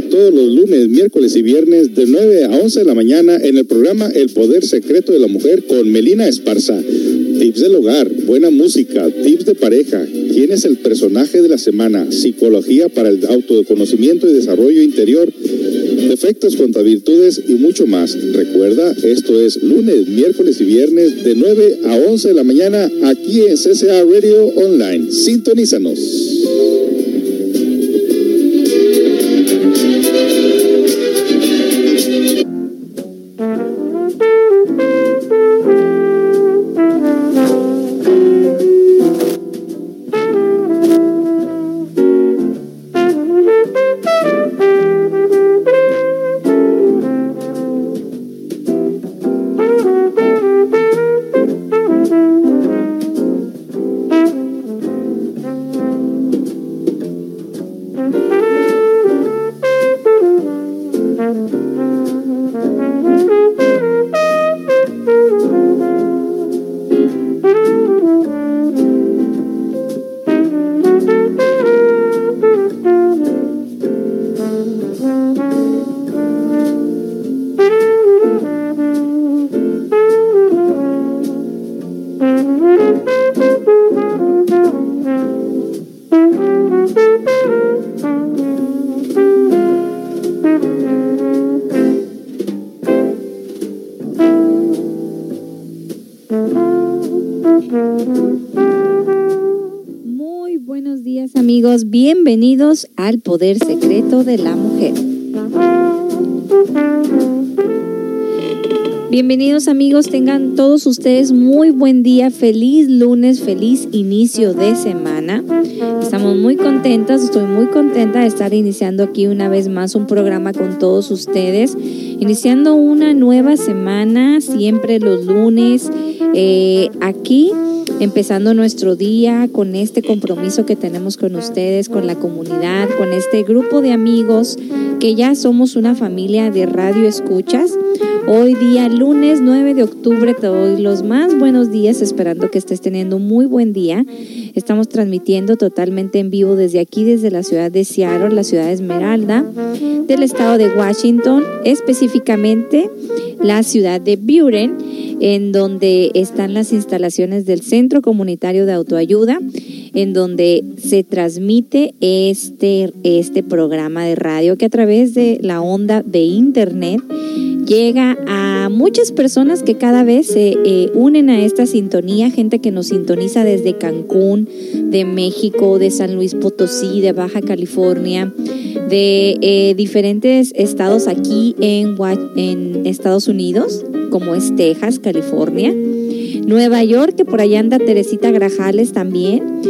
Todos los lunes, miércoles y viernes de 9 a 11 de la mañana en el programa El Poder Secreto de la Mujer con Melina Esparza. Tips del hogar, buena música, tips de pareja, quién es el personaje de la semana, psicología para el autoconocimiento y desarrollo interior, defectos contra virtudes y mucho más. Recuerda, esto es lunes, miércoles y viernes de 9 a 11 de la mañana aquí en CCA Radio Online. Sintonízanos. Al Poder Secreto de la Mujer. Bienvenidos amigos, tengan todos ustedes muy buen día, feliz lunes, feliz inicio de semana. Estamos muy contentas, estoy muy contenta de estar iniciando aquí una vez más un programa con todos ustedes, iniciando una nueva semana, siempre los lunes, eh, aquí empezando nuestro día con este compromiso que tenemos con ustedes, con la comunidad, con este grupo de amigos que ya somos una familia de radio escuchas. Hoy día lunes 9 de octubre te doy los más buenos días esperando que estés teniendo un muy buen día. Estamos transmitiendo totalmente en vivo desde aquí, desde la ciudad de Seattle, la ciudad de Esmeralda, del estado de Washington, específicamente la ciudad de Buren, en donde están las instalaciones del Centro Comunitario de Autoayuda, en donde se transmite este, este programa de radio que a través de la onda de Internet llega a muchas personas que cada vez se eh, unen a esta sintonía, gente que nos sintoniza desde Cancún, de México, de San Luis Potosí, de Baja California, de eh, diferentes estados aquí en, en Estados Unidos, como es Texas, California. Nueva York, que por allá anda Teresita Grajales también,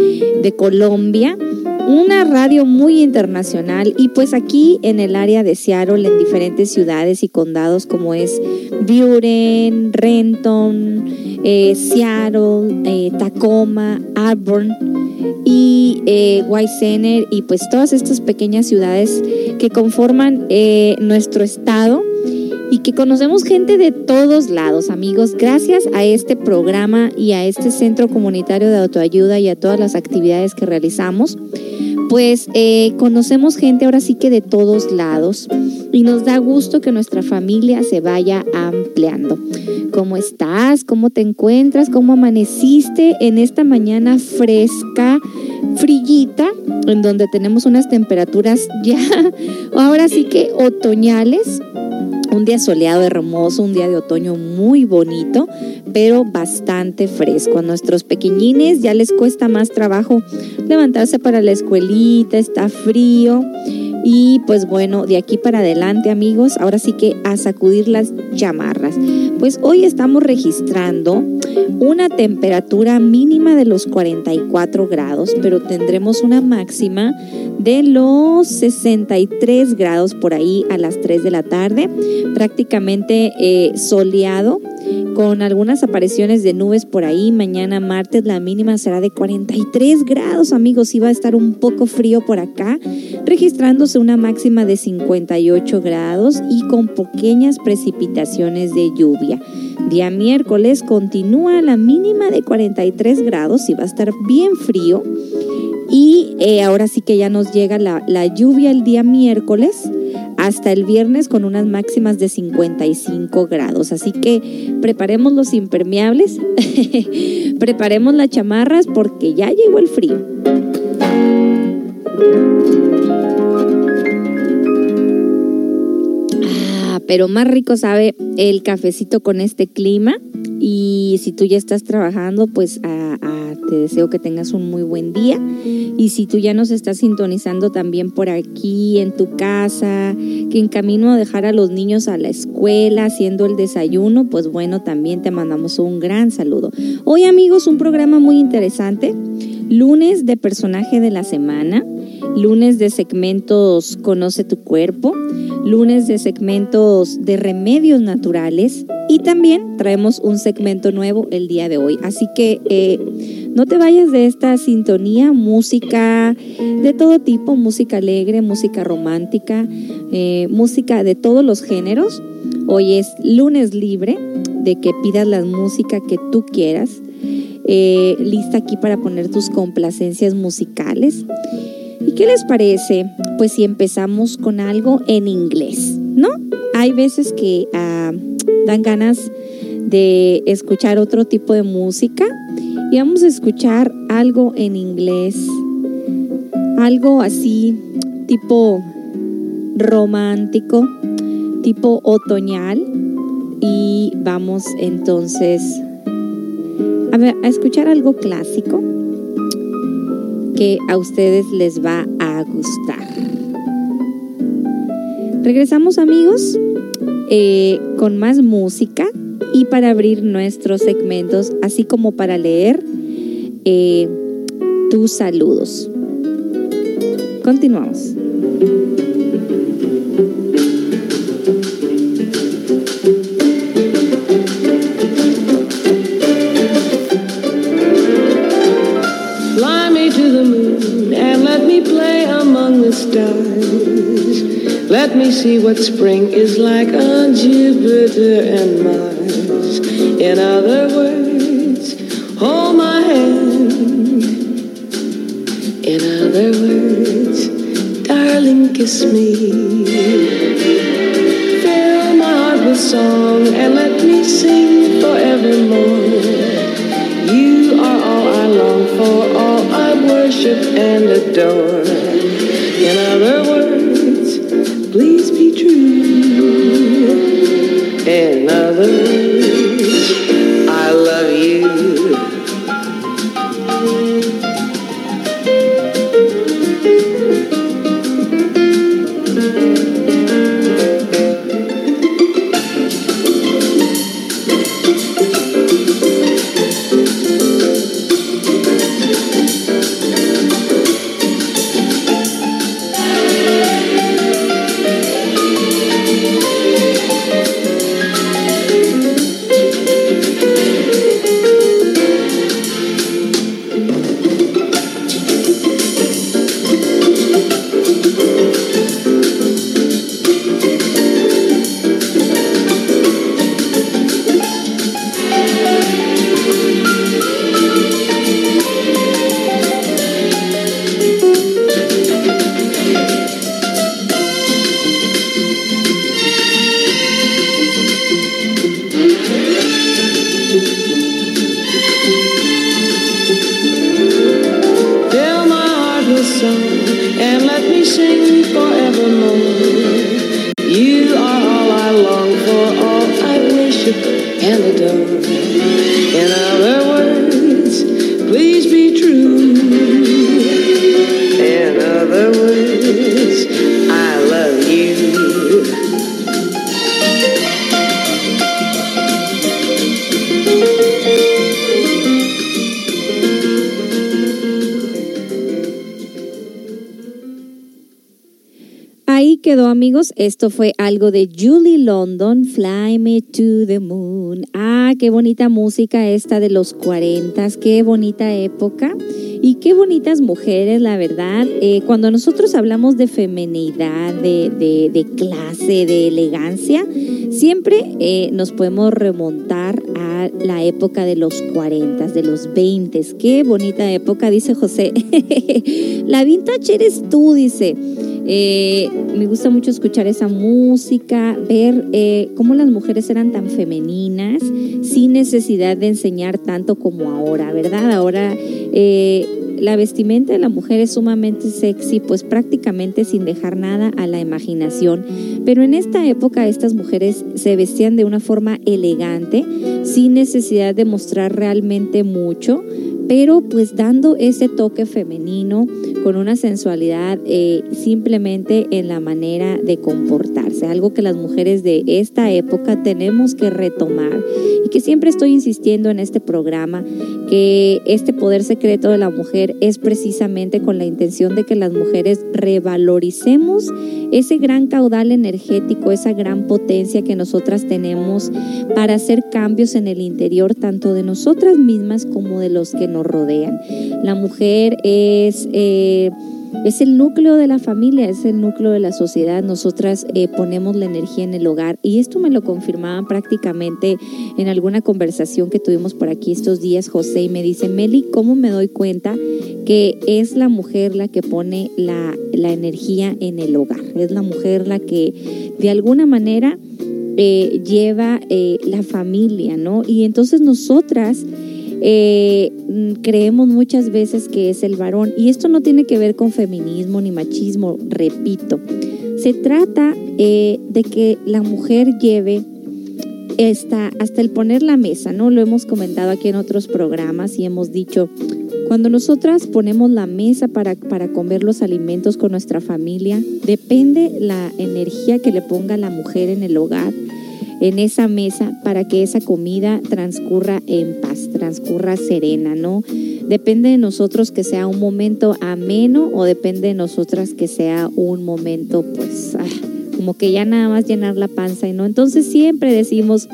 de Colombia, una radio muy internacional y pues aquí en el área de Seattle, en diferentes ciudades y condados como es Buren, Renton, eh, Seattle, eh, Tacoma, Auburn y eh, White Center y pues todas estas pequeñas ciudades que conforman eh, nuestro estado y que conocemos gente de todos lados, amigos, gracias a este programa y a este centro comunitario de autoayuda y a todas las actividades que realizamos, pues eh, conocemos gente ahora sí que de todos lados y nos da gusto que nuestra familia se vaya ampliando. ¿Cómo estás? ¿Cómo te encuentras? ¿Cómo amaneciste en esta mañana fresca, frillita, en donde tenemos unas temperaturas ya ahora sí que otoñales? Un día soleado, hermoso, un día de otoño muy bonito, pero bastante fresco. A nuestros pequeñines ya les cuesta más trabajo levantarse para la escuelita, está frío. Y pues bueno, de aquí para adelante amigos, ahora sí que a sacudir las chamarras. Pues hoy estamos registrando una temperatura mínima de los 44 grados, pero tendremos una máxima de los 63 grados por ahí a las 3 de la tarde, prácticamente eh, soleado con algunas apariciones de nubes por ahí. Mañana martes la mínima será de 43 grados, amigos. Iba a estar un poco frío por acá, registrándose una máxima de 58 grados y con pequeñas precipitaciones de lluvia. Día miércoles continúa la mínima de 43 grados y va a estar bien frío. Y eh, ahora sí que ya nos llega la, la lluvia el día miércoles hasta el viernes con unas máximas de 55 grados. Así que preparemos los impermeables, preparemos las chamarras porque ya llegó el frío. Ah, pero más rico sabe el cafecito con este clima. Y si tú ya estás trabajando, pues a, te deseo que tengas un muy buen día. Y si tú ya nos estás sintonizando también por aquí en tu casa, que en camino a dejar a los niños a la escuela, haciendo el desayuno, pues bueno, también te mandamos un gran saludo. Hoy amigos, un programa muy interesante. Lunes de personaje de la semana, lunes de segmentos Conoce tu cuerpo, lunes de segmentos de remedios naturales y también traemos un segmento nuevo el día de hoy. Así que eh, no te vayas de esta sintonía, música de todo tipo, música alegre, música romántica, eh, música de todos los géneros. Hoy es lunes libre de que pidas la música que tú quieras. Eh, lista aquí para poner tus complacencias musicales. ¿Y qué les parece? Pues si empezamos con algo en inglés, ¿no? Hay veces que ah, dan ganas de escuchar otro tipo de música y vamos a escuchar algo en inglés, algo así tipo romántico, tipo otoñal y vamos entonces a, escuchar algo clásico que a ustedes les va a gustar. Regresamos amigos eh, con más música y para abrir nuestros segmentos, así como para leer eh, tus saludos. Continuamos. Let me see what spring is like on Jupiter and Mars. In other words, hold my hand. In other words, darling, kiss me. Fill my heart with song and let me sing forevermore. You are all I long for, all I worship and adore. In other words, you and others. I love you. Esto fue algo de Julie London, Fly Me to the Moon. Qué bonita música esta de los 40, qué bonita época. Y qué bonitas mujeres, la verdad. Eh, cuando nosotros hablamos de femenidad, de, clase, de elegancia, siempre eh, nos podemos remontar a la época de los 40, de los 20. Qué bonita época, dice José. la vintage eres tú, dice. Eh, me gusta mucho escuchar esa música, ver cómo las mujeres eran tan femeninas, sin necesidad de enseñar tanto como ahora, ¿verdad? Ahora eh, la vestimenta de la mujer es sumamente sexy, pues prácticamente sin dejar nada a la imaginación. Pero en esta época estas mujeres se vestían de una forma elegante, sin necesidad de mostrar realmente mucho pero pues dando ese toque femenino con una sensualidad eh, simplemente en la manera de comportarse, algo que las mujeres de esta época tenemos que retomar. Y que siempre estoy insistiendo en este programa, que este poder secreto de la mujer es precisamente con la intención de que las mujeres revaloricemos ese gran caudal energético, esa gran potencia que nosotras tenemos para hacer cambios en el interior tanto de nosotras mismas como de los que nos rodean. La mujer es... Eh, es el núcleo de la familia, es el núcleo de la sociedad. Nosotras eh, ponemos la energía en el hogar y esto me lo confirmaban prácticamente en alguna conversación que tuvimos por aquí estos días José y me dice, Meli, ¿cómo me doy cuenta que es la mujer la que pone la, energía en el hogar? Es la mujer la que de alguna manera eh, lleva la familia, ¿no? Y entonces nosotras eh, creemos muchas veces que es el varón. Y esto no tiene que ver con feminismo ni machismo, repito. Se trata eh, de que la mujer lleve esta, hasta el poner la mesa, ¿no? Lo hemos comentado aquí en otros programas y hemos dicho, cuando nosotras ponemos la mesa para, para comer los alimentos con nuestra familia, depende la energía que le ponga la mujer en el hogar en esa mesa para que esa comida transcurra en paz, transcurra serena, ¿no? Depende de nosotros que sea un momento ameno o depende de nosotras que sea un momento, pues, ah, como que ya nada más llenar la panza y no. Entonces siempre decimos,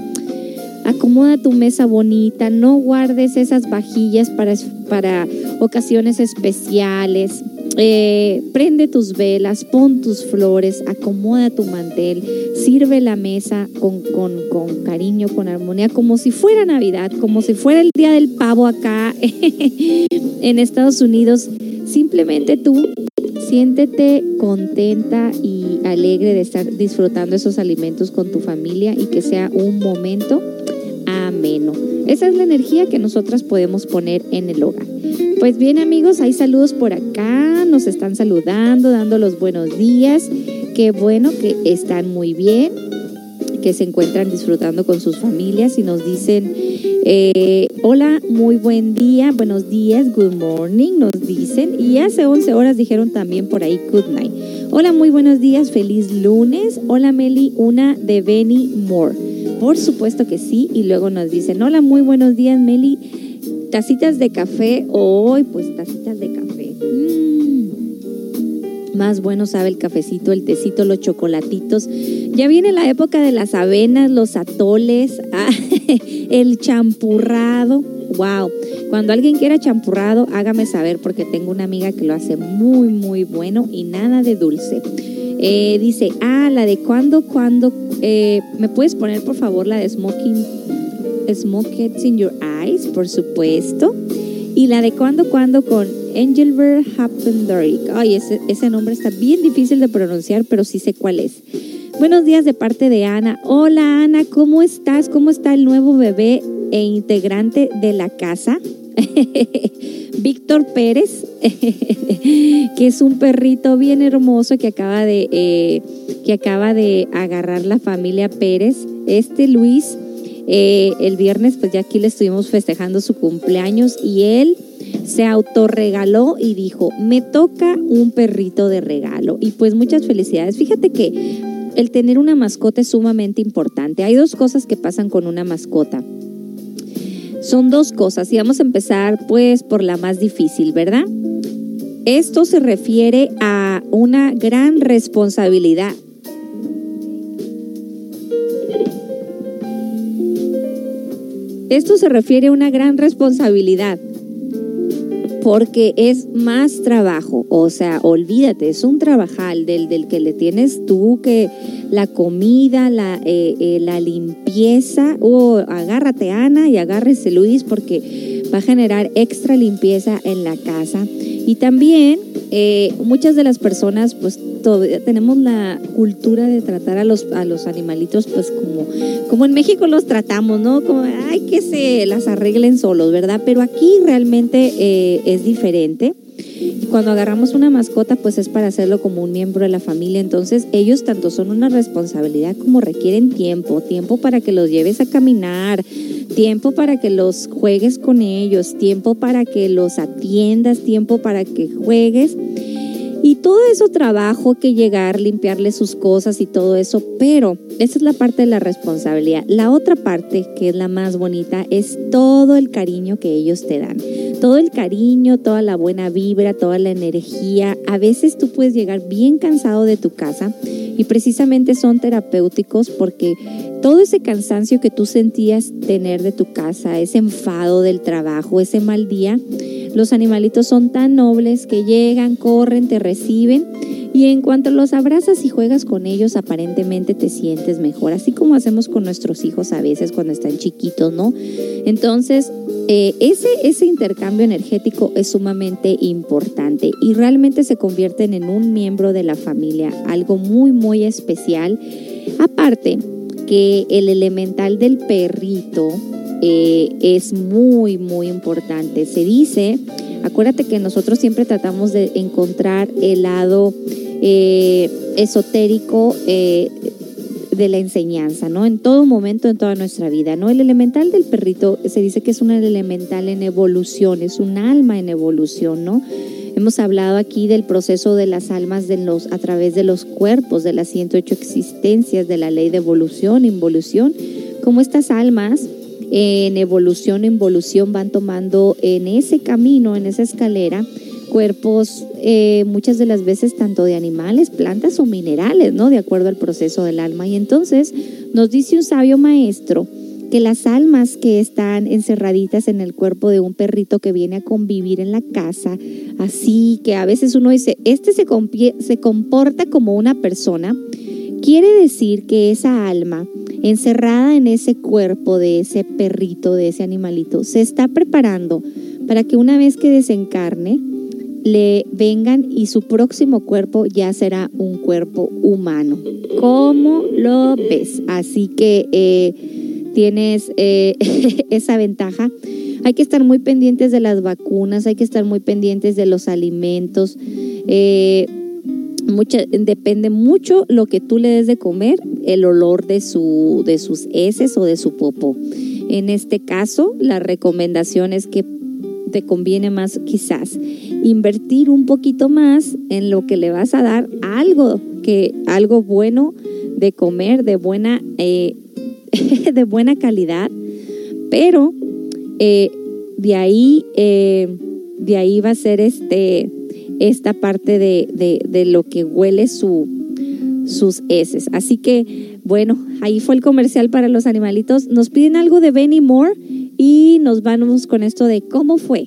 acomoda tu mesa bonita, no guardes esas vajillas para, para ocasiones especiales. Eh, prende tus velas, pon tus flores, acomoda tu mantel, sirve la mesa con, con, cariño, con armonía, como si fuera Navidad, como si fuera el día del pavo acá en Estados Unidos. Simplemente tú siéntete contenta y alegre de estar disfrutando esos alimentos con tu familia y que sea un momento ameno. Esa es la energía que nosotras podemos poner en el hogar. Pues bien amigos, hay saludos por acá, nos están saludando, dando los buenos días. Qué bueno que están muy bien, que se encuentran disfrutando con sus familias y nos dicen, eh, hola, muy buen día, buenos días, good morning, nos dicen. Y hace 11 horas dijeron también por ahí, good night. Hola, muy buenos días, feliz lunes. Hola Meli, una de Benny Moore. Por supuesto que sí. Y luego nos dicen, hola, muy buenos días Meli tacitas de café hoy, pues tacitas de café. Mm. Más bueno sabe el cafecito, el tecito, los chocolatitos. Ya viene la época de las avenas, los atoles, ah, el champurrado. Wow. Cuando alguien quiera champurrado, hágame saber porque tengo una amiga que lo hace muy, muy bueno y nada de dulce. Eh, dice, ah, la de cuando, cuando, eh, ¿me puedes poner por favor la de Smoking, Smoke in Your Eyes, por supuesto? Y la de cuando, cuando con Engelbert Happendorf. Ay, ese, ese nombre está bien difícil de pronunciar, pero sí sé cuál es. Buenos días de parte de Ana. Hola Ana, ¿cómo estás? ¿Cómo está el nuevo bebé e integrante de la casa? Víctor Pérez, que es un perrito bien hermoso que acaba de eh, que acaba de agarrar la familia Pérez. Este Luis, eh, el viernes, pues ya aquí le estuvimos festejando su cumpleaños y él se autorregaló y dijo, me toca un perrito de regalo. Y pues muchas felicidades. Fíjate que el tener una mascota es sumamente importante. Hay dos cosas que pasan con una mascota. Son dos cosas y vamos a empezar pues por la más difícil, ¿verdad? esto se refiere a una gran responsabilidad. Esto se refiere a una gran responsabilidad porque es más trabajo, o sea, olvídate, es un trabajal del, del que le tienes tú que la comida, la, eh, eh, la limpieza, o agárrate Ana y agárrese Luis porque va a generar extra limpieza en la casa. Y también eh, muchas de las personas pues todavía tenemos la cultura de tratar a los, a los animalitos pues como, como en México los tratamos, ¿no? Como, ay, que se las arreglen solos, ¿verdad? Pero aquí realmente es diferente cuando agarramos una mascota, pues es para hacerlo como un miembro de la familia. Entonces, ellos tanto son una responsabilidad como requieren tiempo, tiempo para que los lleves a caminar, tiempo para que los juegues con ellos, tiempo para que los atiendas, tiempo para que juegues. Y todo eso trabajo que llegar, limpiarle sus cosas y todo eso, pero esa es la parte de la responsabilidad. La otra parte, que es la más bonita, es todo el cariño que ellos te dan. Todo el cariño, toda la buena vibra, toda la energía. A veces tú puedes llegar bien cansado de tu casa y precisamente son terapéuticos porque todo ese cansancio que tú sentías tener de tu casa, ese enfado del trabajo, ese mal día, los animalitos son tan nobles que llegan, corren, te reciben y en cuanto los abrazas y juegas con ellos, aparentemente te sientes mejor, así como hacemos con nuestros hijos a veces cuando están chiquitos, ¿no? Entonces, eh, ese, ese intercambio energético es sumamente importante y realmente se convierten en un miembro de la familia, algo muy, muy especial. Aparte que el elemental del perrito, eh, es muy, muy importante. Se dice, acuérdate que nosotros siempre tratamos de encontrar el lado eh, esotérico eh, de la enseñanza, ¿no? En todo momento, en toda nuestra vida, ¿no? El elemental del perrito se dice que es un elemental en evolución, es un alma en evolución, ¿no? Hemos hablado aquí del proceso de las almas de los, a través de los cuerpos, de las 108 existencias, de la ley de evolución, involución, como estas almas en evolución, involución van tomando en ese camino, en esa escalera, cuerpos eh, muchas de las veces tanto de animales, plantas o minerales, ¿no? De acuerdo al proceso del alma. Y entonces nos dice un sabio maestro que las almas que están encerraditas en el cuerpo de un perrito que viene a convivir en la casa, así que a veces uno dice, este se, se comporta como una persona, quiere decir que esa alma encerrada en ese cuerpo de ese perrito, de ese animalito, se está preparando para que una vez que desencarne, le vengan y su próximo cuerpo ya será un cuerpo humano. ¿Cómo lo ves? Así que eh, tienes eh, esa ventaja. Hay que estar muy pendientes de las vacunas, hay que estar muy pendientes de los alimentos. Eh, depende mucho lo que tú le des de comer, el olor de, su, de sus heces o de su popo. En este caso, la recomendación es que te conviene más quizás invertir un poquito más en lo que le vas a dar algo que algo bueno de comer de buena eh, de buena calidad pero eh, de ahí eh, de ahí va a ser este esta parte de, lo que huele su, sus heces. Así que, bueno, ahí fue el comercial para los animalitos. Nos piden algo de Benny Moore y nos vamos con esto de cómo fue.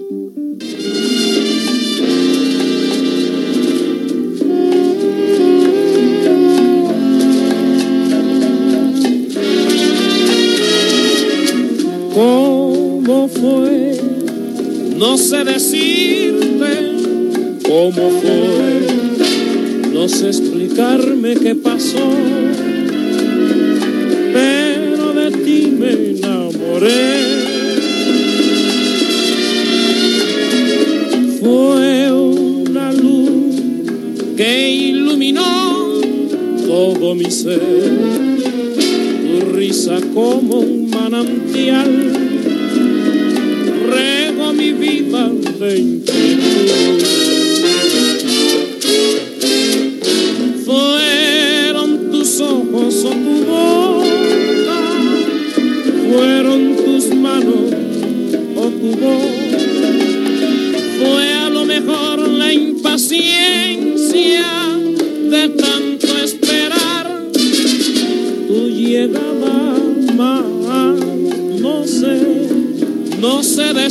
¿Cómo fue? No sé decirte cómo fue, no sé explicarme qué pasó, pero de ti me enamoré. Fue una luz que iluminó todo mi ser, tu risa como un manantial, rego mi vida de.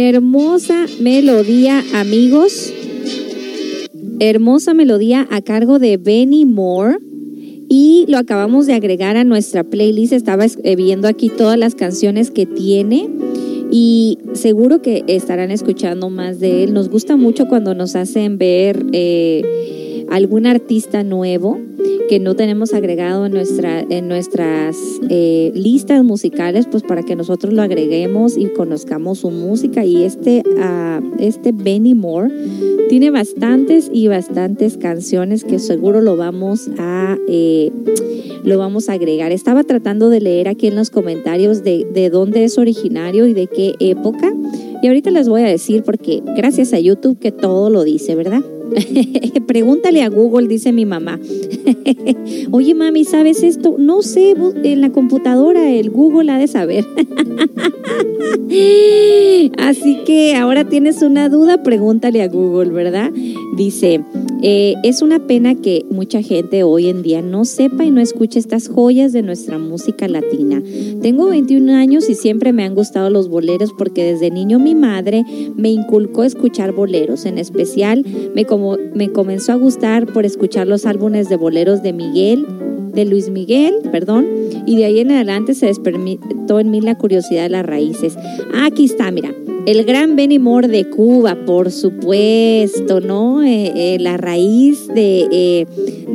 Hermosa melodía, amigos. Hermosa melodía a cargo de Benny Moore. Y lo acabamos de agregar a nuestra playlist. Estaba es- eh, viendo aquí todas las canciones que tiene. Y seguro que estarán escuchando más de él. Nos gusta mucho cuando nos hacen ver eh, algún artista nuevo que no tenemos agregado en, en nuestras eh, listas musicales, pues para que nosotros lo agreguemos y conozcamos su música. Y este, ah, este Benny Moore tiene bastantes y bastantes canciones que seguro lo vamos a eh, lo vamos a agregar. Estaba tratando de leer aquí en los comentarios de, de dónde es originario y de qué época. Y ahorita les voy a decir porque gracias a YouTube que todo lo dice, ¿verdad? Pregúntale a Google, dice mi mamá. Oye, mami, ¿sabes esto? No sé, en la computadora el Google ha de saber. Así que ahora tienes una duda, pregúntale a Google, ¿verdad? Dice, eh, es una pena que mucha gente hoy en día no sepa y no escuche estas joyas de nuestra música latina. Tengo 21 años y siempre me han gustado los boleros porque desde niño mi madre me inculcó escuchar boleros. En especial me, como, me comenzó a gustar por escuchar los álbumes de boleros de Miguel, de Luis Miguel, perdón, y de ahí en adelante se despertó en mí la curiosidad de las raíces. Ah, aquí está, mira. El gran Benny Moore de Cuba, por supuesto, ¿no? Eh, eh, la raíz de, eh,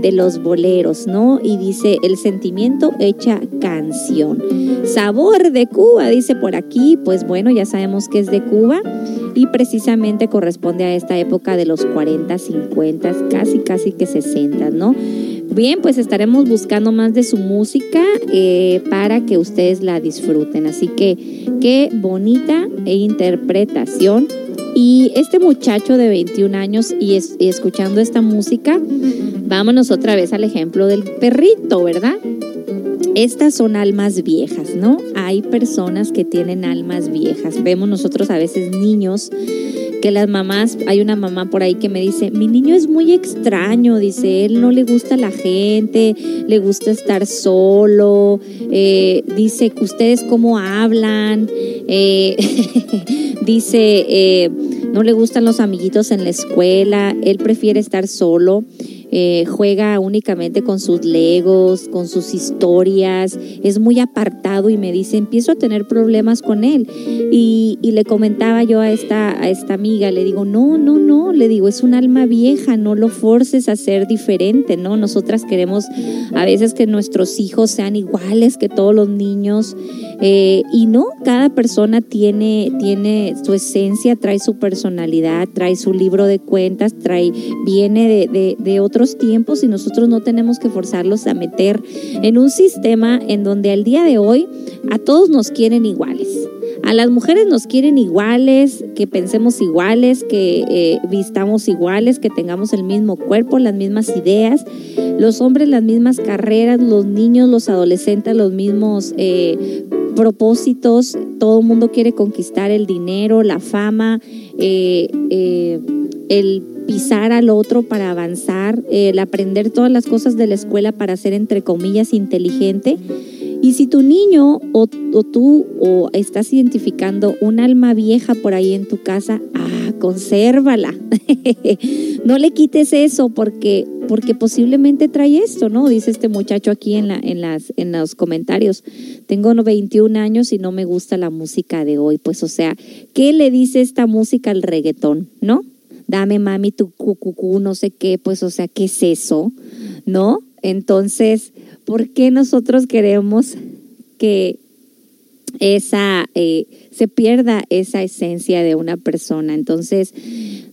de los boleros, ¿no? Y dice, el sentimiento hecha canción. Sabor de Cuba, dice por aquí, pues bueno, ya sabemos que es de Cuba y precisamente corresponde a esta época de los 40, 50, casi, casi que 60, ¿no? Bien, pues estaremos buscando más de su música eh, para que ustedes la disfruten. Así que qué bonita interpretación. Y este muchacho de 21 años y, es- y escuchando esta música, vámonos otra vez al ejemplo del perrito, ¿verdad? Estas son almas viejas, ¿no? Hay personas que tienen almas viejas. Vemos nosotros a veces niños que las mamás, hay una mamá por ahí que me dice, mi niño es muy extraño, dice, él no le gusta la gente, le gusta estar solo, eh, dice ustedes cómo hablan, eh, dice, eh, no le gustan los amiguitos en la escuela, él prefiere estar solo. Eh, juega únicamente con sus legos, con sus historias, es muy apartado y me dice, empiezo a tener problemas con él. Y, le comentaba yo a esta, a esta amiga, le digo, no, no, no, le digo, es un alma vieja, no lo forces a ser diferente, ¿no? Nosotras queremos a veces que nuestros hijos sean iguales que todos los niños. eh, y no, cada persona tiene, tiene su esencia, trae su personalidad, trae su libro de cuentas, trae, viene de, de- de otro tiempos y nosotros no tenemos que forzarlos a meter en un sistema en donde al día de hoy a todos nos quieren iguales. A las mujeres nos quieren iguales, que pensemos iguales, que eh, vistamos iguales, que tengamos el mismo cuerpo, las mismas ideas. Los hombres las mismas carreras, los niños, los adolescentes los mismos eh, propósitos. Todo el mundo quiere conquistar el dinero, la fama, eh, el pisar al otro para avanzar, el aprender todas las cosas de la escuela para ser entre comillas inteligente. Y si tu niño o, tú o estás identificando un alma vieja por ahí en tu casa, ah, consérvala. no le quites eso porque, porque posiblemente trae esto, ¿no? Dice este muchacho aquí en, la, en, las, en los comentarios. Tengo 21 años y no me gusta la música de hoy. Pues o sea, ¿qué le dice esta música al reggaetón, no? Dame mami tu cucucú, no sé qué, pues o sea, ¿qué es eso? ¿No? Entonces, ¿por qué nosotros queremos que esa eh, se pierda esa esencia de una persona? Entonces,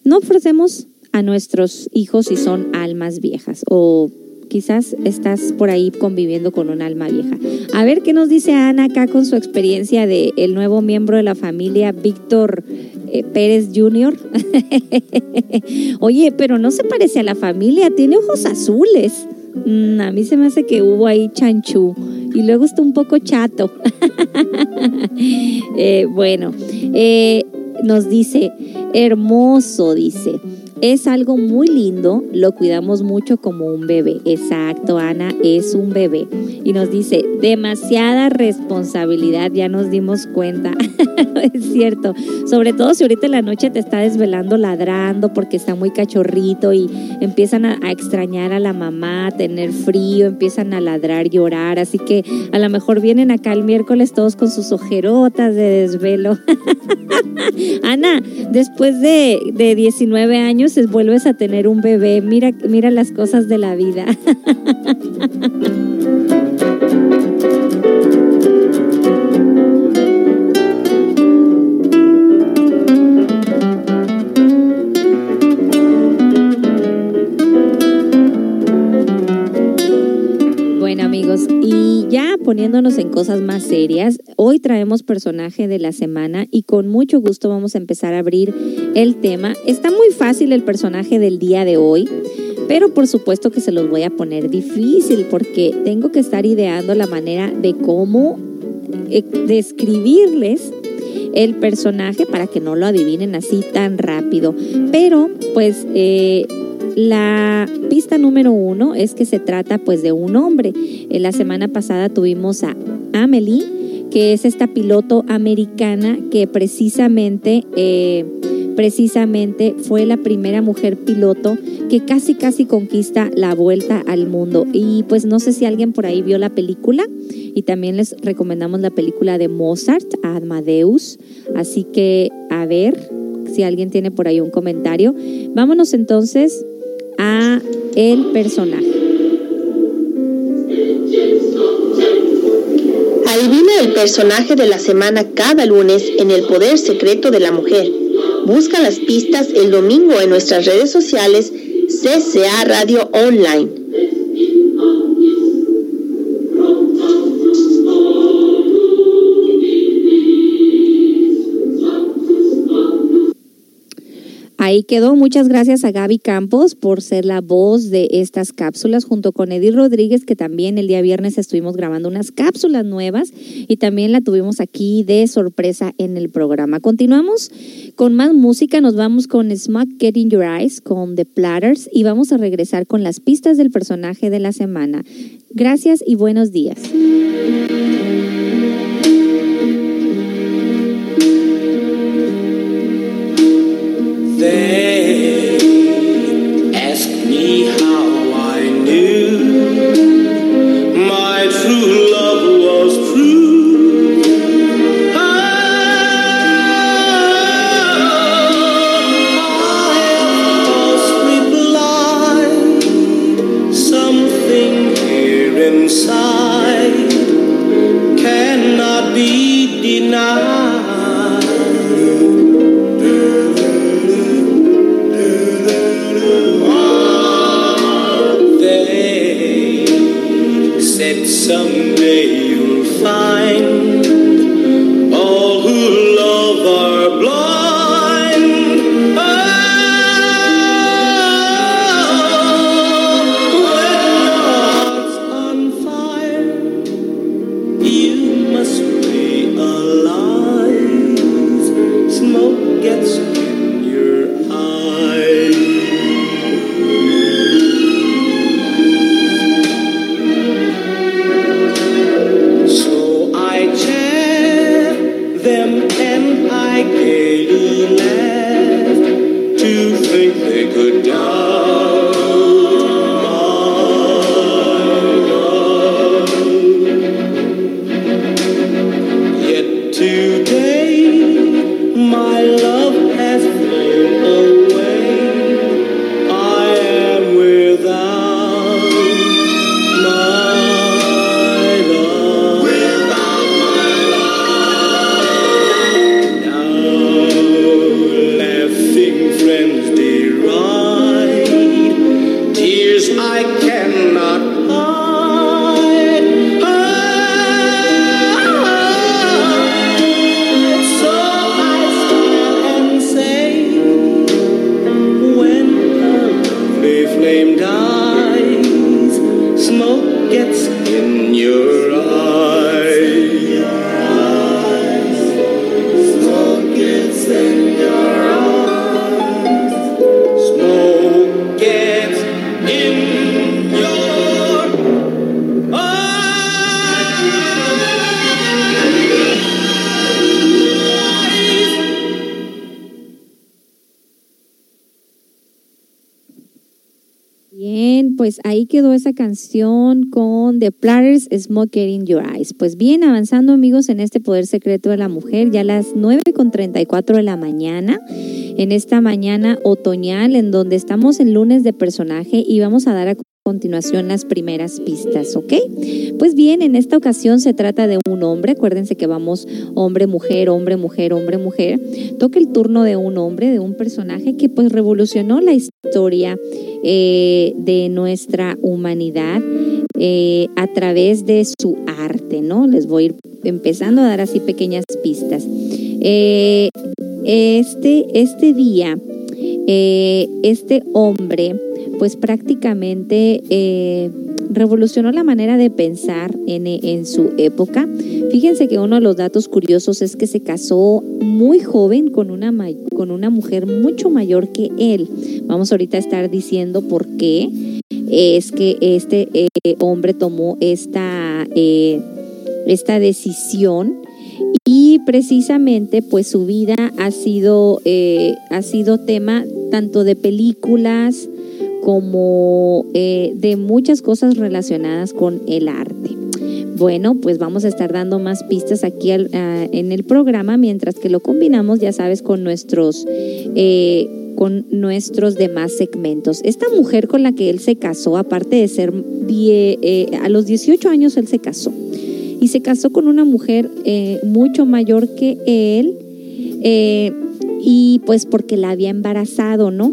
no ofrecemos a nuestros hijos si son almas viejas o quizás estás por ahí conviviendo con un alma vieja. A ver qué nos dice Ana acá con su experiencia de el nuevo miembro de la familia, Víctor eh, Pérez Jr. Oye, pero no se parece a la familia, tiene ojos azules. Mm, a mí se me hace que hubo ahí chanchú y luego está un poco chato. Eh, bueno, eh, nos dice, hermoso, dice. Es algo muy lindo, lo cuidamos mucho como un bebé. Exacto, Ana, es un bebé. Y nos dice, demasiada responsabilidad, ya nos dimos cuenta. es cierto, sobre todo si ahorita en la noche te está desvelando ladrando porque está muy cachorrito y empiezan a, extrañar a la mamá, a tener frío, empiezan a ladrar, llorar. Así que a lo mejor vienen acá el miércoles todos con sus ojerotas de desvelo. Ana, después de, de 19 años, vuelves a tener un bebé. Mira, mira las cosas de la vida. Y ya poniéndonos en cosas más serias, hoy traemos personaje de la semana y con mucho gusto vamos a empezar a abrir el tema. Está muy fácil el personaje del día de hoy, pero por supuesto que se los voy a poner difícil porque tengo que estar ideando la manera de cómo eh, describirles el personaje para que no lo adivinen así tan rápido. Pero pues eh, la pista número uno es que se trata pues de un hombre. En la semana pasada tuvimos a Amelie, que es esta piloto americana que precisamente, eh, precisamente fue la primera mujer piloto que casi casi conquista la vuelta al mundo. Y pues no sé si alguien por ahí vio la película y también les recomendamos la película de Mozart, Amadeus. Así que a ver si alguien tiene por ahí un comentario. Vámonos entonces a el personaje. Adivina el personaje de la semana cada lunes en El Poder Secreto de la Mujer. Busca las pistas el domingo en nuestras redes sociales CCA Radio Online. Ahí quedó. Muchas gracias a Gaby Campos por ser la voz de estas cápsulas, junto con Edith Rodríguez, que también el día viernes estuvimos grabando unas cápsulas nuevas y también la tuvimos aquí de sorpresa en el programa. Continuamos con más música. Nos vamos con Smack Getting Your Eyes, con The Platters y vamos a regresar con las pistas del personaje de la semana. Gracias y buenos días. Inside cannot be denied. someday you'll find I. canción con The Platters Smoker in Your Eyes. Pues bien, avanzando amigos en este poder secreto de la mujer, ya a las 9 con 34 de la mañana, en esta mañana otoñal en donde estamos en lunes de personaje y vamos a dar a continuación las primeras pistas, ¿ok? Pues bien, en esta ocasión se trata de un hombre, acuérdense que vamos hombre, mujer, hombre, mujer, hombre, mujer. Toca el turno de un hombre, de un personaje que pues revolucionó la historia eh, de nuestra humanidad eh, a través de su arte, ¿no? Les voy a ir empezando a dar así pequeñas pistas. Eh, este, este día, este hombre, pues prácticamente eh, revolucionó la manera de pensar en, su época. Fíjense que uno de los datos curiosos es que se casó muy joven con una, con una mujer mucho mayor que él. Vamos ahorita a estar diciendo por qué es que este eh, hombre tomó esta, eh, esta decisión y precisamente pues su vida ha sido, ha sido tema tanto de películas como eh, de muchas cosas relacionadas con el arte. Bueno, pues vamos a estar dando más pistas aquí al- a- en el programa mientras que lo combinamos, ya sabes, con nuestros, eh, con nuestros demás segmentos. Esta mujer con la que él se casó, aparte de ser die- eh, a los 18 años él se casó y se casó con una mujer eh, mucho mayor que él eh, y pues porque la había embarazado, ¿no?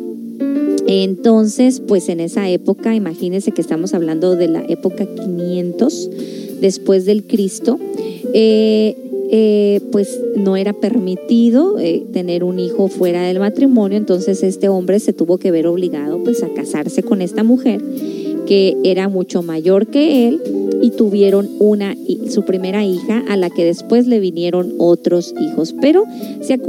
Entonces, pues en esa época, imagínense que estamos hablando de la época 500 después del Cristo, eh, eh, pues no era permitido eh, tener un hijo fuera del matrimonio, entonces este hombre se tuvo que ver obligado pues a casarse con esta mujer que era mucho mayor que él y tuvieron una su primera hija a la que después le vinieron otros hijos, pero se,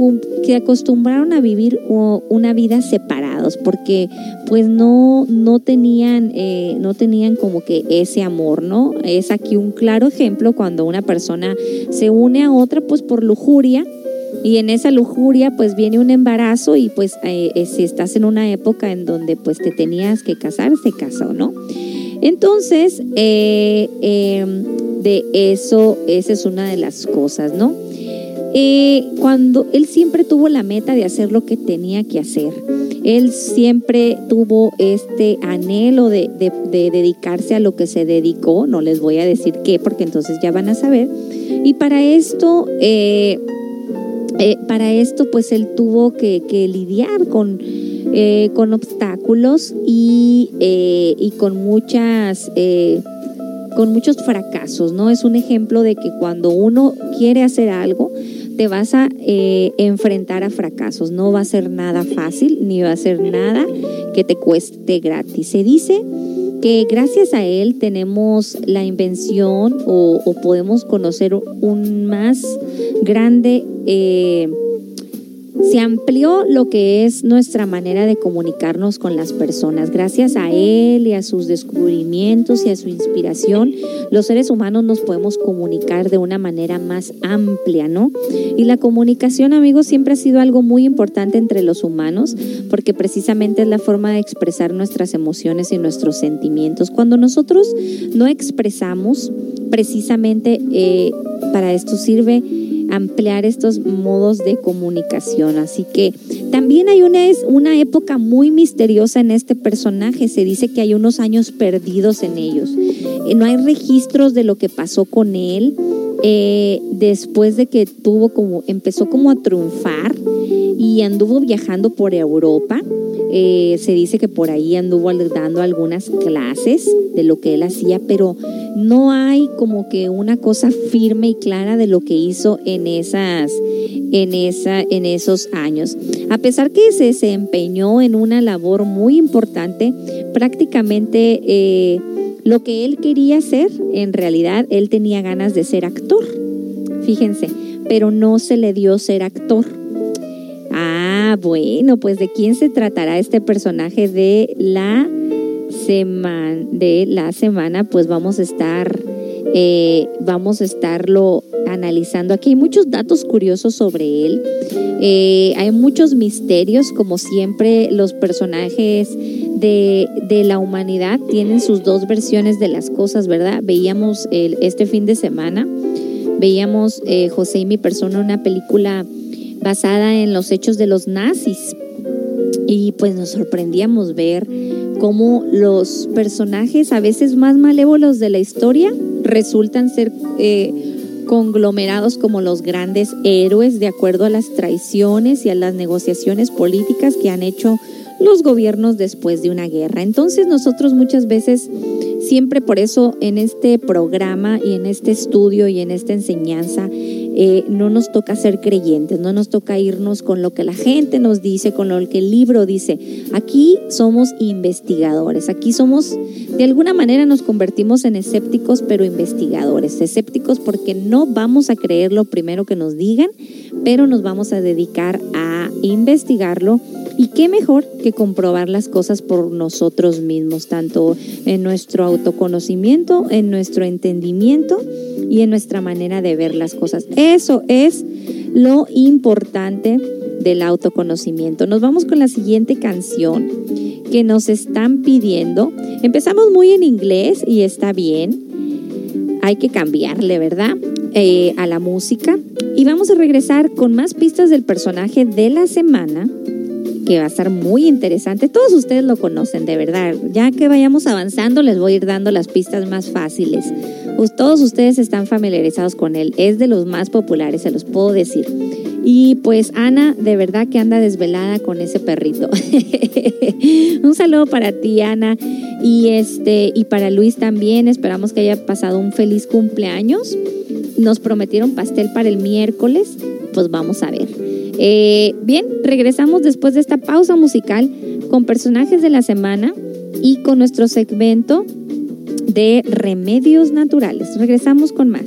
se acostumbraron a vivir una vida separados porque pues no no tenían eh, no tenían como que ese amor, ¿no? Es aquí un claro ejemplo cuando una persona se une a otra pues por lujuria y en esa lujuria pues viene un embarazo y pues eh, eh, si estás en una época en donde pues te tenías que casar, se casó, ¿no? Entonces, eh, eh, de eso, esa es una de las cosas, ¿no? Eh, cuando él siempre tuvo la meta de hacer lo que tenía que hacer. Él siempre tuvo este anhelo de, de- de dedicarse a lo que se dedicó. No les voy a decir qué, porque entonces ya van a saber. Y para esto, eh, eh, para esto, pues él tuvo que, lidiar con, eh, con obstáculos y, eh, y con muchas con muchos fracasos, ¿no? Es un ejemplo de que cuando uno quiere hacer algo, te vas a enfrentar a fracasos. No va a ser nada fácil, ni va a ser nada que te cueste gratis. Se dice que gracias a él tenemos la invención o, o podemos conocer un más grande, eh, se amplió lo que es nuestra manera de comunicarnos con las personas. Gracias a él y a sus descubrimientos y a su inspiración, los seres humanos nos podemos comunicar de una manera más amplia, ¿no? Y la comunicación, amigos, siempre ha sido algo muy importante entre los humanos porque precisamente es la forma de expresar nuestras emociones y nuestros sentimientos. Cuando nosotros no expresamos, precisamente eh, para esto sirve ampliar estos modos de comunicación. Así que también hay una, una época muy misteriosa en este personaje. Se dice que hay unos años perdidos en ellos. Eh, no hay registros de lo que pasó con él. Eh, después de que tuvo como empezó como a triunfar y anduvo viajando por Europa eh, se dice que por ahí anduvo dando algunas clases de lo que él hacía, pero no hay como que una cosa firme y clara de lo que hizo en esas, en esa, en esos años. A pesar que se desempeñó en una labor muy importante, prácticamente eh, lo que él quería hacer, en realidad él tenía ganas de ser actor, fíjense, pero no se le dio ser actor. Ah, bueno, pues de quién se tratará este personaje de la semana, de la semana, pues vamos a estar, eh, vamos a estarlo analizando. Aquí hay muchos datos curiosos sobre él. Eh, hay muchos misterios, como siempre, los personajes de, la humanidad tienen sus dos versiones de las cosas, ¿verdad? Veíamos este fin de semana, veíamos eh, José y mi persona, una película basada en los hechos de los nazis. Y pues nos sorprendíamos ver cómo los personajes a veces más malévolos de la historia resultan ser eh, conglomerados como los grandes héroes de acuerdo a las traiciones y a las negociaciones políticas que han hecho los gobiernos después de una guerra. Entonces nosotros muchas veces, siempre por eso en este programa y en este estudio y en esta enseñanza, eh, no nos toca ser creyentes, no nos toca irnos con lo que la gente nos dice, con lo que el libro dice. Aquí somos investigadores, aquí somos, de alguna manera nos convertimos en escépticos, pero investigadores. Escépticos porque no vamos a creer lo primero que nos digan, pero nos vamos a dedicar a investigarlo. Y qué mejor que comprobar las cosas por nosotros mismos, tanto en nuestro autoconocimiento, en nuestro entendimiento y en nuestra manera de ver las cosas. Eso es lo importante del autoconocimiento. Nos vamos con la siguiente canción que nos están pidiendo. Empezamos muy en inglés y está bien. Hay que cambiarle, ¿verdad? Eh, a la música. Y vamos a regresar con más pistas del personaje de la semana que va a estar muy interesante. Todos ustedes lo conocen, de verdad. Ya que vayamos avanzando, les voy a ir dando las pistas más fáciles. Pues todos ustedes están familiarizados con él. Es de los más populares, se los puedo decir. Y pues Ana, de verdad que anda desvelada con ese perrito. un saludo para ti, Ana. Y este, y para Luis también. Esperamos que haya pasado un feliz cumpleaños. Nos prometieron pastel para el miércoles. Pues vamos a ver. Eh, bien, regresamos después de esta pausa musical con personajes de la semana y con nuestro segmento de remedios naturales. Regresamos con más.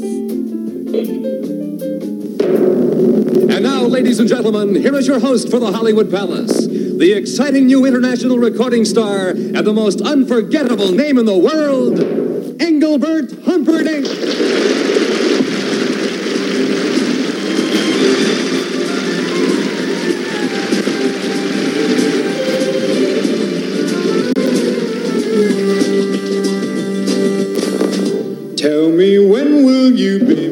And now, ladies and gentlemen, here is your host for the Hollywood Palace, the exciting new international recording star and the most unforgettable name in the world, Engelbert Humperdinck. Me when will you be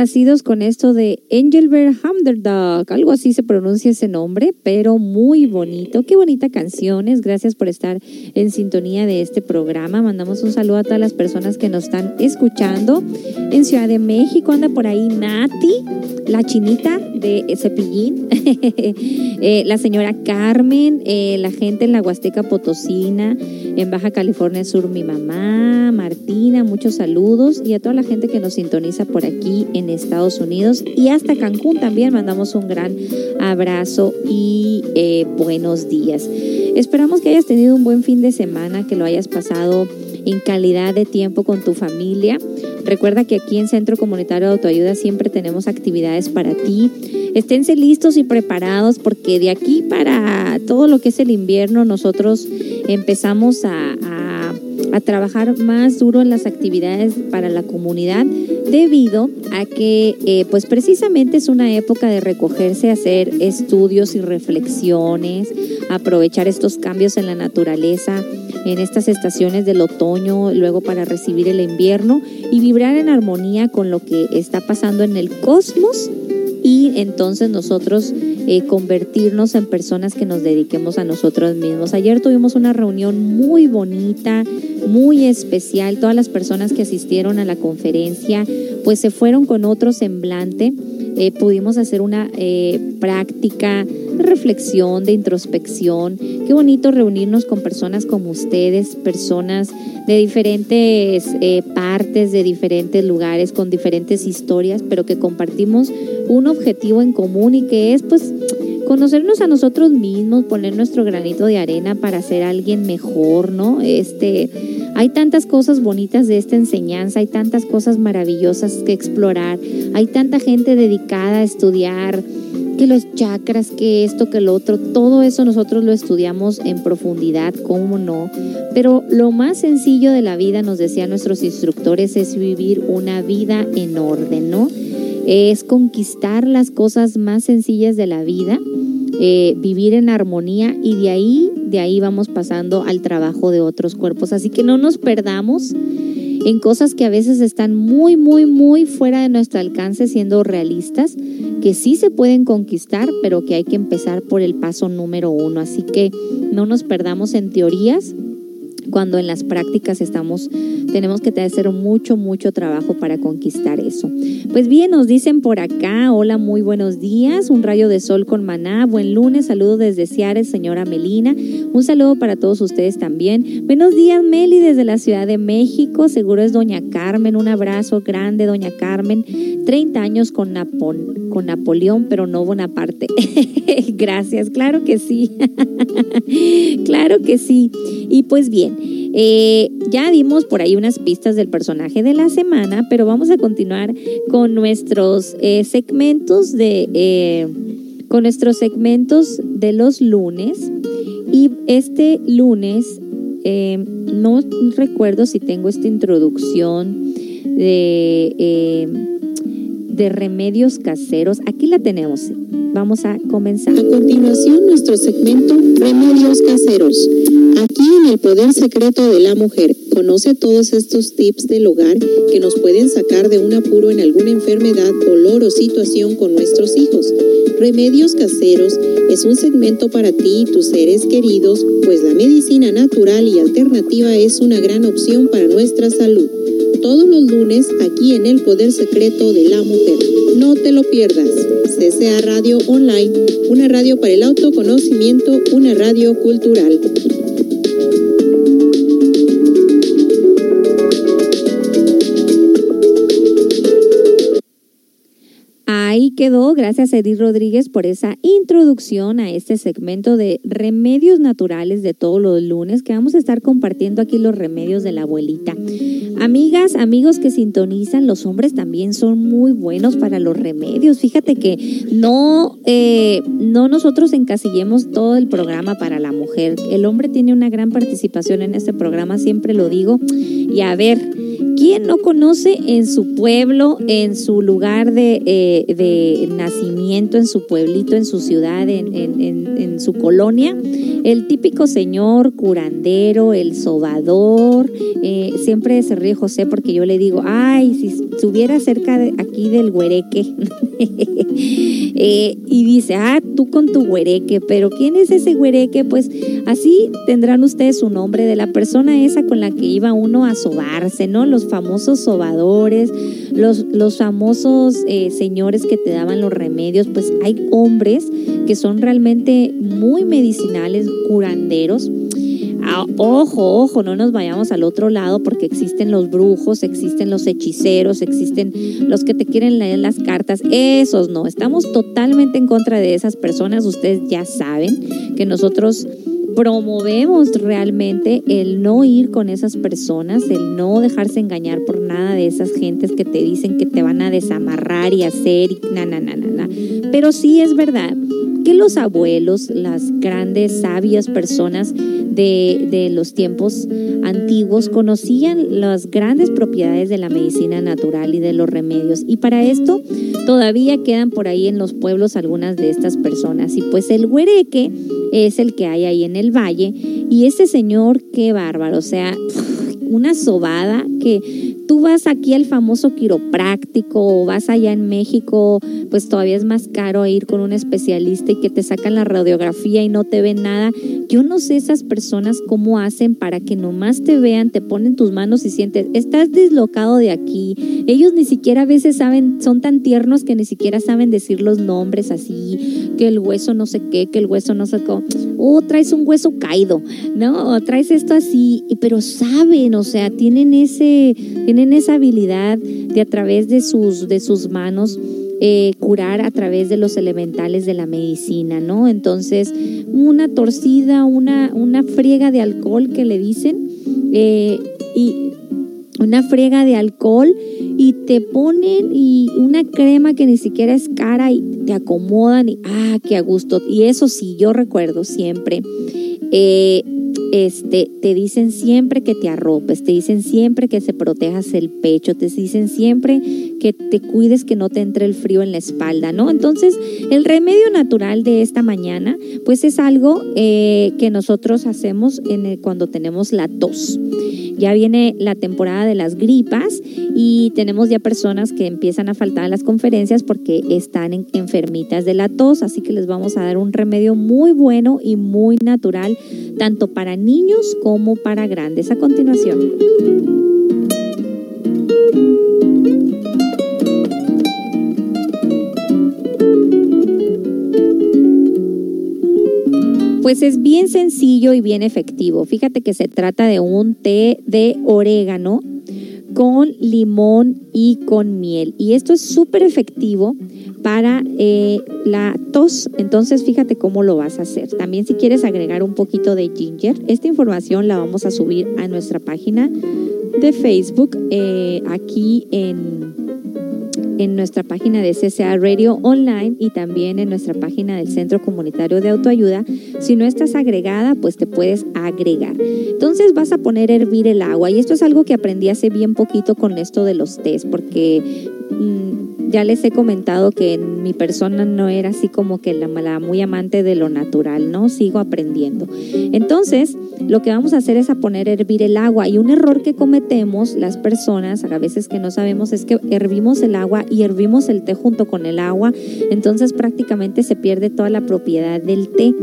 complacidos con esto de Engelbert Hamderdog, algo así se pronuncia ese nombre, pero muy bonito. Qué bonita canciones. Gracias por estar en sintonía de este programa. Mandamos un saludo a todas las personas que nos están escuchando. En Ciudad de México anda por ahí Nati, la chinita de Cepillín, eh, la señora Carmen, eh, la gente en la Huasteca Potosina, en Baja California Sur, mi mamá, Muchos saludos y a toda la gente que nos sintoniza por aquí en Estados Unidos y hasta Cancún también mandamos un gran abrazo y eh, buenos días. Esperamos que hayas tenido un buen fin de semana, que lo hayas pasado en calidad de tiempo con tu familia. Recuerda que aquí en Centro Comunitario de Autoayuda siempre tenemos actividades para ti. Esténse listos y preparados porque de aquí para todo lo que es el invierno nosotros empezamos a, a trabajar más duro en las actividades para la comunidad debido a que eh, pues precisamente es una época de recogerse, hacer estudios y reflexiones, aprovechar estos cambios en la naturaleza en estas estaciones del otoño, luego para recibir el invierno y vibrar en armonía con lo que está pasando en el cosmos y entonces nosotros eh, convertirnos en personas que nos dediquemos a nosotros mismos. Ayer tuvimos una reunión muy bonita, muy especial. Todas las personas que asistieron a la conferencia pues se fueron con otro semblante. Eh, pudimos hacer una eh, práctica de reflexión, de introspección. Qué bonito reunirnos con personas como ustedes, personas de diferentes eh, partes, de diferentes lugares, con diferentes historias, pero que compartimos un objetivo en común y que es pues conocernos a nosotros mismos, poner nuestro granito de arena para ser alguien mejor, ¿no? Este, hay tantas cosas bonitas de esta enseñanza, hay tantas cosas maravillosas que explorar, hay tanta gente dedicada a estudiar que los chakras, que esto, que lo otro, todo eso nosotros lo estudiamos en profundidad, cómo no. Pero lo más sencillo de la vida, nos decían nuestros instructores, es vivir una vida en orden, ¿no? Es conquistar las cosas más sencillas de la vida, eh, vivir en armonía y de ahí, de ahí vamos pasando al trabajo de otros cuerpos. Así que no nos perdamos en cosas que a veces están muy, muy, muy fuera de nuestro alcance, siendo realistas, que sí se pueden conquistar, pero que hay que empezar por el paso número uno. Así que no nos perdamos en teorías, cuando en las prácticas estamos, tenemos que hacer mucho, mucho trabajo para conquistar eso. Pues bien, nos dicen por acá, hola, muy buenos días, un rayo de sol con maná, buen lunes, saludo desde Ciares, señora Melina, un saludo para todos ustedes también. Buenos días, Meli, desde la Ciudad de México, seguro es doña Carmen, un abrazo grande, doña Carmen, 30 años con, con Napoleón, pero no Bonaparte. Gracias, claro que sí, claro que sí. Y pues bien, eh, ya dimos por ahí unas pistas del personaje de la semana, pero vamos a continuar con nuestros eh, segmentos de eh, con nuestros segmentos de los lunes. Y este lunes no recuerdo si tengo esta introducción de de remedios caseros. Aquí la tenemos. Vamos a comenzar. A continuación, nuestro segmento Remedios caseros. Aquí en el Poder Secreto de la Mujer, conoce todos estos tips del hogar que nos pueden sacar de un apuro en alguna enfermedad, dolor o situación con nuestros hijos. Remedios caseros es un segmento para ti y tus seres queridos, pues la medicina natural y alternativa es una gran opción para nuestra salud todos los lunes aquí en El Poder Secreto de la Mujer. No te lo pierdas. CCA Radio Online, una radio para el autoconocimiento, una radio cultural. Quedó, gracias Edith Rodríguez por esa introducción a este segmento de remedios naturales de todos los lunes que vamos a estar compartiendo aquí los remedios de la abuelita. Amigas, amigos que sintonizan, los hombres también son muy buenos para los remedios. Fíjate que no, eh, no nosotros encasillemos todo el programa para la mujer. El hombre tiene una gran participación en este programa, siempre lo digo. Y a ver, ¿quién no conoce en su pueblo, en su lugar de, eh, de nacimiento, en su pueblito, en su ciudad, en, en, su colonia, el típico señor curandero, el sobador, eh, siempre se ríe José porque yo le digo, ay, si estuviera cerca de aquí del huereque, eh, y dice, ah, tú con tu huereque, pero ¿quién es ese huereque? Pues así tendrán ustedes su nombre de la persona esa con la que iba uno a sobarse, ¿no? Los famosos sobadores, los, los famosos eh, señores que te daban los remedios, pues hay hombres que son realmente muy medicinales, curanderos. Ah, ojo, ojo, no nos vayamos al otro lado porque existen los brujos, existen los hechiceros, existen los que te quieren leer las cartas. Esos no, estamos totalmente en contra de esas personas. Ustedes ya saben que nosotros promovemos realmente el no ir con esas personas, el no dejarse engañar por nada de esas gentes que te dicen que te van a desamarrar y hacer y na, na, na, na, na. Pero sí es verdad que los abuelos, las grandes, sabias personas de, de, los tiempos antiguos conocían las grandes propiedades de la medicina natural y de los remedios. Y para esto todavía quedan por ahí en los pueblos algunas de estas personas. Y pues el huereque es el que hay ahí en el valle. Y ese señor, qué bárbaro, o sea, una sobada que tú vas aquí al famoso quiropráctico o vas allá en México, pues todavía es más caro ir con un especialista y que te sacan la radiografía y no te ven nada. Yo no sé esas personas cómo hacen para que nomás te vean, te ponen tus manos y sientes, estás dislocado de aquí. Ellos ni siquiera a veces saben, son tan tiernos que ni siquiera saben decir los nombres así, que el hueso no sé qué, que el hueso no sé cómo. O traes un hueso caído, ¿no? O traes esto así, pero saben, o sea, tienen ese, tienen esa habilidad de a través de sus, de sus manos eh, curar a través de los elementales de la medicina, ¿no? Entonces, una torcida, una, una friega de alcohol que le dicen, eh, y una friega de alcohol y te ponen y una crema que ni siquiera es cara y te acomodan y ah, qué a gusto. Y eso sí, yo recuerdo siempre. Eh, este, te dicen siempre que te arropes, te dicen siempre que se protejas el pecho, te dicen siempre que te cuides que no te entre el frío en la espalda, ¿no? Entonces, el remedio natural de esta mañana, pues es algo eh, que nosotros hacemos en cuando tenemos la tos. Ya viene la temporada de las gripas y tenemos ya personas que empiezan a faltar a las conferencias porque están enfermitas de la tos, así que les vamos a dar un remedio muy bueno y muy natural, tanto para niños como para grandes. A continuación. Pues es bien sencillo y bien efectivo. Fíjate que se trata de un té de orégano con limón y con miel. Y esto es súper efectivo para eh, la tos. Entonces fíjate cómo lo vas a hacer. También si quieres agregar un poquito de ginger, esta información la vamos a subir a nuestra página de Facebook eh, aquí en en nuestra página de CCA Radio Online y también en nuestra página del Centro Comunitario de Autoayuda. Si no estás agregada, pues te puedes agregar. Entonces vas a poner a hervir el agua y esto es algo que aprendí hace bien poquito con esto de los test porque mm, ya les he comentado que mi persona no era así como que la, la muy amante de lo natural, ¿no? Sigo aprendiendo. Entonces, lo que vamos a hacer es a poner a hervir el agua y un error que cometemos las personas a veces que no sabemos es que hervimos el agua y hervimos el té junto con el agua, entonces prácticamente se pierde toda la propiedad del té.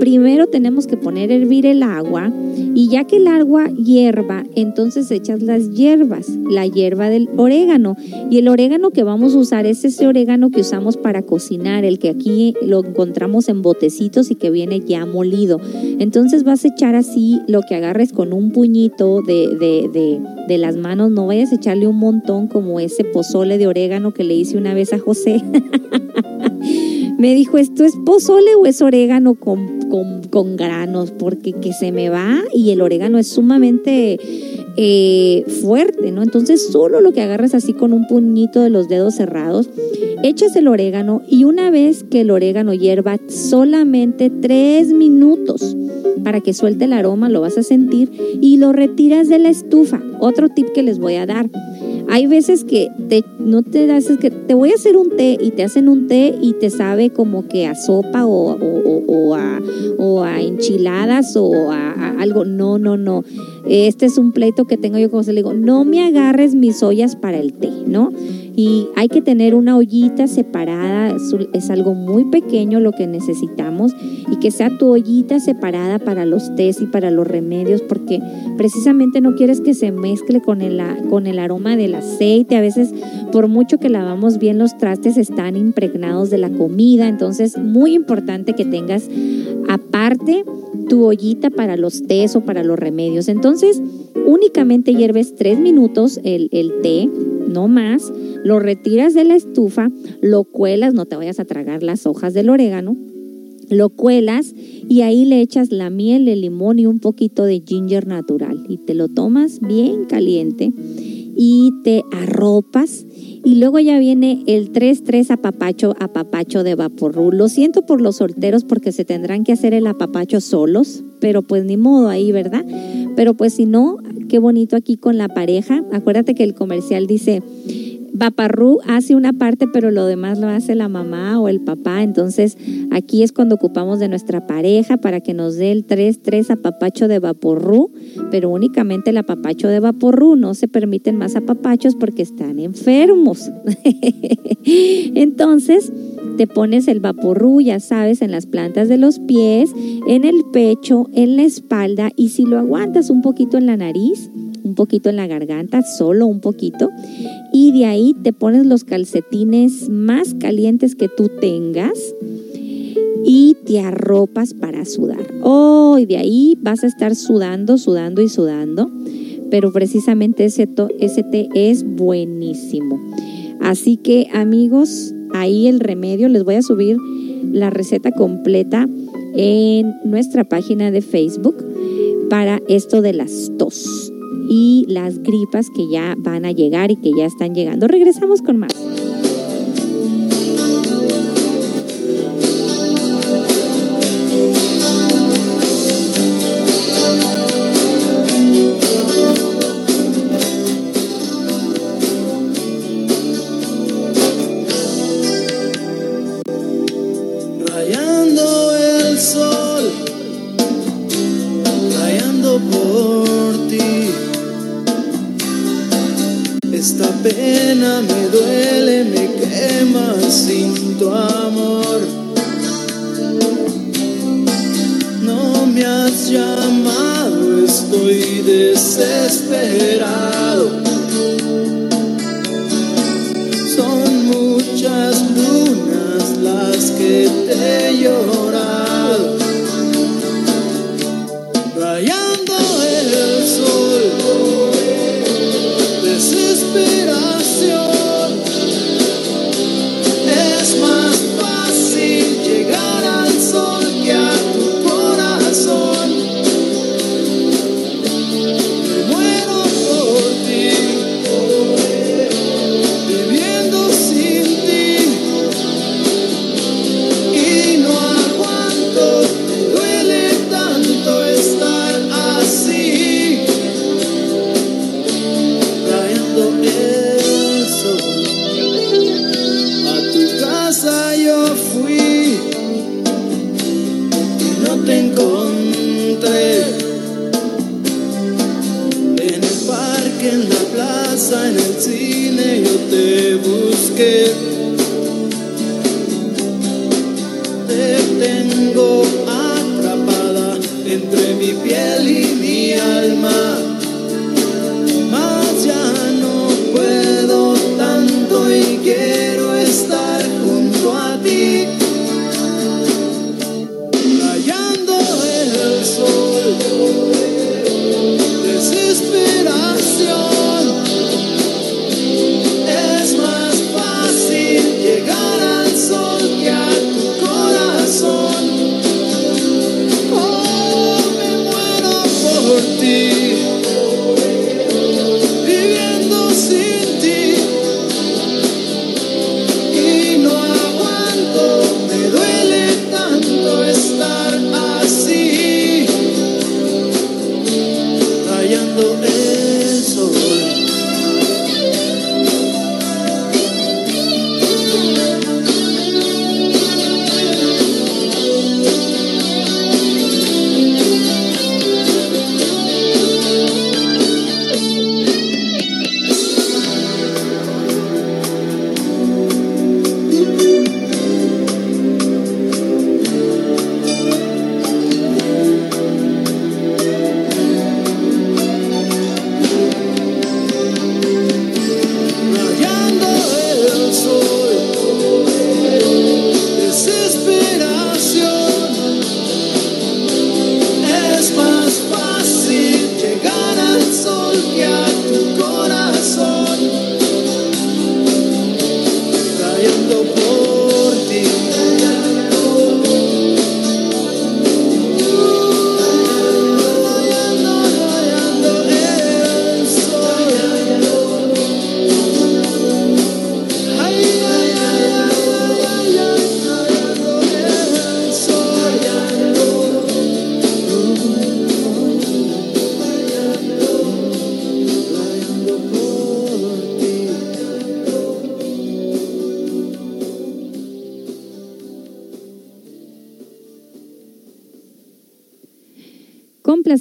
Primero tenemos que poner a hervir el agua y ya que el agua hierva, entonces echas las hierbas, la hierba del orégano y el orégano que vamos usar es ese orégano que usamos para cocinar, el que aquí lo encontramos en botecitos y que viene ya molido. Entonces vas a echar así lo que agarres con un puñito de, de, de, de las manos, no vayas a echarle un montón como ese pozole de orégano que le hice una vez a José. Me dijo, ¿esto es pozole o es orégano con, con, con granos? Porque que se me va y el orégano es sumamente eh, fuerte, ¿no? Entonces solo lo que agarras así con un puñito de los dedos cerrados, echas el orégano y una vez que el orégano hierva solamente tres minutos para que suelte el aroma, lo vas a sentir y lo retiras de la estufa. Otro tip que les voy a dar. Hay veces que te, no te das, que te voy a hacer un té y te hacen un té y te sabe como que a sopa o, o, o, a, o a, enchiladas o a, algo. No, no, no. Este es un pleito que tengo yo como se le digo, no me agarres mis ollas para el té, ¿no? Y hay que tener una ollita separada, es algo muy pequeño lo que necesitamos y que sea tu ollita separada para los tés y para los remedios porque precisamente no quieres que se mezcle con el, con el aroma del aceite. A veces por mucho que lavamos bien los trastes están impregnados de la comida, entonces muy importante que tengas aparte tu ollita para los tés o para los remedios. Entonces únicamente hierves tres minutos el, el té no más, lo retiras de la estufa, lo cuelas, no te vayas a tragar las hojas del orégano, lo cuelas y ahí le echas la miel, el limón y un poquito de ginger natural. Y te lo tomas bien caliente y te arropas y luego ya viene el 3-3 apapacho, apapacho de vaporru. Lo siento por los solteros porque se tendrán que hacer el apapacho solos, pero pues ni modo ahí, ¿verdad? Pero pues si no, qué bonito aquí con la pareja. Acuérdate que el comercial dice, Vaparrú hace una parte, pero lo demás lo hace la mamá o el papá. Entonces, aquí es cuando ocupamos de nuestra pareja para que nos dé el 3-3 apapacho de Vaporru, pero únicamente el apapacho de Vaporru. No se permiten más apapachos porque están enfermos. Entonces, te pones el Vaporru, ya sabes, en las plantas de los pies, en el pecho, en la espalda y si lo aguantas un poquito en la nariz, un poquito en la garganta, solo un poquito, y de ahí te pones los calcetines más calientes que tú tengas y te arropas para sudar. Oh, y de ahí vas a estar sudando, sudando y sudando, pero precisamente ese, ese té es buenísimo. Así que amigos, ahí el remedio, les voy a subir la receta completa en nuestra página de Facebook para esto de las tos y las gripas que ya van a llegar y que ya están llegando. Regresamos con más. Esta pena me duele, me quema sin tu amor. No me has llamado estoy desesperado. Son muchas lunas las que te he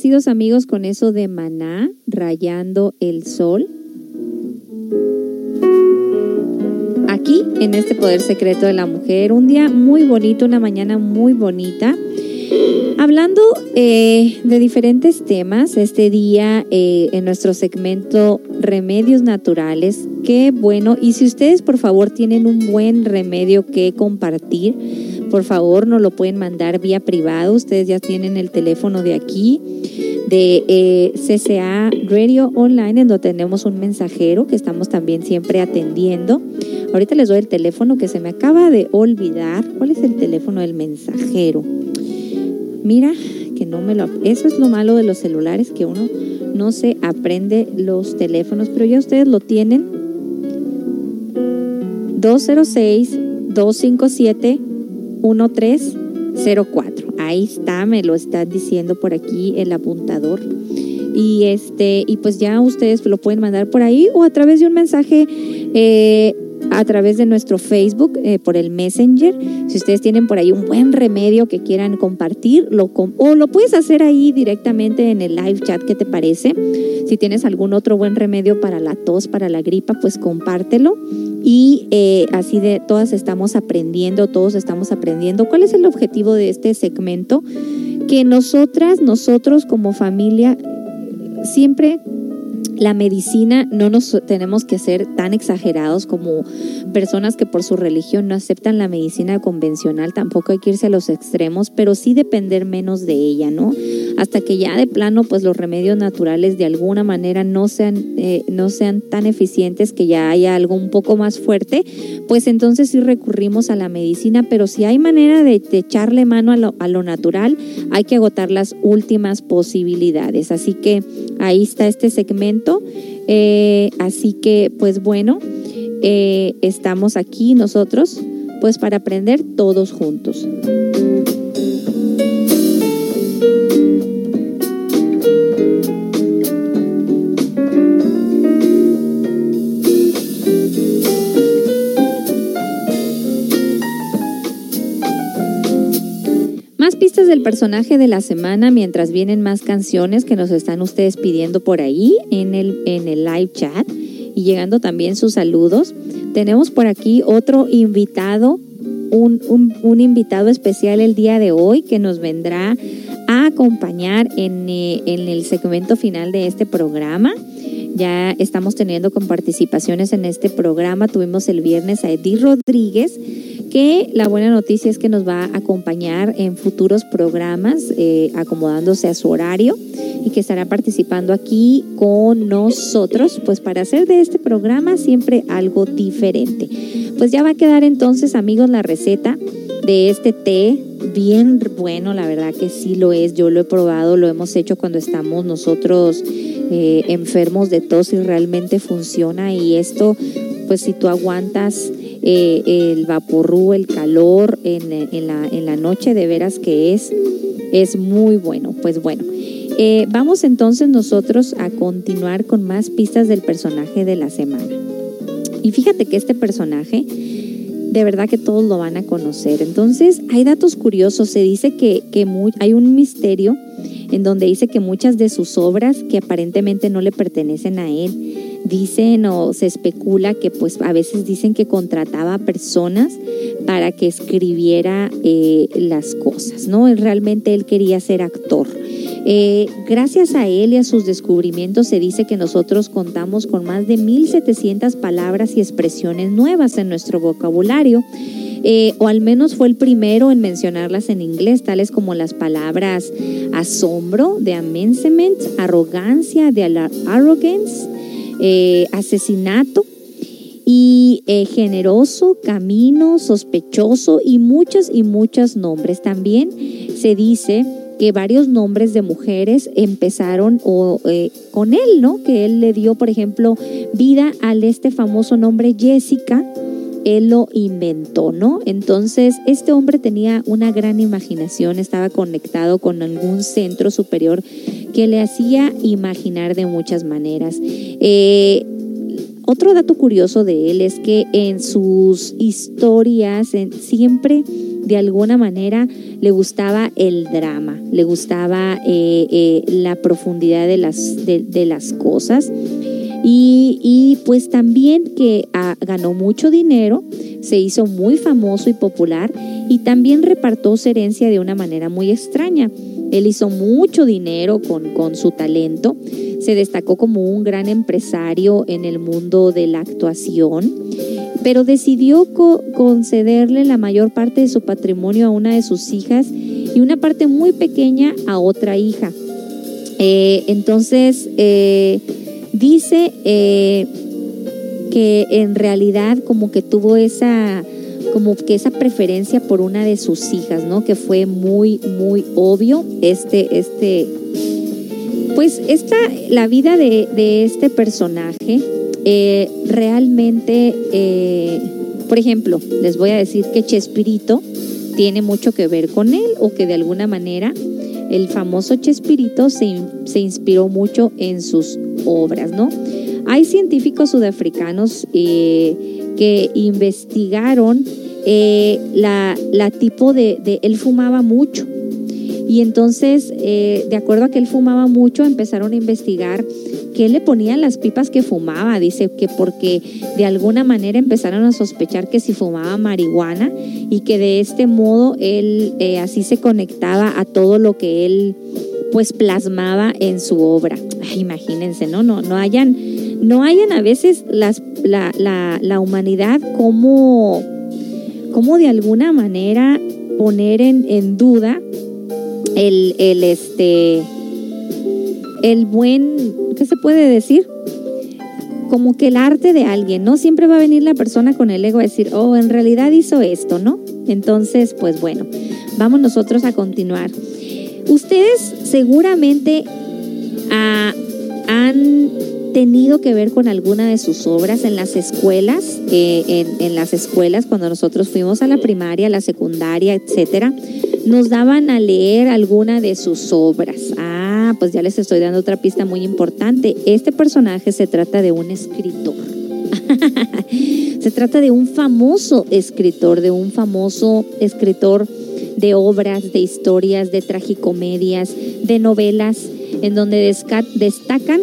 Amigos con eso de maná, rayando el sol. Aquí, en este Poder Secreto de la Mujer, un día muy bonito, una mañana muy bonita. Hablando eh, de diferentes temas, este día eh, en nuestro segmento Remedios Naturales, qué bueno. Y si ustedes por favor tienen un buen remedio que compartir, por favor nos lo pueden mandar vía privado. Ustedes ya tienen el teléfono de aquí, de eh, CCA Radio Online, en donde tenemos un mensajero que estamos también siempre atendiendo. Ahorita les doy el teléfono que se me acaba de olvidar. ¿Cuál es el teléfono del mensajero? Mira, que no me lo... Eso es lo malo de los celulares, que uno no se aprende los teléfonos, pero ya ustedes lo tienen. 206-257-1304. Ahí está, me lo están diciendo por aquí el apuntador. Y este, y pues ya ustedes lo pueden mandar por ahí o a través de un mensaje eh, a través de nuestro Facebook eh, por el Messenger. Si ustedes tienen por ahí un buen remedio que quieran compartir, lo o lo puedes hacer ahí directamente en el live chat, ¿qué te parece? Si tienes algún otro buen remedio para la tos, para la gripa, pues compártelo. Y eh, así de todas estamos aprendiendo, todos estamos aprendiendo. ¿Cuál es el objetivo de este segmento? Que nosotras, nosotros como familia, siempre la medicina no nos tenemos que ser tan exagerados como personas que por su religión no aceptan la medicina convencional, tampoco hay que irse a los extremos, pero sí depender menos de ella, ¿no? Hasta que ya de plano pues los remedios naturales de alguna manera no sean, eh, no sean tan eficientes, que ya haya algo un poco más fuerte, pues entonces sí recurrimos a la medicina, pero si hay manera de, echarle mano a lo, a lo natural, hay que agotar las últimas posibilidades. Así que ahí está este segmento. Eh, así que, pues bueno, eh, estamos aquí nosotros, pues para aprender todos juntos. Del personaje de la semana mientras vienen más canciones que nos están ustedes pidiendo por ahí en el, en el live chat y llegando también sus saludos. Tenemos por aquí otro invitado, un, un, invitado especial el día de hoy que nos vendrá a acompañar en, eh, en el segmento final de este programa. Ya estamos teniendo con participaciones en este programa. Tuvimos el viernes a Eddie Rodríguez que la buena noticia es que nos va a acompañar en futuros programas, eh, acomodándose a su horario y que estará participando aquí con nosotros, pues para hacer de este programa siempre algo diferente. Pues ya va a quedar entonces, amigos, la receta de este té bien bueno, la verdad que sí lo es, yo lo he probado, lo hemos hecho cuando estamos nosotros eh, enfermos de tos y realmente funciona y esto, pues si tú aguantas eh, el vaporru, el calor en, la, en, la, noche, de veras que es, es muy bueno. Pues bueno, eh, vamos entonces nosotros a continuar con más pistas del personaje de la semana. Y fíjate que este personaje, de verdad que todos lo van a conocer. Entonces, hay datos curiosos. Se dice que, que hay un misterio en donde dice que muchas de sus obras que aparentemente no le pertenecen a él, dicen o se especula que pues a veces dicen que contrataba personas para que escribiera eh, las cosas, ¿no? Realmente él quería ser actor. Eh, gracias a él y a sus descubrimientos se dice que nosotros contamos con más de 1.700 palabras y expresiones nuevas en nuestro vocabulario. Eh, o al menos fue el primero en mencionarlas en inglés, tales como las palabras asombro, de amazement, arrogancia, de arrogance, eh, asesinato y eh, generoso, camino, sospechoso y muchos y muchos nombres. También se dice que varios nombres de mujeres empezaron o, eh, con él, ¿no? Que él le dio, por ejemplo, vida al este famoso nombre Jessica, él lo inventó, ¿no? Entonces, este hombre tenía una gran imaginación, estaba conectado con algún centro superior que le hacía imaginar de muchas maneras. Eh, otro dato curioso de él es que en sus historias siempre de alguna manera le gustaba el drama, le gustaba eh, eh, la profundidad de las, de las cosas. Y, pues también que ah, ganó mucho dinero, se hizo muy famoso y popular y también repartió su herencia de una manera muy extraña. Él hizo mucho dinero con, con su talento, se destacó como un gran empresario en el mundo de la actuación, pero decidió concederle la mayor parte de su patrimonio a una de sus hijas y una parte muy pequeña a otra hija. Eh, entonces, eh, Dice eh, que en realidad como que tuvo esa como que esa preferencia por una de sus hijas, ¿no? Que fue muy, muy obvio. Este, este, pues esta, la vida de, este personaje eh, realmente, eh, por ejemplo, les voy a decir que Chespirito tiene mucho que ver con él o que de alguna manera el famoso Chespirito se, se inspiró mucho en sus obras, ¿no? Hay científicos sudafricanos eh, que investigaron eh, la, tipo de, Él fumaba mucho. Y entonces, eh, de acuerdo a que él fumaba mucho, empezaron a investigar qué le ponían las pipas que fumaba. Dice que porque de alguna manera empezaron a sospechar que si fumaba marihuana y que de este modo él así se conectaba a todo lo que él pues plasmaba en su obra. imagínense, ¿no? No, no hayan, no hayan a veces las, la, la, la humanidad como, como de alguna manera poner en, en duda el, el, este, el buen, ¿qué se puede decir? Como que el arte de alguien, ¿no? Siempre va a venir la persona con el ego a decir, oh, en realidad hizo esto, ¿no? Entonces, pues bueno, vamos nosotros a continuar. Ustedes seguramente ah, han tenido que ver con alguna de sus obras en las escuelas, eh, en, en, las escuelas cuando nosotros fuimos a la primaria, la secundaria, etcétera, nos daban a leer alguna de sus obras. Ah, pues ya les estoy dando otra pista muy importante. Este personaje se trata de un escritor. se trata de un famoso escritor, de un famoso escritor de obras, de historias, de tragicomedias, de novelas, en donde destacan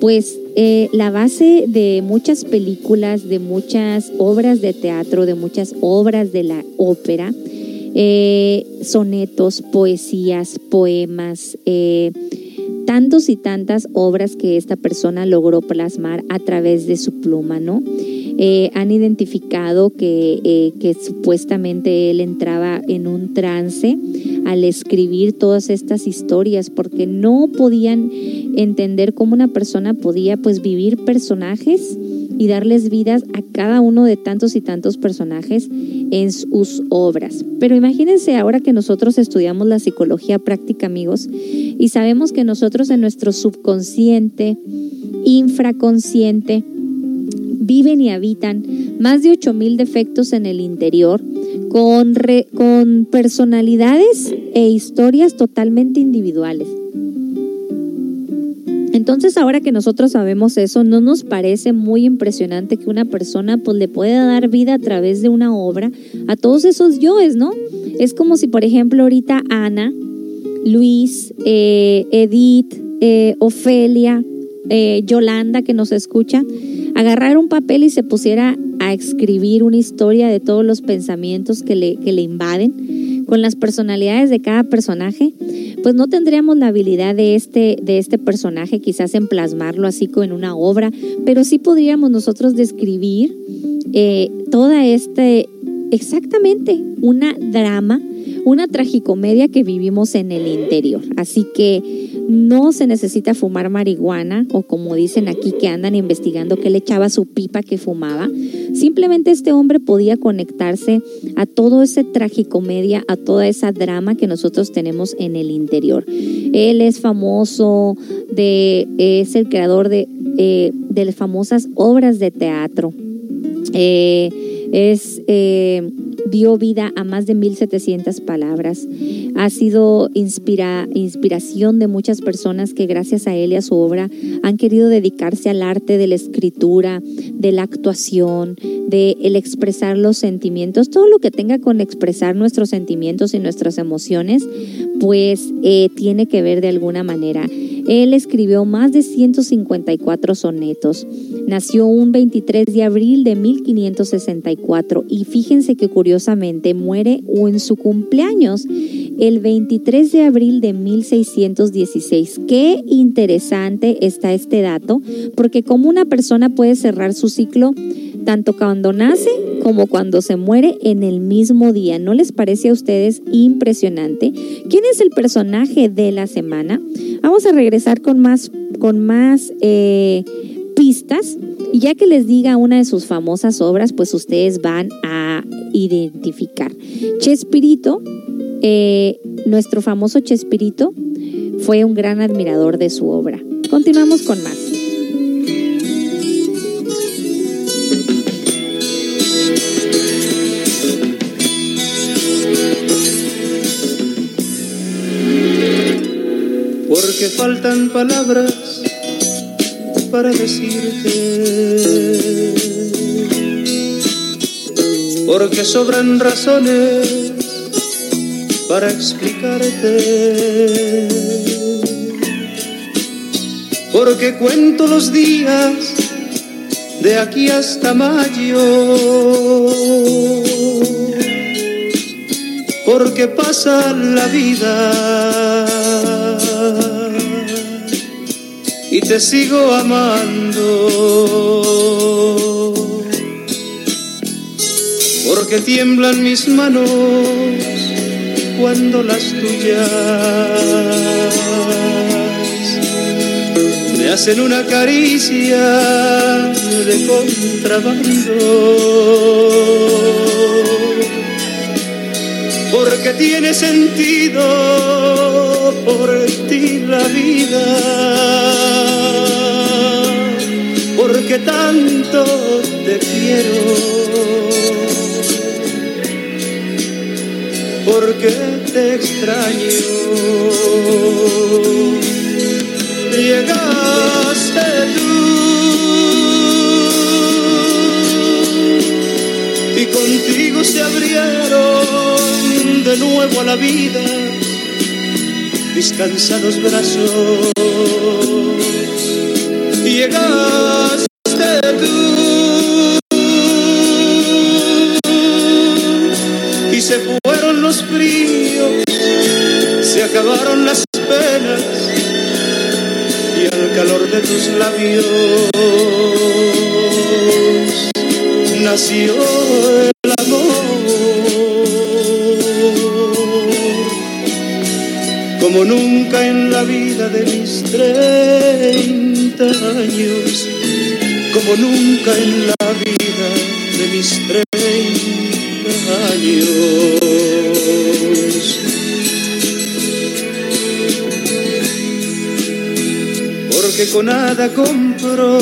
pues eh, la base de muchas películas, de muchas obras de teatro, de muchas obras de la ópera, eh, sonetos, poesías, poemas, eh, tantos y tantas obras que esta persona logró plasmar a través de su pluma, ¿no? Eh, han identificado que, eh, que supuestamente él entraba en un trance al escribir todas estas historias porque no podían entender cómo una persona podía pues vivir personajes y darles vidas a cada uno de tantos y tantos personajes en sus obras. Pero imagínense ahora que nosotros estudiamos la psicología práctica, amigos, y sabemos que nosotros en nuestro subconsciente, infraconsciente, viven y habitan más de 8.000 defectos en el interior con, con personalidades e historias totalmente individuales. Entonces ahora que nosotros sabemos eso, ¿no nos parece muy impresionante que una persona pues le pueda dar vida a través de una obra a todos esos yoes, ¿no? Es como si por ejemplo ahorita Ana, Luis, eh, Edith, eh, Ofelia, eh, Yolanda que nos escucha, agarrar un papel y se pusiera a escribir una historia de todos los pensamientos que le, que le invaden, con las personalidades de cada personaje, pues no tendríamos la habilidad de este, de este personaje quizás en plasmarlo así como en una obra, pero sí podríamos nosotros describir eh, toda este, exactamente, una drama, una tragicomedia que vivimos en el interior. Así que no se necesita fumar marihuana o como dicen aquí que andan investigando que le echaba su pipa que fumaba. Simplemente este hombre podía conectarse a todo ese tragicomedia, a toda esa drama que nosotros tenemos en el interior. Él es famoso, de, es el creador de, eh, de las famosas obras de teatro. Eh, es eh, dio vida a más de 1.700 palabras. Ha sido inspira, inspiración de muchas personas que gracias a él y a su obra han querido dedicarse al arte de la escritura, de la actuación, de el expresar los sentimientos, todo lo que tenga con expresar nuestros sentimientos y nuestras emociones, pues eh, tiene que ver de alguna manera. Él escribió más de 154 sonetos. Nació un 23 de abril de 1564 y fíjense que curiosamente muere en su cumpleaños el 23 de abril de 1616. Qué interesante está este dato, porque como una persona puede cerrar su ciclo tanto cuando nace como cuando se muere en el mismo día. ¿No les parece a ustedes impresionante? ¿Quién es el personaje de la semana? Vamos a regresar con más, con más eh, pistas. Y ya que les diga una de sus famosas obras, pues ustedes van a identificar. Chespirito, eh, nuestro famoso Chespirito, fue un gran admirador de su obra. Continuamos con más. Porque faltan palabras para decirte. Porque sobran razones para explicarte. Porque cuento los días de aquí hasta mayo. Porque pasa la vida te sigo amando. Porque tiemblan mis manos cuando las tuyas me hacen una caricia de contrabando porque tiene sentido por ti la vida, porque tanto te quiero, porque te extraño. Llegaste tú. Y contigo se abrieron de nuevo a la vida mis cansados brazos. Llegaste tú y se fueron los fríos, se acabaron las penas y al calor de tus labios nació nunca en la vida de mis treinta años, como nunca en la vida de mis treinta años. Porque con nada compro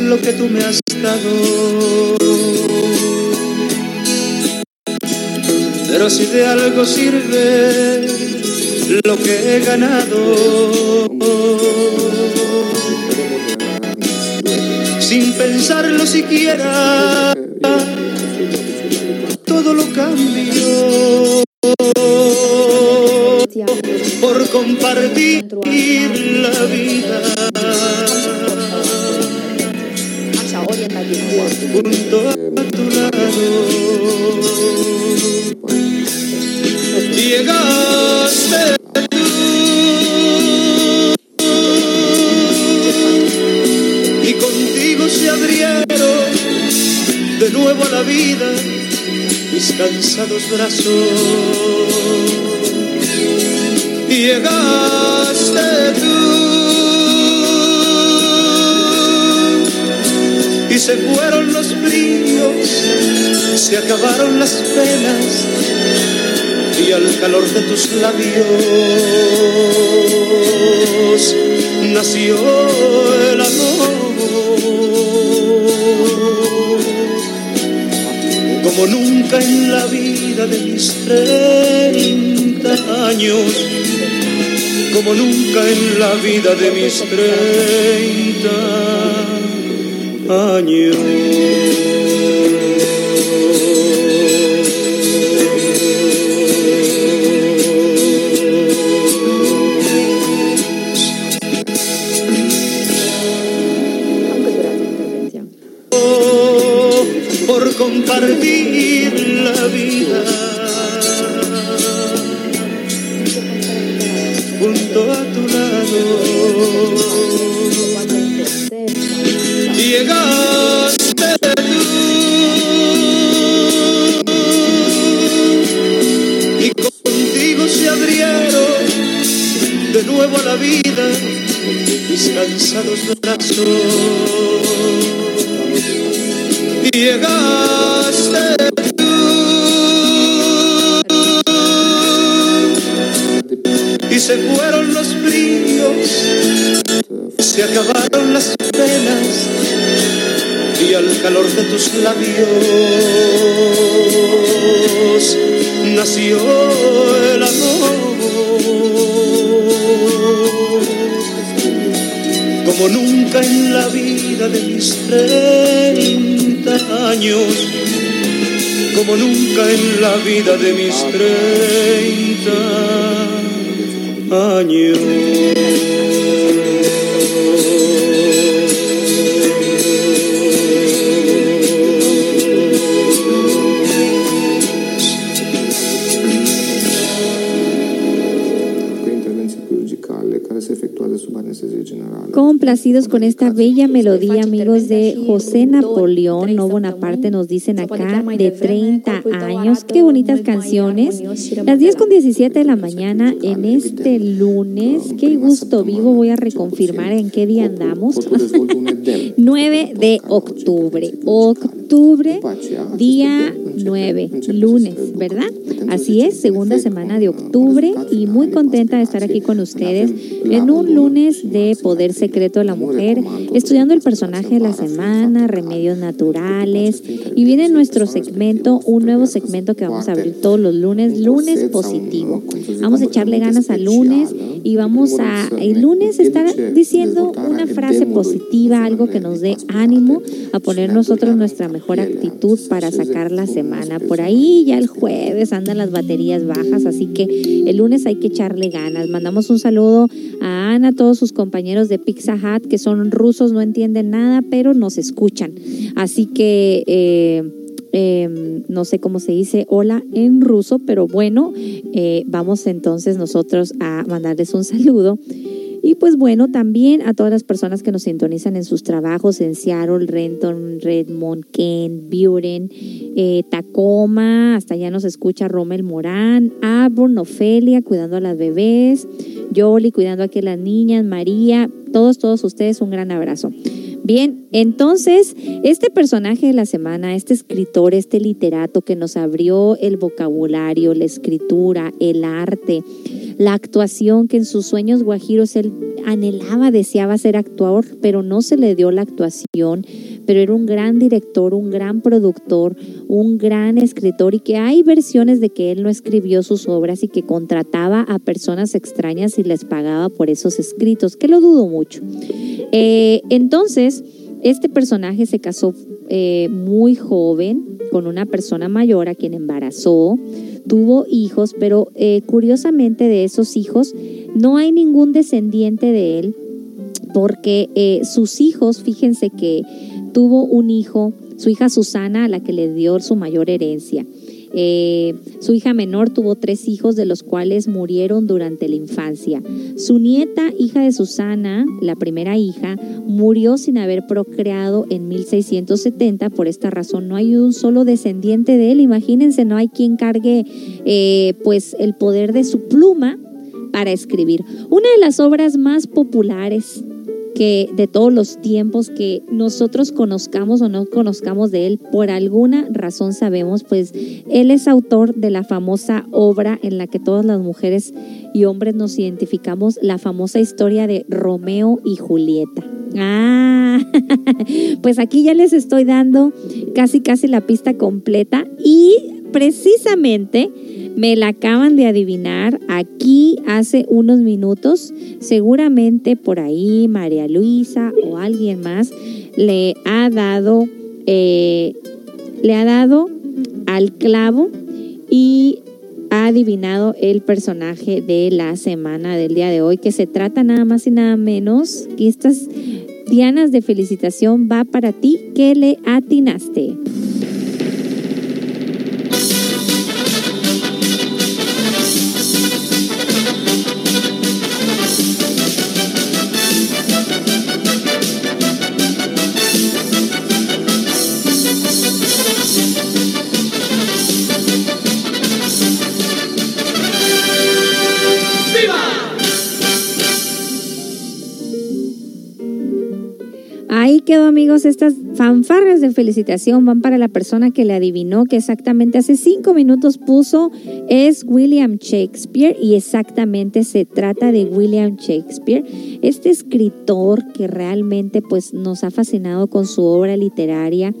lo que tú me has dado. Pero si de algo sirve lo que he ganado, sin pensarlo siquiera, todo lo cambio. Por compartir la vida. Junto brazos. Llegaste tú y se fueron los brillos, se acabaron las penas y al calor de tus labios nació el amor. Como nunca en la vida de mis treinta años, como nunca en la vida de mis treinta años. Junto a tu lado. Llegaste tú y contigo se abrieron de nuevo a la vida mis cansados brazos. Tus labios. Nació el amor. Como nunca en la vida de mis treinta años, como nunca en la vida de mis treinta Questa Complacidos con esta bella melodía, amigos de José Napoleón, no Bonaparte, nos dicen acá, de 30 años. Qué bonitas canciones. Las 10 con 17 de la mañana en este lunes. Qué gusto vivo. Voy a reconfirmar en qué día andamos. 9 de octubre. Octubre, día 9, lunes, ¿verdad? Así es, segunda semana de octubre y muy contenta de estar aquí con ustedes en un lunes de Poder Secreto de la Mujer, estudiando el personaje de la semana, remedios naturales y viene nuestro segmento, un nuevo segmento que vamos a abrir todos los lunes, lunes positivo. Vamos a echarle ganas al lunes y vamos a el lunes estar diciendo una frase positiva, algo que nos dé ánimo a poner nosotros nuestra mejor actitud para sacar la semana. Por ahí ya el jueves andan las baterías bajas, así que el lunes hay que echarle ganas. Mandamos un saludo a Ana, a todos sus compañeros de Pizza Que son rusos, no entienden nada, pero nos escuchan. Así que eh, em, no sé cómo se dice hola en ruso, pero bueno, eh, vamos entonces nosotros a mandarles un saludo. Y pues bueno, también a todas las personas que nos sintonizan en sus trabajos en Seattle, Renton, Redmond, Kent, Buren, eh, Tacoma, hasta allá nos escucha Rommel Morán, Auburn, Ofelia, cuidando a las bebés, Yoli, cuidando aquí a las niñas, María, todos, todos ustedes, un gran abrazo. Bien, entonces, este personaje de la semana, este escritor, este literato que nos abrió el vocabulario, la escritura, el arte, la actuación, que en sus sueños guajiros él anhelaba, deseaba ser actor, pero no se le dio la actuación, pero era un gran director, un gran productor, un gran escritor y que hay versiones de que él no escribió sus obras y que contrataba a personas extrañas y les pagaba por esos escritos, que lo dudo mucho. Eh, entonces, este personaje se casó eh, muy joven con una persona mayor a quien embarazó, tuvo hijos, pero eh, curiosamente de esos hijos no hay ningún descendiente de él, porque sus hijos, fíjense que tuvo un hijo, su hija Susana, a la que le dio su mayor herencia. Eh, su hija menor tuvo tres hijos, de los cuales murieron durante la infancia. Su nieta, hija de Susana, la primera hija, murió sin haber procreado en 1670. Por esta razón no hay un solo descendiente de él. Imagínense, no hay quien cargue eh, pues el poder de su pluma para escribir. Una de las obras más populares de todos los tiempos que nosotros conozcamos o no conozcamos de él, por alguna razón sabemos, pues él es autor de la famosa obra en la que todas las mujeres y hombres nos identificamos, la famosa historia de Romeo y Julieta. Ah, pues aquí ya les estoy dando casi casi la pista completa y precisamente me la acaban de adivinar aquí hace unos minutos. Seguramente por ahí María Luisa o alguien más le ha dado, eh, le ha dado al clavo y ha adivinado el personaje de la semana del día de hoy, que se trata nada más y nada menos que estas dianas de felicitación va para ti que le atinaste. Amigos, estas fanfarras de felicitación van para la persona que le adivinó que exactamente hace cinco minutos puso es William Shakespeare y exactamente se trata de William Shakespeare, este escritor que realmente pues nos ha fascinado con su obra literaria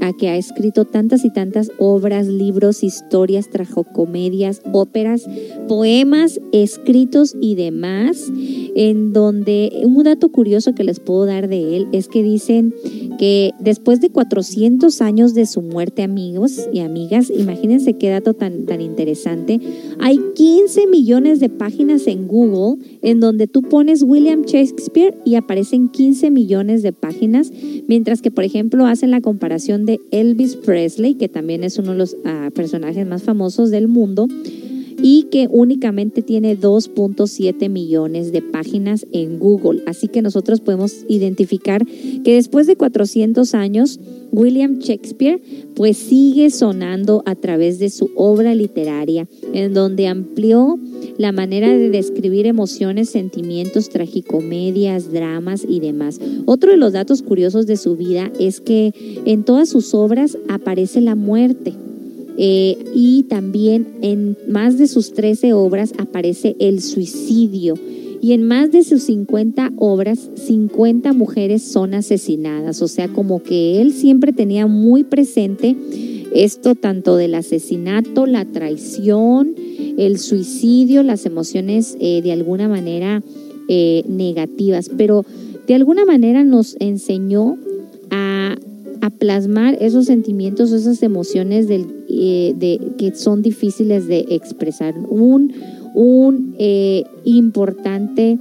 a que ha escrito tantas y tantas obras, libros, historias, tragicomedias, óperas, poemas, escritos y demás, en donde un dato curioso que les puedo dar de él es que dicen que después de 400 años de su muerte, amigos y amigas, imagínense qué dato tan, tan interesante, hay 15 millones de páginas en Google en donde tú pones William Shakespeare y aparecen 15 millones de páginas, mientras que, por ejemplo, hacen la comparación de Elvis Presley, que también es uno de los ah, personajes más famosos del mundo, y que únicamente tiene 2.7 millones de páginas en Google. Así que nosotros podemos identificar que después de 400 años, William Shakespeare pues sigue sonando a través de su obra literaria, en donde amplió la manera de describir emociones, sentimientos, tragicomedias, dramas y demás. Otro de los datos curiosos de su vida es que en todas sus obras aparece la muerte. Eh, y también en más de sus 13 obras aparece el suicidio. Y en más de sus 50 obras, 50 mujeres son asesinadas. O sea, como que él siempre tenía muy presente esto tanto del asesinato, la traición, el suicidio, las emociones eh, de alguna manera eh, negativas, pero de alguna manera nos enseñó a, plasmar esos sentimientos, esas emociones del, eh, de, que son difíciles de expresar. Un, un importante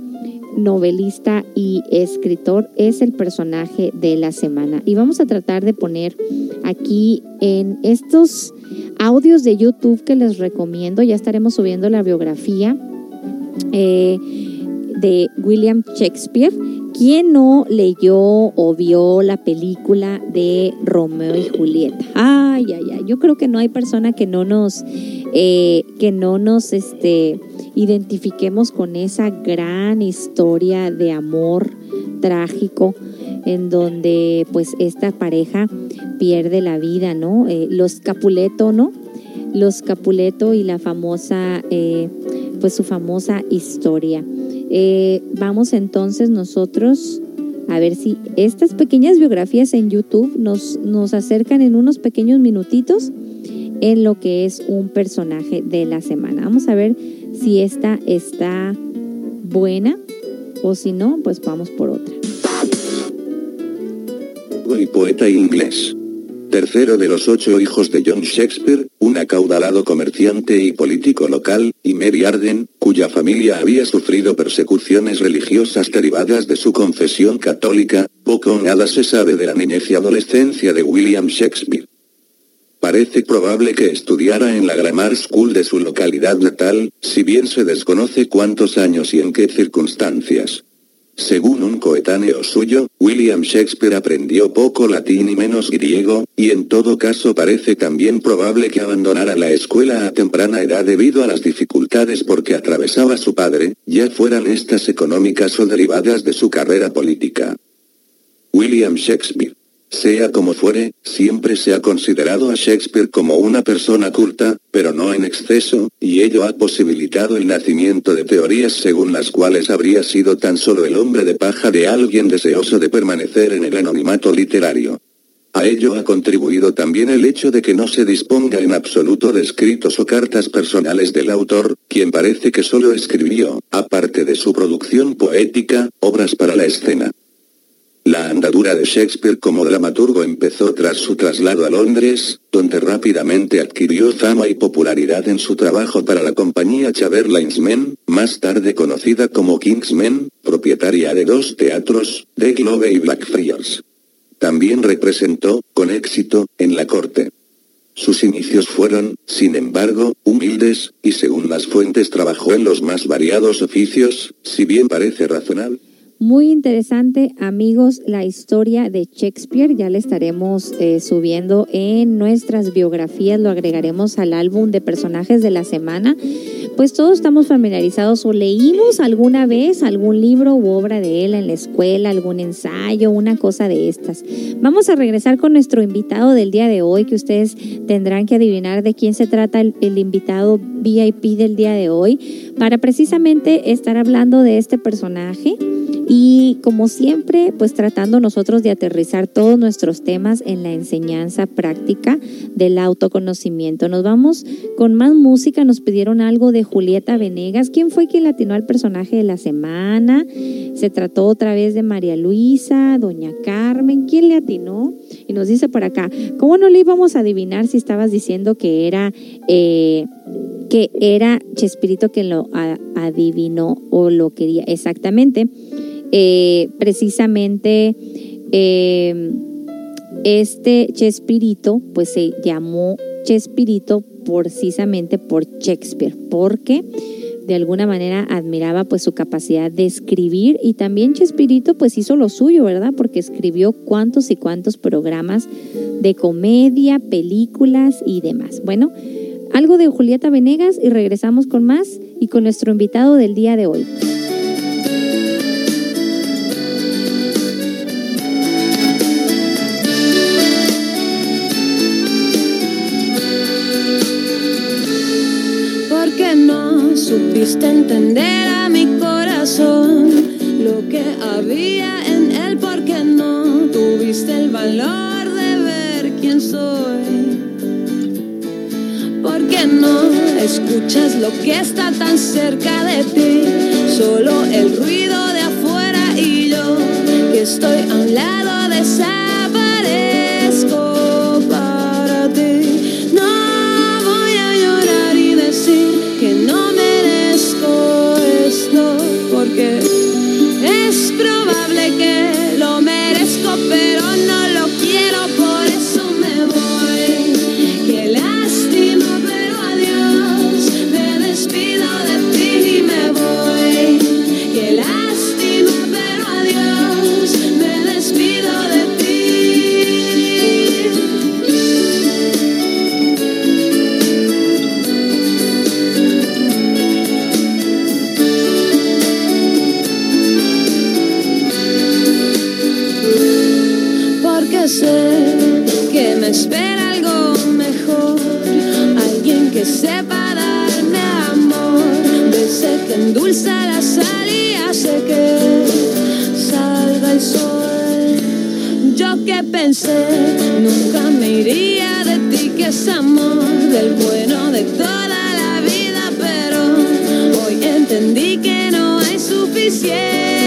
novelista y escritor es el personaje de la semana. Y vamos a tratar de poner aquí en estos audios de YouTube que les recomiendo, ya estaremos subiendo la biografía eh, de William Shakespeare. ¿Quién no leyó o vio la película de Romeo y Julieta? Ay, ay, ay. Yo creo que no hay persona que no nos, eh, que no nos, este, identifiquemos con esa gran historia de amor trágico en donde pues esta pareja pierde la vida, ¿no? Eh, los Capuleto, ¿no? Los Capuleto y la famosa, eh, pues su famosa historia. Eh, vamos entonces nosotros a ver si estas pequeñas biografías en YouTube nos, nos acercan en unos pequeños minutitos en lo que es un personaje de la semana. Vamos a ver si esta está buena o si no, pues vamos por otra. Y poeta inglés. Tercero de los ocho hijos de John Shakespeare, un acaudalado comerciante y político local, y Mary Arden, cuya familia había sufrido persecuciones religiosas derivadas de su confesión católica, poco o nada se sabe de la niñez y adolescencia de William Shakespeare. Parece probable que estudiara en la Grammar School de su localidad natal, si bien se desconoce cuántos años y en qué circunstancias. Según un coetáneo suyo, William Shakespeare aprendió poco latín y menos griego, y en todo caso parece también probable que abandonara la escuela a temprana edad debido a las dificultades porque atravesaba su padre, ya fueran estas económicas o derivadas de su carrera política. William Shakespeare sea como fuere, siempre se ha considerado a Shakespeare como una persona culta, pero no en exceso, y ello ha posibilitado el nacimiento de teorías según las cuales habría sido tan solo el hombre de paja de alguien deseoso de permanecer en el anonimato literario. A ello ha contribuido también el hecho de que no se disponga en absoluto de escritos o cartas personales del autor, quien parece que solo escribió, aparte de su producción poética, obras para la escena. La andadura de Shakespeare como dramaturgo empezó tras su traslado a Londres, donde rápidamente adquirió fama y popularidad en su trabajo para la compañía Chamberlain's Men, más tarde conocida como Kingsmen, propietaria de dos teatros, The Globe y Blackfriars. También representó, con éxito, en la corte. Sus inicios fueron, sin embargo, humildes, y según las fuentes trabajó en los más variados oficios, si bien parece razonable. Muy interesante, amigos, la historia de Shakespeare. Ya le estaremos eh, subiendo en nuestras biografías, lo agregaremos al álbum de personajes de la semana. Pues todos estamos familiarizados o leímos alguna vez algún libro u obra de él en la escuela, algún ensayo, una cosa de estas. Vamos a regresar con nuestro invitado del día de hoy, que ustedes tendrán que adivinar de quién se trata el invitado VIP del día de hoy, para precisamente estar hablando de este personaje y como siempre, pues tratando nosotros de aterrizar todos nuestros temas en la enseñanza práctica del autoconocimiento. Nos vamos con más música, nos pidieron algo de Julieta Venegas. ¿Quién fue quien latinó al personaje de la semana? Se trató otra vez de María Luisa, Doña Carmen. ¿Quién le atinó? Y nos dice por acá, ¿cómo no le íbamos a adivinar si estabas diciendo que era... Eh, que era Chespirito quien lo adivinó o lo quería exactamente. Eh, precisamente eh, este Chespirito, pues se llamó Chespirito precisamente por Shakespeare, porque de alguna manera admiraba pues su capacidad de escribir y también Chespirito pues hizo lo suyo, ¿verdad? Porque escribió cuantos y cuantos programas de comedia, películas y demás. Bueno, algo de Julieta Venegas y regresamos con más y con nuestro invitado del día de hoy. Supiste entender a mi corazón lo que había en él, porque no tuviste el valor de ver quién soy. Porque no escuchas lo que está tan cerca de ti, solo el ruido de afuera y yo que estoy a un lado desaparezco espera algo mejor, alguien que sepa darme amor, de ese que endulza la sal y hace que salga el sol. Yo que pensé, nunca me iría de ti, que es amor, del bueno de toda la vida, pero hoy entendí que no hay suficiente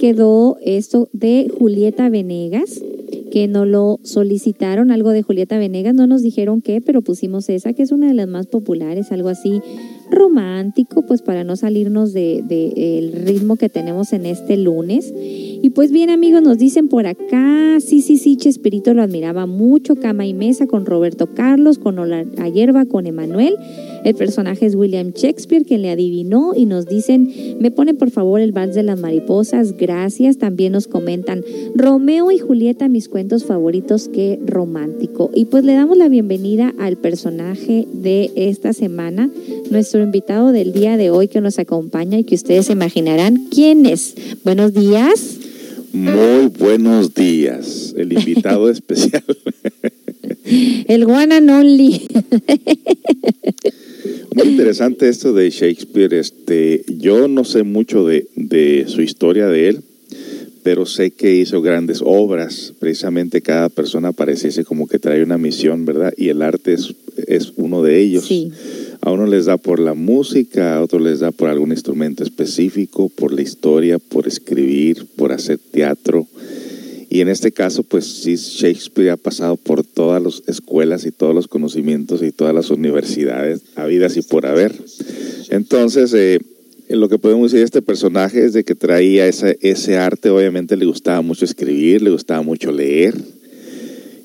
quedó esto de Julieta Venegas, que nos lo solicitaron, algo de Julieta Venegas, no nos dijeron qué, pero pusimos esa, que es una de las más populares, algo así romántico, pues para no salirnos del de, el ritmo que tenemos en este lunes. Y pues bien amigos, nos dicen por acá, sí, sí, sí, Chespirito lo admiraba mucho, Cama y Mesa con Roberto Carlos, con Ola a Hierba, con Emanuel. El personaje es William Shakespeare, quien le adivinó y nos dicen, me pone por favor el vals de las mariposas, gracias. También nos comentan, Romeo y Julieta, mis cuentos favoritos, qué romántico. Y pues le damos la bienvenida al personaje de esta semana, nuestro invitado del día de hoy que nos acompaña y que ustedes se imaginarán quién es. Buenos días. Muy buenos días, el invitado especial. El one and only. Muy interesante esto de Shakespeare. Este, yo no sé mucho de, de su historia de él, pero sé que hizo grandes obras. Precisamente cada persona pareciese como que trae una misión, ¿verdad? Y el arte es, es uno de ellos. Sí. A uno les da por la música, a otro les da por algún instrumento específico, por la historia, por escribir, por hacer teatro. Y en este caso, pues sí, Shakespeare ha pasado por todas las escuelas y todos los conocimientos y todas las universidades habidas y por haber. Entonces, eh, lo que podemos decir de este personaje es de que traía ese arte, obviamente le gustaba mucho escribir, le gustaba mucho leer.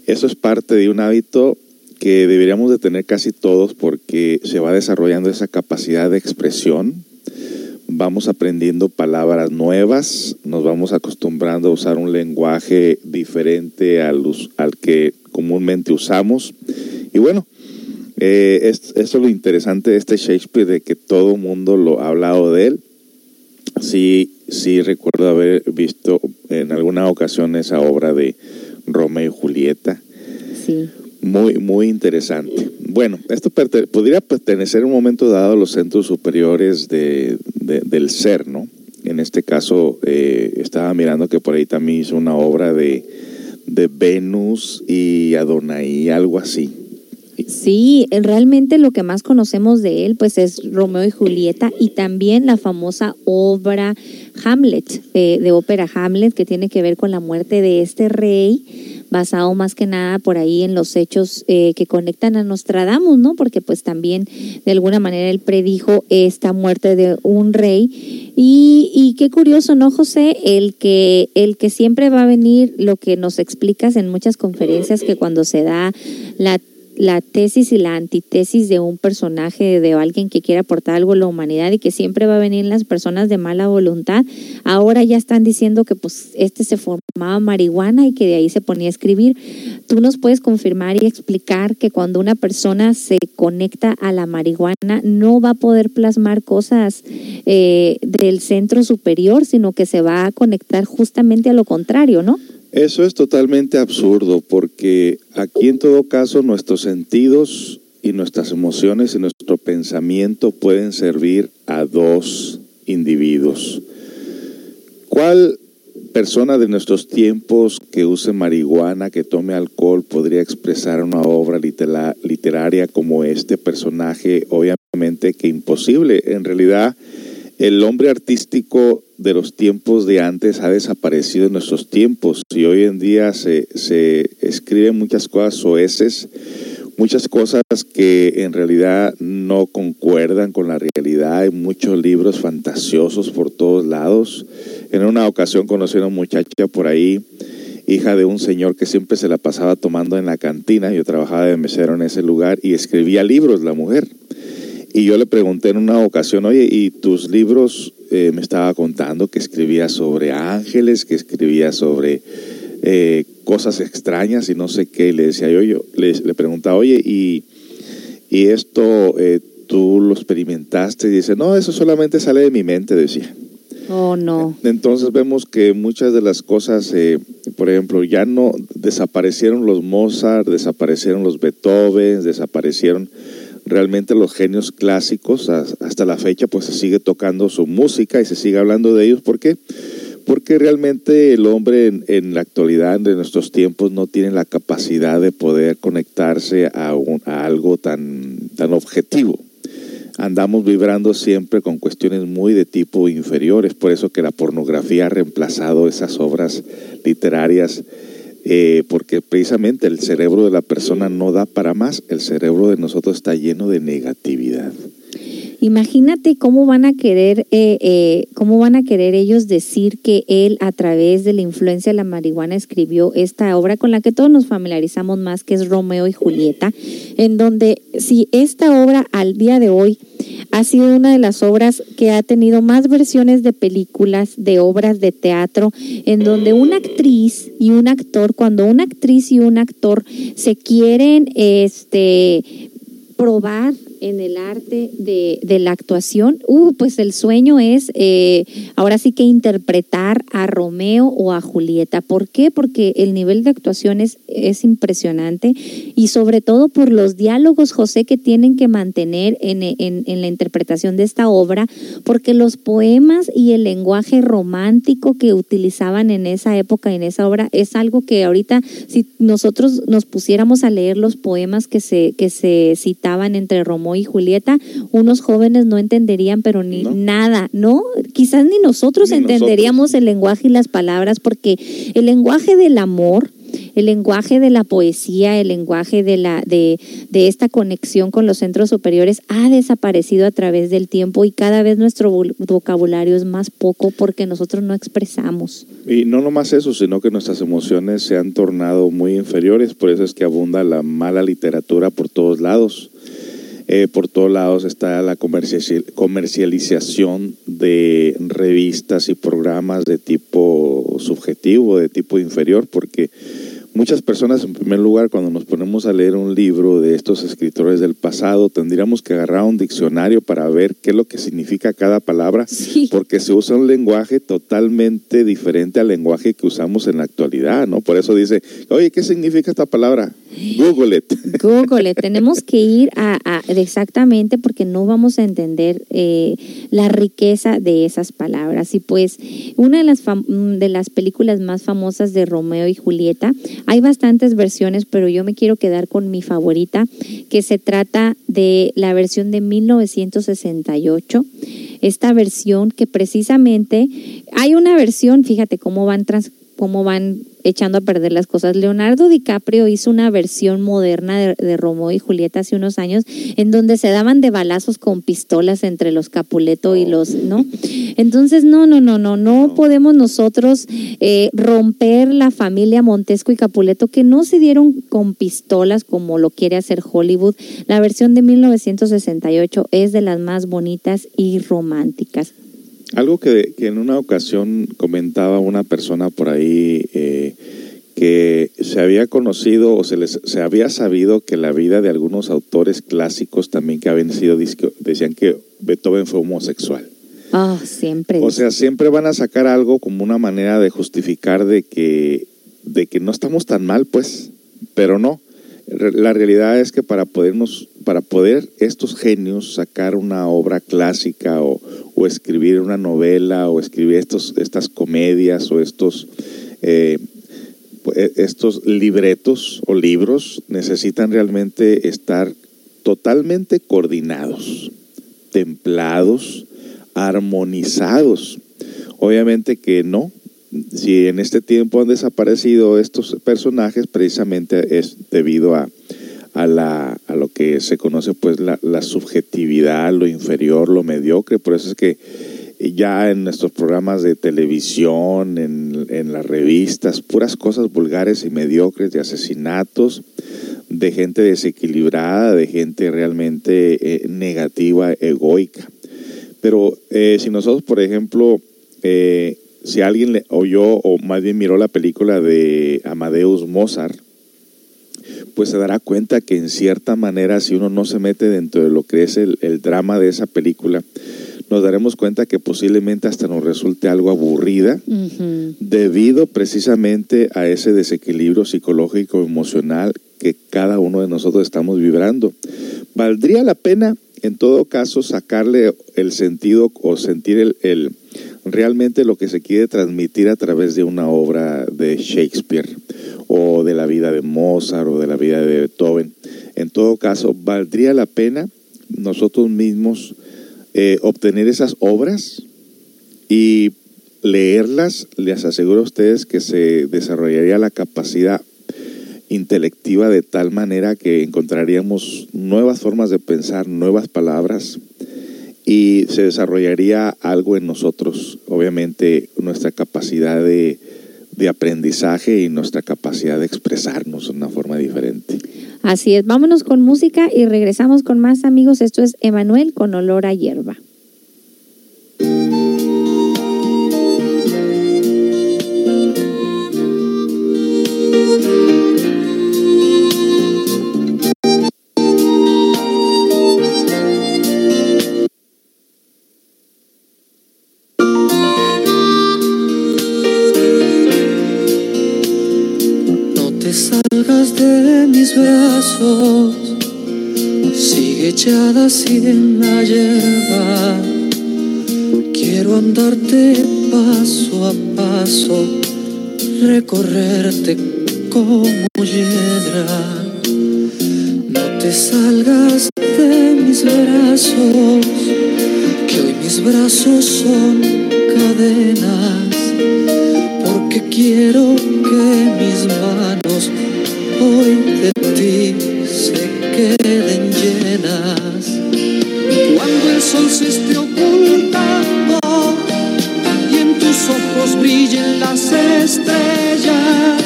Eso es parte de un hábito que deberíamos de tener casi todos porque se va desarrollando esa capacidad de expresión, vamos aprendiendo palabras nuevas, nos vamos acostumbrando a usar un lenguaje diferente al, al que comúnmente usamos. Y bueno, eh, es, eso es lo interesante de este Shakespeare, de que todo mundo lo ha hablado de él. Sí, sí recuerdo haber visto en alguna ocasión esa obra de Romeo y Julieta. Sí. Muy, muy interesante. Bueno, esto podría pertenecer en un momento dado a los centros superiores de, del ser, ¿no? En este caso, eh, estaba mirando que por ahí también hizo una obra de, de Venus y Adonai, algo así. Sí, realmente lo que más conocemos de él pues es Romeo y Julieta y también la famosa obra Hamlet, eh, de ópera Hamlet, que tiene que ver con la muerte de este rey basado más que nada por ahí en los hechos eh, que conectan a Nostradamus, ¿no? Porque pues también de alguna manera él predijo esta muerte de un rey. Y, y qué curioso, ¿no, José? El que, el que siempre va a venir, lo que nos explicas en muchas conferencias, que cuando se da la la tesis y la antitesis de un personaje, de alguien que quiere aportar algo a la humanidad y que siempre va a venir las personas de mala voluntad, ahora ya están diciendo que pues este se formaba marihuana y que de ahí se ponía a escribir. Tú nos puedes confirmar y explicar que cuando una persona se conecta a la marihuana no va a poder plasmar cosas eh, del centro superior, sino que se va a conectar justamente a lo contrario, ¿no? Eso es totalmente absurdo porque aquí en todo caso nuestros sentidos y nuestras emociones y nuestro pensamiento pueden servir a dos individuos. ¿Cuál persona de nuestros tiempos que use marihuana, que tome alcohol, podría expresar una obra literaria como este personaje? Obviamente que imposible. En realidad, el hombre artístico de los tiempos de antes ha desaparecido en nuestros tiempos y hoy en día se, se escriben muchas cosas soeces, muchas cosas que en realidad no concuerdan con la realidad. Hay muchos libros fantasiosos por todos lados. En una ocasión conocí a una muchacha por ahí, hija de un señor que siempre se la pasaba tomando en la cantina. Yo trabajaba de mesero en ese lugar y escribía libros, la mujer. Y yo le pregunté en una ocasión, oye, ¿y tus libros eh, me estaba contando que escribía sobre ángeles, que escribía sobre eh, cosas extrañas y no sé qué. Y le decía yo, yo le, le preguntaba, oye, ¿y, y esto eh, tú lo experimentaste? Y dice, no, eso solamente sale de mi mente, decía. Oh, no. Entonces vemos que muchas de las cosas, por ejemplo, ya no desaparecieron los Mozart, desaparecieron los Beethoven, desaparecieron realmente los genios clásicos hasta la fecha pues se sigue tocando su música y se sigue hablando de ellos. ¿Por qué? Porque realmente el hombre en, la actualidad, de nuestros tiempos, no tiene la capacidad de poder conectarse a, a algo tan, tan objetivo. Andamos vibrando siempre con cuestiones muy de tipo inferiores, por eso que la pornografía ha reemplazado esas obras literarias eh, porque precisamente el cerebro de la persona no da para más, el cerebro de nosotros está lleno de negatividad. Imagínate cómo van a querer, eh, eh, cómo van a querer ellos decir que él a través de la influencia de la marihuana escribió esta obra con la que todos nos familiarizamos más, que es Romeo y Julieta, en donde si esta obra al día de hoy ha sido una de las obras que ha tenido más versiones de películas, de obras de teatro, en donde una actriz y un actor, cuando una actriz y un actor se quieren este, probar en el arte de, la actuación, uh, pues el sueño es eh, ahora sí que interpretar a Romeo o a Julieta. ¿Por qué? Porque el nivel de actuación es, es impresionante y sobre todo por los diálogos, José, que tienen que mantener en, en, en la interpretación de esta obra, porque los poemas y el lenguaje romántico que utilizaban en esa época, en esa obra, es algo que ahorita, si nosotros nos pusiéramos a leer los poemas que se, que se citaban entre Romeo y Julieta, unos jóvenes no entenderían, pero ni nada, ¿no? Quizás ni nosotros entenderíamos el lenguaje y las palabras, porque el lenguaje del amor, el lenguaje de la poesía, el lenguaje de, la, de, de esta conexión con los centros superiores ha desaparecido a través del tiempo y cada vez nuestro vocabulario es más poco porque nosotros no expresamos. Y no nomás eso, sino que nuestras emociones se han tornado muy inferiores, por eso es que abunda la mala literatura por todos lados. Eh, por todos lados está la comercialización de revistas y programas de tipo subjetivo, de tipo inferior, porque Muchas personas, en primer lugar, cuando nos ponemos a leer un libro de estos escritores del pasado, tendríamos que agarrar un diccionario para ver qué es lo que significa cada palabra, porque se usa un lenguaje totalmente diferente al lenguaje que usamos en la actualidad, ¿no? Por eso dice, oye, ¿qué significa esta palabra? Google it. Google it. Tenemos que ir a, exactamente porque no vamos a entender eh, la riqueza de esas palabras. Y pues, una de las, de las películas más famosas de Romeo y Julieta, hay bastantes versiones, pero yo me quiero quedar con mi favorita, que se trata de la versión de 1968. Esta versión que precisamente hay una versión, fíjate cómo van trans, cómo van echando a perder las cosas. Leonardo DiCaprio hizo una versión moderna de, Romeo y Julieta hace unos años en donde se daban de balazos con pistolas entre los Capuleto y los, ¿no? Entonces, no, no, no, no, no podemos nosotros eh, romper la familia Montesco y Capuleto que no se dieron con pistolas como lo quiere hacer Hollywood. La versión de 1968 es de las más bonitas y románticas. Algo que, en una ocasión comentaba una persona por ahí eh, que se había conocido o se, les, se había sabido que la vida de algunos autores clásicos también que habían sido, decían que Beethoven fue homosexual. Ah, siempre. O sea, siempre van a sacar algo como una manera de justificar de que, de que no estamos tan mal, pues, pero no. La realidad es que para podernos, para poder estos genios sacar una obra clásica o, escribir una novela o escribir estos, estas comedias o estos, eh, e, estos libretos o libros necesitan realmente estar totalmente coordinados, templados, armonizados. Obviamente que no, si en este tiempo han desaparecido estos personajes, precisamente es debido a, a, la, a lo que se conoce pues la, la, subjetividad, lo inferior, lo mediocre. Por eso es que ya en nuestros programas de televisión, en, en las revistas, puras cosas vulgares y mediocres de asesinatos, de gente desequilibrada, de gente realmente eh, negativa, egoica. Pero eh, si nosotros, por ejemplo, eh, si alguien le oyó o más bien miró la película de Amadeus Mozart, pues se dará cuenta que en cierta manera, si uno no se mete dentro de lo que es el, drama de esa película, nos daremos cuenta que posiblemente hasta nos resulte algo aburrida debido precisamente a ese desequilibrio psicológico emocional que cada uno de nosotros estamos vibrando. ¿Valdría la pena en todo caso sacarle el sentido o sentir el, realmente lo que se quiere transmitir a través de una obra de Shakespeare o de la vida de Mozart o de la vida de Beethoven. En todo caso, ¿valdría la pena nosotros mismos eh, obtener esas obras y leerlas? Les aseguro a ustedes que se desarrollaría la capacidad intelectiva de tal manera que encontraríamos nuevas formas de pensar, nuevas palabras y se desarrollaría algo en nosotros, obviamente nuestra capacidad de de aprendizaje y nuestra capacidad de expresarnos de una forma diferente. Así es, vámonos con música y regresamos con más amigos. Esto es Emanuel con olor a hierba. Sigue echada así en la hierba. Quiero andarte paso a paso, recorrerte como hiedra. No te salgas de mis brazos, que hoy mis brazos son cadenas, porque quiero que mis manos hoy de ti se queden llenas. Cuando el sol se esté ocultando y en tus ojos brillen las estrellas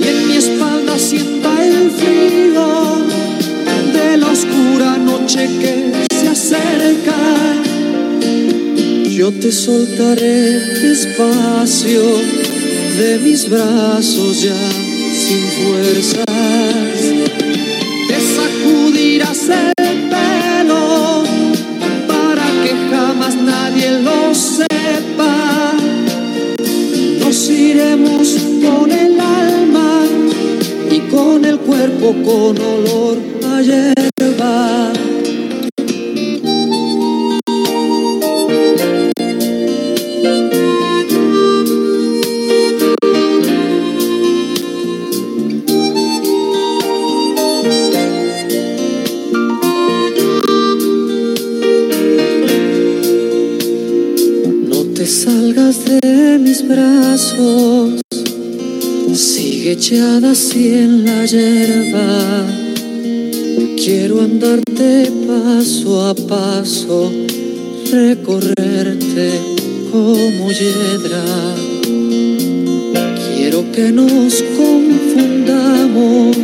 y en mi espalda sienta el frío de la oscura noche que se acerca. Yo te soltaré despacio de mis brazos ya sin fuerzas. Te sacudirás el pelo para que jamás nadie lo sepa. Nos iremos con el alma y con el cuerpo con olor a así en la hierba. Quiero andarte paso a paso, recorrerte como hiedra. Quiero que nos confundamos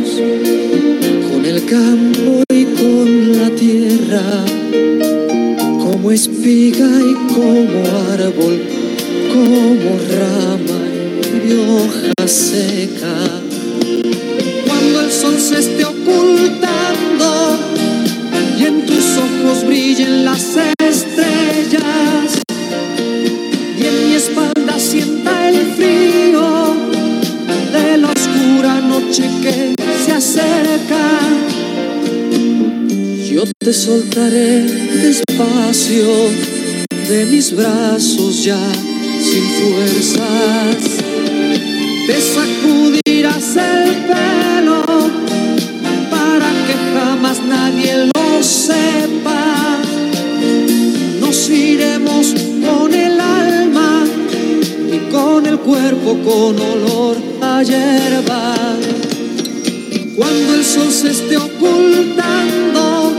con el campo y con la tierra como espiga y como árbol, como rama hoja seca. Cuando el sol se esté ocultando y en tus ojos brillen las estrellas y en mi espalda sienta el frío de la oscura noche que se acerca. Yo te soltaré despacio de mis brazos ya sin fuerzas. Te sacudirás el pelo para que jamás nadie lo sepa. Nos iremos con el alma y con el cuerpo con olor a hierba. Cuando el sol se esté ocultando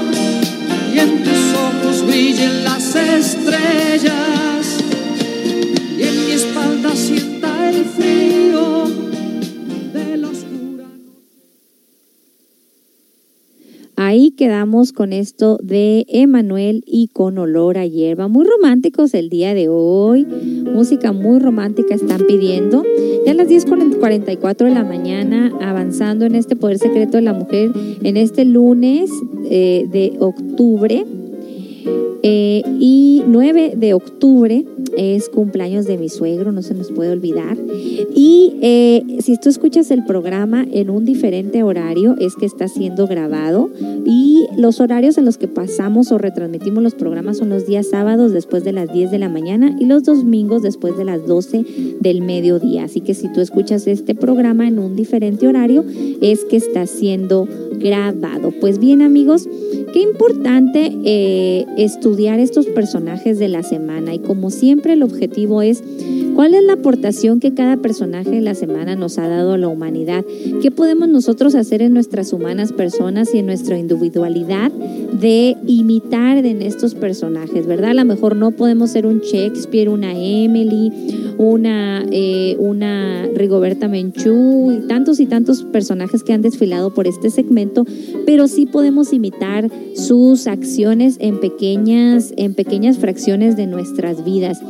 y en tus ojos brillen las estrellas quedamos con esto de Emanuel y con olor a hierba. Muy románticos el día de hoy. Música muy romántica están pidiendo. Ya a las 10.44 de la mañana, avanzando en este Poder Secreto de la Mujer, en este lunes eh, de octubre. Eh, y 9 de octubre es cumpleaños de mi suegro, no se nos puede olvidar. Y eh, si tú escuchas el programa en un diferente horario, es que está siendo grabado. Y los horarios en los que pasamos o retransmitimos los programas son los días sábados después de las 10 de la mañana y los domingos después de las 12 del mediodía. Así que si tú escuchas este programa en un diferente horario, es que está siendo grabado. Pues bien amigos, qué importante eh, estudiar estos personajes de la semana y como siempre el objetivo es cuál es la aportación que cada personaje de la semana nos ha dado a la humanidad, qué podemos nosotros hacer en nuestras humanas personas y en nuestra individualidad de imitar en estos personajes, ¿verdad? A lo mejor no podemos ser un Shakespeare, una Emily, una, eh, una Rigoberta Menchú y tantos y tantos personajes que han desfilado por este segmento, pero sí podemos imitar sus acciones en en pequeñas fracciones de nuestras vidas.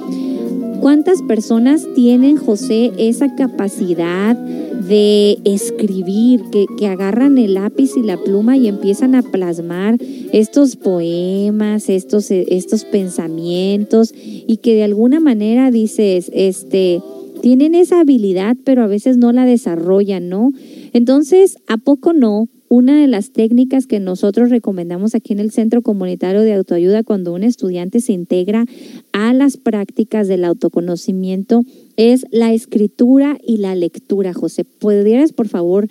¿Cuántas personas tienen, José, esa capacidad de escribir, que, que, agarran el lápiz y la pluma y empiezan a plasmar estos poemas, estos, estos pensamientos y que de alguna manera dices, este, tienen esa habilidad, pero a veces no la desarrollan, ¿no? Entonces, ¿a poco no? Una de las técnicas que nosotros recomendamos aquí en el Centro Comunitario de Autoayuda cuando un estudiante se integra a las prácticas del autoconocimiento es la escritura y la lectura. José, ¿podrías por favor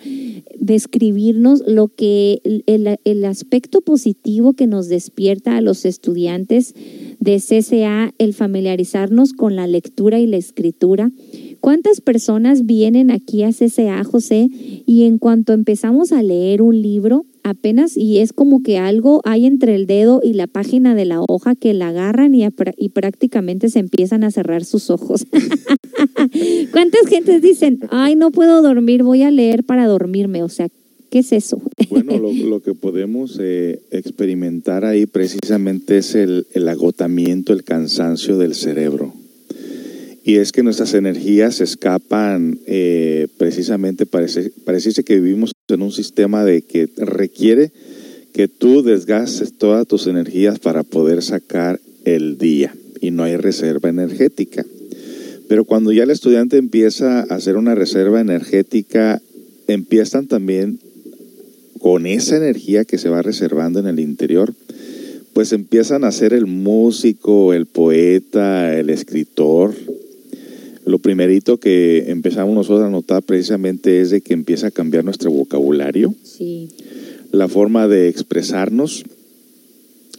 describirnos lo que el, el aspecto positivo que nos despierta a los estudiantes de CCA el familiarizarnos con la lectura y la escritura? ¿Cuántas personas vienen aquí a CCA, José? Y en cuanto empezamos a leer un libro, apenas, y es como que algo hay entre el dedo y la página de la hoja que la agarran y, y prácticamente se empiezan a cerrar sus ojos. ¿Cuántas gentes dicen, ay, no puedo dormir, voy a leer para dormirme? O sea, ¿qué es eso? bueno, lo, que podemos eh, experimentar ahí precisamente es el, el agotamiento, el cansancio del cerebro y es que nuestras energías escapan eh, precisamente, parece, parece que vivimos en un sistema de que requiere que tú desgastes todas tus energías para poder sacar el día y no hay reserva energética. Pero cuando ya el estudiante empieza a hacer una reserva energética, empiezan también con esa energía que se va reservando en el interior, pues empiezan a ser el músico, el poeta, el escritor, lo primerito que empezamos nosotros a notar precisamente es de que empieza a cambiar nuestro vocabulario, la forma de expresarnos,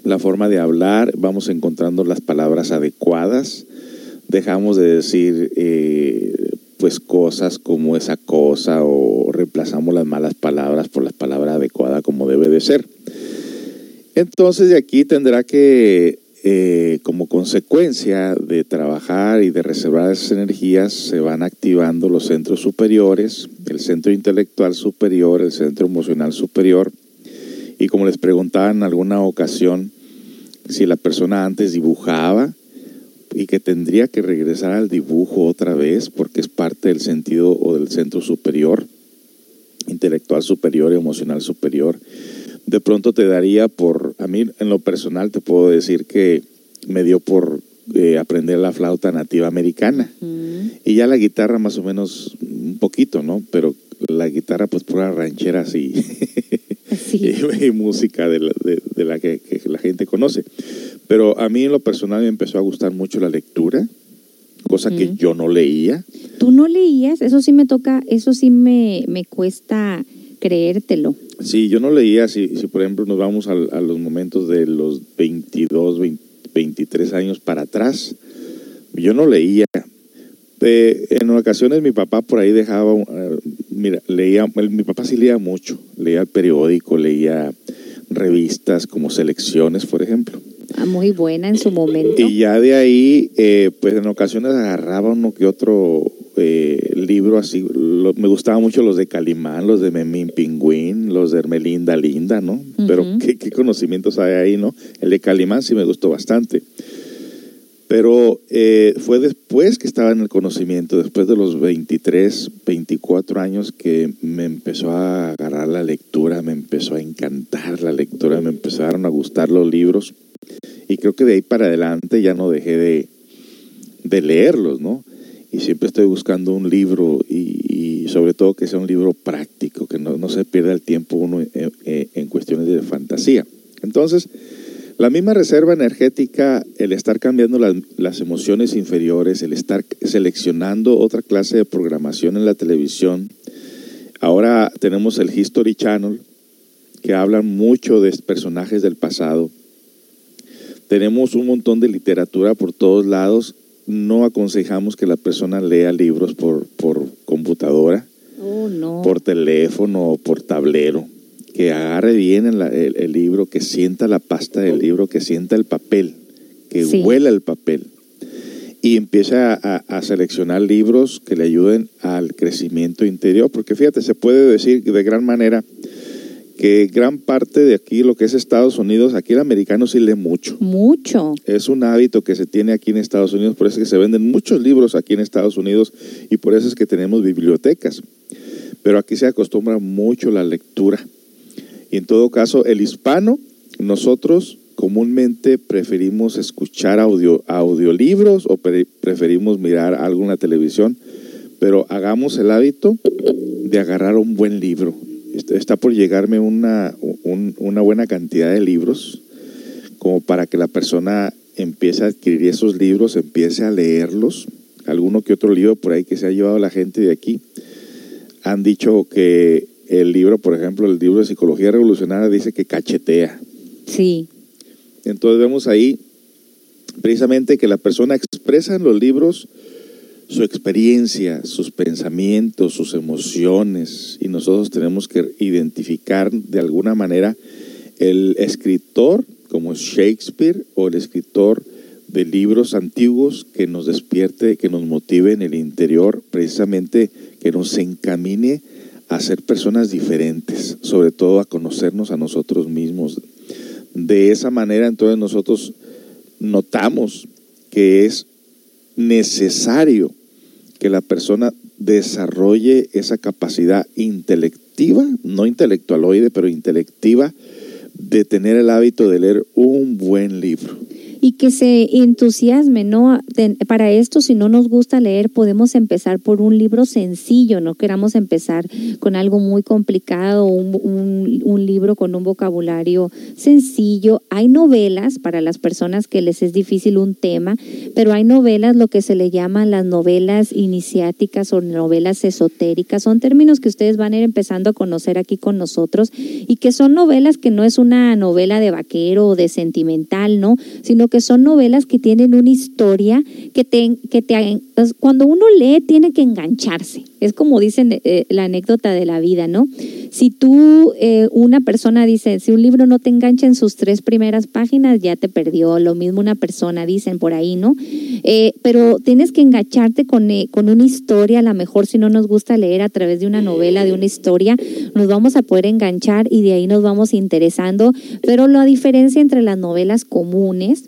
la forma de hablar, vamos encontrando las palabras adecuadas, dejamos de decir eh, pues cosas como esa cosa o reemplazamos las malas palabras por las palabras adecuadas como debe de ser. Entonces de aquí tendrá que eh, como consecuencia de trabajar y de reservar esas energías, se van activando los centros superiores, el centro intelectual superior, el centro emocional superior. Y como les preguntaba en alguna ocasión, si la persona antes dibujaba y que tendría que regresar al dibujo otra vez porque es parte del sentido o del centro superior, intelectual superior, emocional superior de pronto te daría por, a mí en lo personal te puedo decir que me dio por eh, aprender la flauta nativa americana. Y ya la guitarra más o menos un poquito, ¿no? Pero la guitarra pues pura ranchera así. y, música de la, que, la gente conoce. Pero a mí en lo personal me empezó a gustar mucho la lectura, cosa que yo no leía. ¿Tú no leías? Eso sí me toca, eso sí me, me cuesta creértelo. Sí, yo no leía, si, si por ejemplo nos vamos a, los momentos de los 22, 23 años para atrás, yo no leía. en ocasiones mi papá por ahí dejaba, eh, mira, leía, mi papá sí leía mucho, leía el periódico, leía revistas como Selecciones, por ejemplo. Ah, muy buena en su momento. Y ya de ahí, eh, pues en ocasiones agarraba uno que otro eh, libro así. me gustaban mucho los de Calimán, los de Memín Pingüín, los de Hermelinda Linda, ¿no? Pero ¿qué, conocimientos hay ahí, ¿no? El de Calimán sí me gustó bastante. Pero eh, fue después que estaba en el conocimiento, después de los 23, 24 años, que me empezó a agarrar la lectura, me empezó a encantar la lectura, me empezaron a gustar los libros. Y creo que de ahí para adelante ya no dejé de, de leerlos, ¿no? Y siempre estoy buscando un libro y, sobre todo que sea un libro práctico, que no, se pierda el tiempo uno en, cuestiones de fantasía. Entonces, la misma reserva energética, el estar cambiando las, las, emociones inferiores, el estar seleccionando otra clase de programación en la televisión. Ahora tenemos el History Channel, que hablan mucho de personajes del pasado. Tenemos un montón de literatura por todos lados no aconsejamos que la persona lea libros por, por computadora, oh, por teléfono o por tablero. Que agarre bien el, libro, que sienta la pasta del libro, que sienta el papel, que huela el papel. Y empiece a, a, seleccionar libros que le ayuden al crecimiento interior. Porque fíjate, se puede decir de gran manera que gran parte de aquí, lo que es Estados Unidos, aquí el americano sí lee mucho. Mucho. Es un hábito que se tiene aquí en Estados Unidos, por eso es que se venden muchos libros aquí en Estados Unidos y por eso es que tenemos bibliotecas. Pero aquí se acostumbra mucho la lectura. Y en todo caso, el hispano, nosotros comúnmente preferimos escuchar audio, audiolibros o preferimos mirar alguna televisión, pero hagamos el hábito de agarrar un buen libro está por llegarme una, una buena cantidad de libros como para que la persona empiece a adquirir esos libros, empiece a leerlos. Alguno que otro libro por ahí que se ha llevado la gente de aquí. Han dicho que el libro, por ejemplo, el libro de Psicología Revolucionaria dice que cachetea. Sí. Entonces vemos ahí precisamente que la persona expresa en los libros su experiencia, sus pensamientos, sus emociones, y nosotros tenemos que identificar de alguna manera el escritor como Shakespeare o el escritor de libros antiguos que nos despierte, que nos motive en el interior, precisamente que nos encamine a ser personas diferentes, sobre todo a conocernos a nosotros mismos. De esa manera entonces nosotros notamos que es necesario que la persona desarrolle esa capacidad intelectiva, no intelectualoide, pero intelectiva, de tener el hábito de leer un buen libro y que se entusiasme, ¿no? para esto, si no nos gusta leer, podemos empezar por un libro sencillo, no queramos empezar con algo muy complicado, un, un, libro con un vocabulario sencillo. Hay novelas para las personas que les es difícil un tema, pero hay novelas, lo que se le llaman las novelas iniciáticas o novelas esotéricas, son términos que ustedes van a ir empezando a conocer aquí con nosotros y que son novelas que no es una novela de vaquero o de sentimental, ¿no? Sino que son novelas que tienen una historia que te, que te pues, cuando uno lee tiene que engancharse. Es como dicen eh, la anécdota de la vida, ¿no? Si tú, eh, una persona dice, si un libro no te engancha en sus tres primeras páginas, ya te perdió. Lo mismo una persona, dicen por ahí, ¿no? Eh, pero tienes que engancharte con, con una historia, a lo mejor si no nos gusta leer a través de una novela, de una historia, nos vamos a poder enganchar y de ahí nos vamos interesando. Pero la diferencia entre las novelas comunes,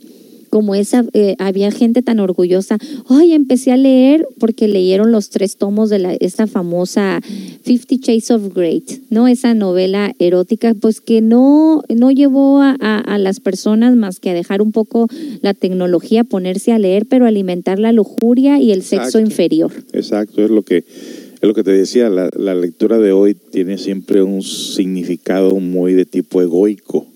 como esa, eh, había gente tan orgullosa, ay, empecé a leer porque leyeron los tres tomos de la, esta famosa Fifty Shades of Grey, ¿no? Esa novela erótica, pues que no, no llevó a, a, las personas más que a dejar un poco la tecnología, ponerse a leer, pero alimentar la lujuria y el sexo inferior. Exacto, es lo que es lo que te decía, la, la lectura de hoy tiene siempre un significado muy de tipo egoico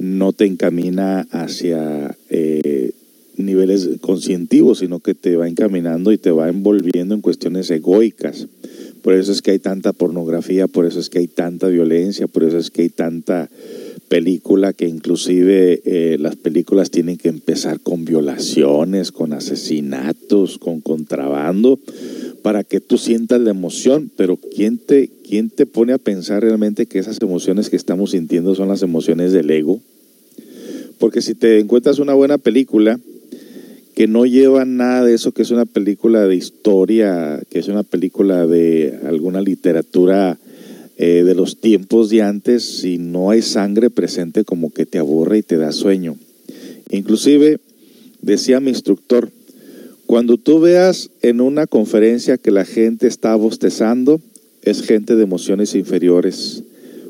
no te encamina hacia eh, niveles conscientivos, sino que te va encaminando y te va envolviendo en cuestiones egoicas. Por eso es que hay tanta pornografía, por eso es que hay tanta violencia, por eso es que hay tanta película que inclusive eh, las películas tienen que empezar con violaciones, con asesinatos, con contrabando, para que tú sientas la emoción, pero ¿quién te, quién te pone a pensar realmente que esas emociones que estamos sintiendo son las emociones del ego? Porque si te encuentras una buena película que no lleva nada de eso, que es una película de historia, que es una película de alguna literatura eh, de los tiempos de antes, si no hay sangre presente como que te aburre y te da sueño. Inclusive, decía mi instructor, cuando tú veas en una conferencia que la gente está bostezando, es gente de emociones inferiores,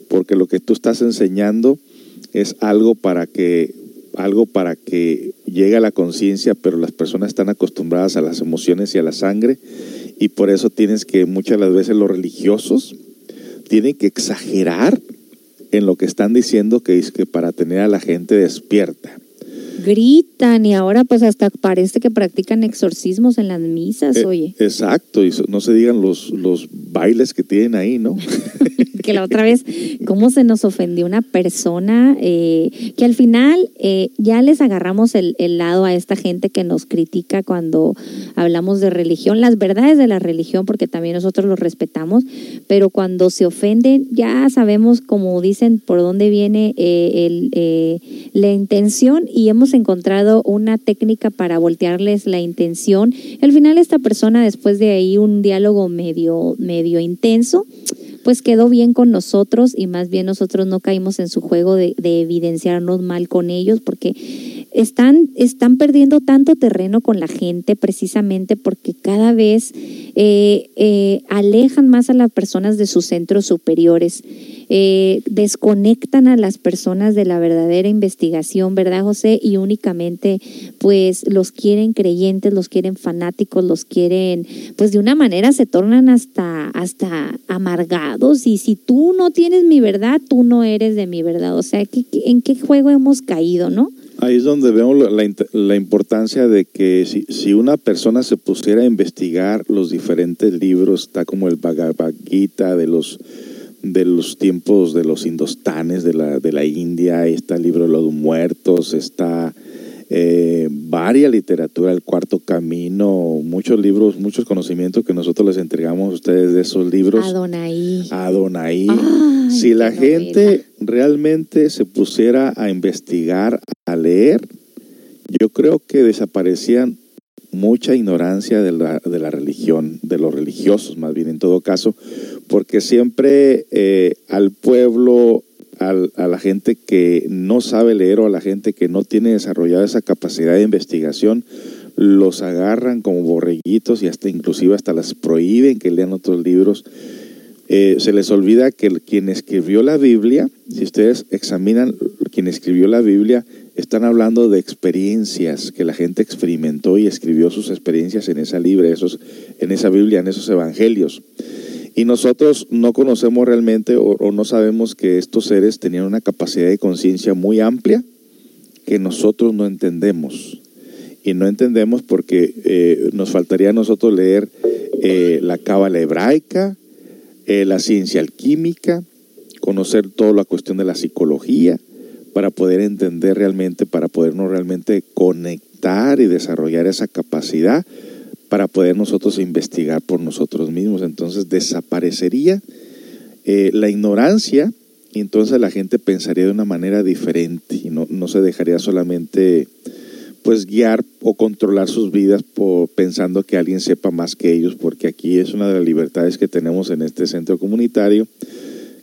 porque lo que tú estás enseñando es algo para que algo para que llegue a la conciencia, pero las personas están acostumbradas a las emociones y a la sangre y por eso tienes que muchas las veces los religiosos tienen que exagerar en lo que están diciendo que es que para tener a la gente despierta gritan y ahora pues hasta parece que practican exorcismos en las misas, eh, oye. Exacto, y no se digan los, los bailes que tienen ahí, ¿no? que la otra vez, cómo se nos ofendió una persona, eh, que al final eh, ya les agarramos el, el, lado a esta gente que nos critica cuando hablamos de religión, las verdades de la religión, porque también nosotros los respetamos, pero cuando se ofenden ya sabemos, como dicen, por dónde viene el, la intención y hemos encontrado una técnica para voltearles la intención. Al final esta persona, después de ahí un diálogo medio, medio intenso, pues quedó bien con nosotros y más bien nosotros no caímos en su juego de, de evidenciarnos mal con ellos porque están, están perdiendo tanto terreno con la gente precisamente porque cada vez eh, eh, alejan más a las personas de sus centros superiores, eh, desconectan a las personas de la verdadera investigación, ¿verdad, José? Y únicamente pues los quieren creyentes, los quieren fanáticos, los quieren, pues de una manera se tornan hasta, hasta amargados y si tú no tienes mi verdad, tú no eres de mi verdad. O sea, ¿en qué juego hemos caído, no? Ahí es donde vemos la, importancia de que si, si, una persona se pusiera a investigar los diferentes libros, está como el Bhagavad Gita de los, de los tiempos de los indostanes de la, de la India, está el libro de los muertos, está eh, varias literatura, El Cuarto Camino, muchos libros, muchos conocimientos que nosotros les entregamos a ustedes de esos libros. Adonai. Adonai. Ay, si la gente novela. realmente se pusiera a investigar, a leer, yo creo que desaparecían mucha ignorancia de la, de la religión, de los religiosos más bien en todo caso, porque siempre eh, al pueblo, a la gente que no sabe leer o a la gente que no tiene desarrollada esa capacidad de investigación, los agarran como borreguitos y hasta inclusive hasta las prohíben que lean otros libros. Eh, se les olvida que quien escribió la Biblia, si ustedes examinan quien escribió la Biblia, están hablando de experiencias que la gente experimentó y escribió sus experiencias en esa libre, esos, en esa Biblia, en esos evangelios. Y nosotros no conocemos realmente o, no sabemos que estos seres tenían una capacidad de conciencia muy amplia que nosotros no entendemos. Y no entendemos porque eh, nos faltaría a nosotros leer eh, la cábala hebraica, eh, la ciencia alquímica, conocer toda la cuestión de la psicología, para poder entender realmente, para podernos realmente conectar y desarrollar esa capacidad para poder nosotros investigar por nosotros mismos. Entonces desaparecería eh, la ignorancia y entonces la gente pensaría de una manera diferente y no, no se dejaría solamente pues guiar o controlar sus vidas por, pensando que alguien sepa más que ellos, porque aquí es una de las libertades que tenemos en este centro comunitario,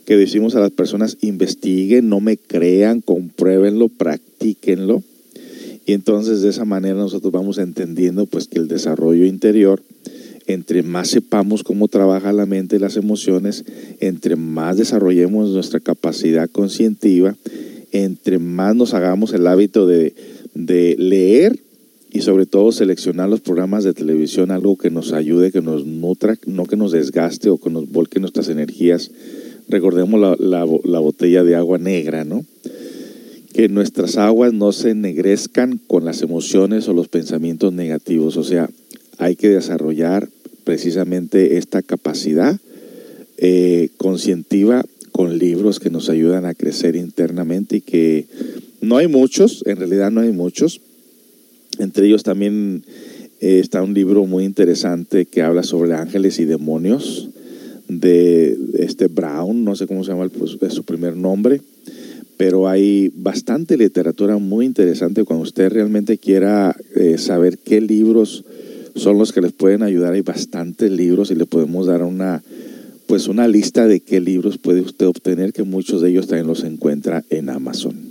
que decimos a las personas investiguen, no me crean, compruébenlo, practíquenlo. Y entonces de esa manera nosotros vamos entendiendo pues que el desarrollo interior, entre más sepamos cómo trabaja la mente y las emociones, entre más desarrollemos nuestra capacidad conscientiva, entre más nos hagamos el hábito de, de leer y sobre todo seleccionar los programas de televisión, algo que nos ayude, que nos nutra, no que nos desgaste o que nos volque nuestras energías. Recordemos la, la, la botella de agua negra, ¿no? Que nuestras aguas no se ennegrezcan con las emociones o los pensamientos negativos. O sea, hay que desarrollar precisamente esta capacidad eh, conscientiva con libros que nos ayudan a crecer internamente y que no hay muchos, en realidad no hay muchos. Entre ellos también eh, está un libro muy interesante que habla sobre ángeles y demonios de este Brown, no sé cómo se llama el- pues, es su primer nombre, pero hay bastante literatura muy interesante cuando usted realmente quiera eh, saber qué libros son los que les pueden ayudar. Hay bastantes libros y le podemos dar una pues una lista de qué libros puede usted obtener, que muchos de ellos también los encuentra en Amazon.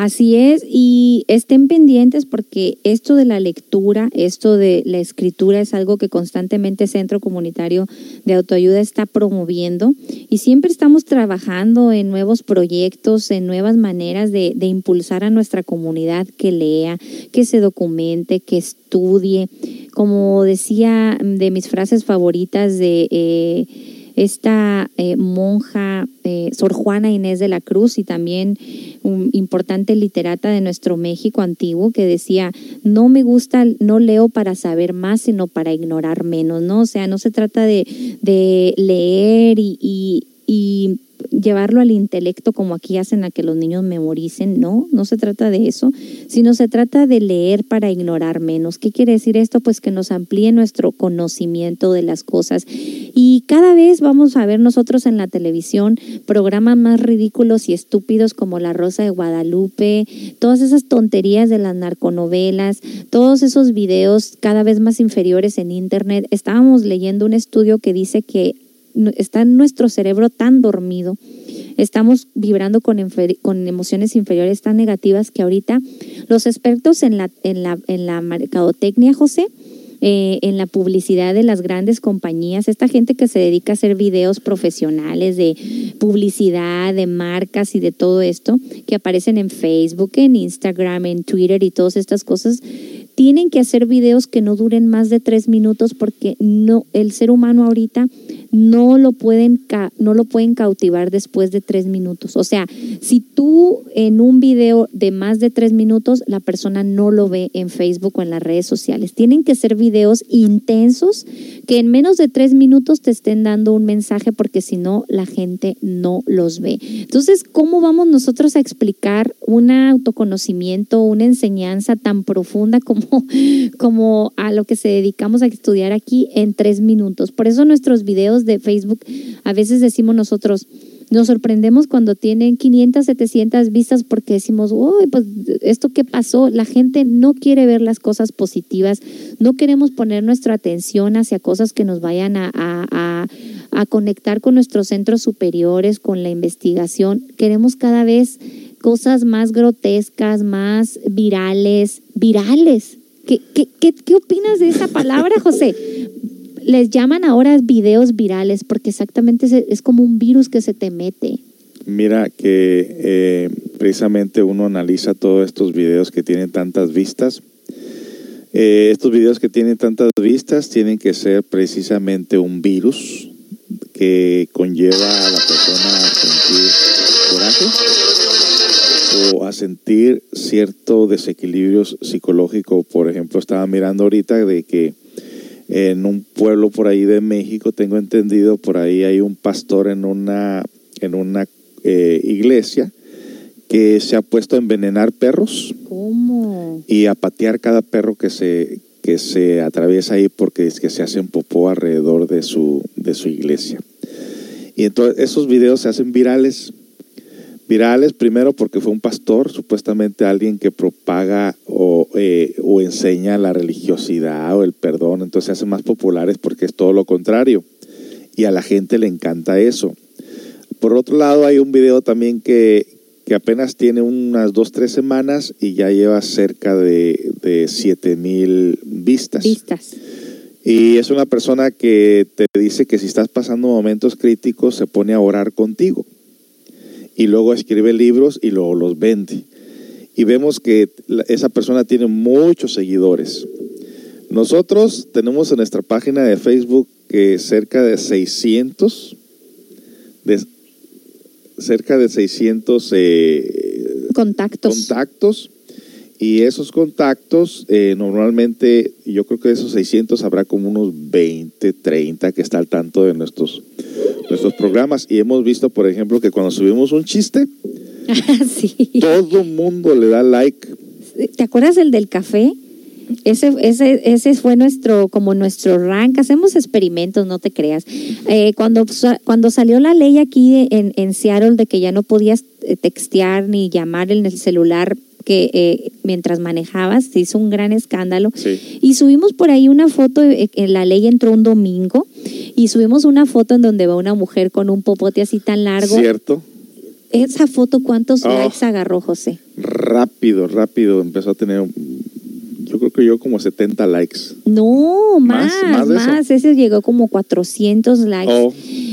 Así es, y estén pendientes porque esto de la lectura, esto de la escritura es algo que constantemente Centro Comunitario de Autoayuda está promoviendo y siempre estamos trabajando en nuevos proyectos, en nuevas maneras de, impulsar a nuestra comunidad que lea, que se documente, que estudie. Como decía de mis frases favoritas de... eh, esta eh, monja eh, Sor Juana Inés de la Cruz y también un importante literata de nuestro México antiguo que decía, no me gusta, no leo para saber más, sino para ignorar menos, ¿no? O sea, no se trata de, de leer y, y, y llevarlo al intelecto como aquí hacen a que los niños memoricen, no, no se trata de eso, sino se trata de leer para ignorar menos. ¿Qué quiere decir esto? Pues que nos amplíe nuestro conocimiento de las cosas. Y cada vez vamos a ver nosotros en la televisión programas más ridículos y estúpidos como La Rosa de Guadalupe, todas esas tonterías de las narconovelas, todos esos videos cada vez más inferiores en Internet. Estábamos leyendo un estudio que dice que está nuestro cerebro tan dormido, estamos vibrando con, con emociones inferiores tan negativas que ahorita los expertos en la, en la, en la mercadotecnia, José, eh, en la publicidad de las grandes compañías, esta gente que se dedica a hacer videos profesionales de publicidad, de marcas y de todo esto, que aparecen en Facebook, en Instagram, en Twitter y todas estas cosas, tienen que hacer videos que no duren más de tres minutos porque no el ser humano ahorita no lo pueden no lo pueden cautivar después de tres minutos. O sea, si tú en un video de más de tres minutos la persona no lo ve en Facebook o en las redes sociales, tienen que ser videos intensos que en menos de tres minutos te estén dando un mensaje porque si no, la gente no los ve. Entonces, ¿cómo vamos nosotros a explicar un autoconocimiento, una enseñanza tan profunda como, como a lo que se dedicamos a estudiar aquí en tres minutos? Por eso nuestros videos de Facebook, a veces decimos nosotros, nos sorprendemos cuando tienen 500, 700 vistas porque decimos, uy, pues esto qué pasó, la gente no quiere ver las cosas positivas, no queremos poner nuestra atención hacia cosas que nos vayan a, conectar con nuestros centros superiores, con la investigación, queremos cada vez cosas más grotescas, más virales, virales. ¿Qué, qué, qué, qué opinas de esa palabra, José? Les llaman ahora videos virales porque exactamente es, como un virus que se te mete. Mira que eh, precisamente uno analiza todos estos videos que tienen tantas vistas. Eh, estos videos que tienen tantas vistas tienen que ser precisamente un virus que conlleva a la persona a sentir coraje o a sentir cierto desequilibrio psicológico. Por ejemplo, estaba mirando ahorita de que en un pueblo por ahí de México, tengo entendido, por ahí hay un pastor en una, en una eh, iglesia que se ha puesto a envenenar perros. ¿Cómo? Y a patear cada perro que se, que se atraviesa ahí porque es que se hacen popó alrededor de su, de su iglesia. Y entonces esos videos se hacen virales virales, primero porque fue un pastor, supuestamente alguien que propaga o, eh, o, enseña la religiosidad o el perdón, entonces se hacen más populares porque es todo lo contrario. Y a la gente le encanta eso. Por otro lado, hay un video también que, que apenas tiene unas dos, tres semanas y ya lleva cerca de, de 7 mil vistas. Vistas. Y es una persona que te dice que si estás pasando momentos críticos se pone a orar contigo y luego escribe libros y luego los vende. Y vemos que esa persona tiene muchos seguidores. Nosotros tenemos en nuestra página de Facebook que cerca de 600, de, cerca de 600 eh, contactos. contactos. Y esos contactos, eh, normalmente, yo creo que de esos 600 habrá como unos 20, 30 que está al tanto de nuestros nuestros programas y hemos visto, por ejemplo, que cuando subimos un chiste, todo el mundo le da like. ¿Te acuerdas el del café? Ese, ese, ese fue nuestro, como nuestro rank. Hacemos experimentos, no te creas. Eh, cuando, cuando salió la ley aquí en, en Seattle de que ya no podías eh, textear ni llamar en el celular que eh, mientras manejabas se hizo un gran escándalo. Y subimos por ahí una foto, eh, la ley entró un domingo, y subimos una foto en donde va una mujer con un popote así tan largo. Cierto. Esa foto, ¿cuántos oh. likes agarró José? Rápido, rápido, empezó a tener yo creo que yo como 70 likes. No, más, más, Ese llegó como 400 likes. Oh.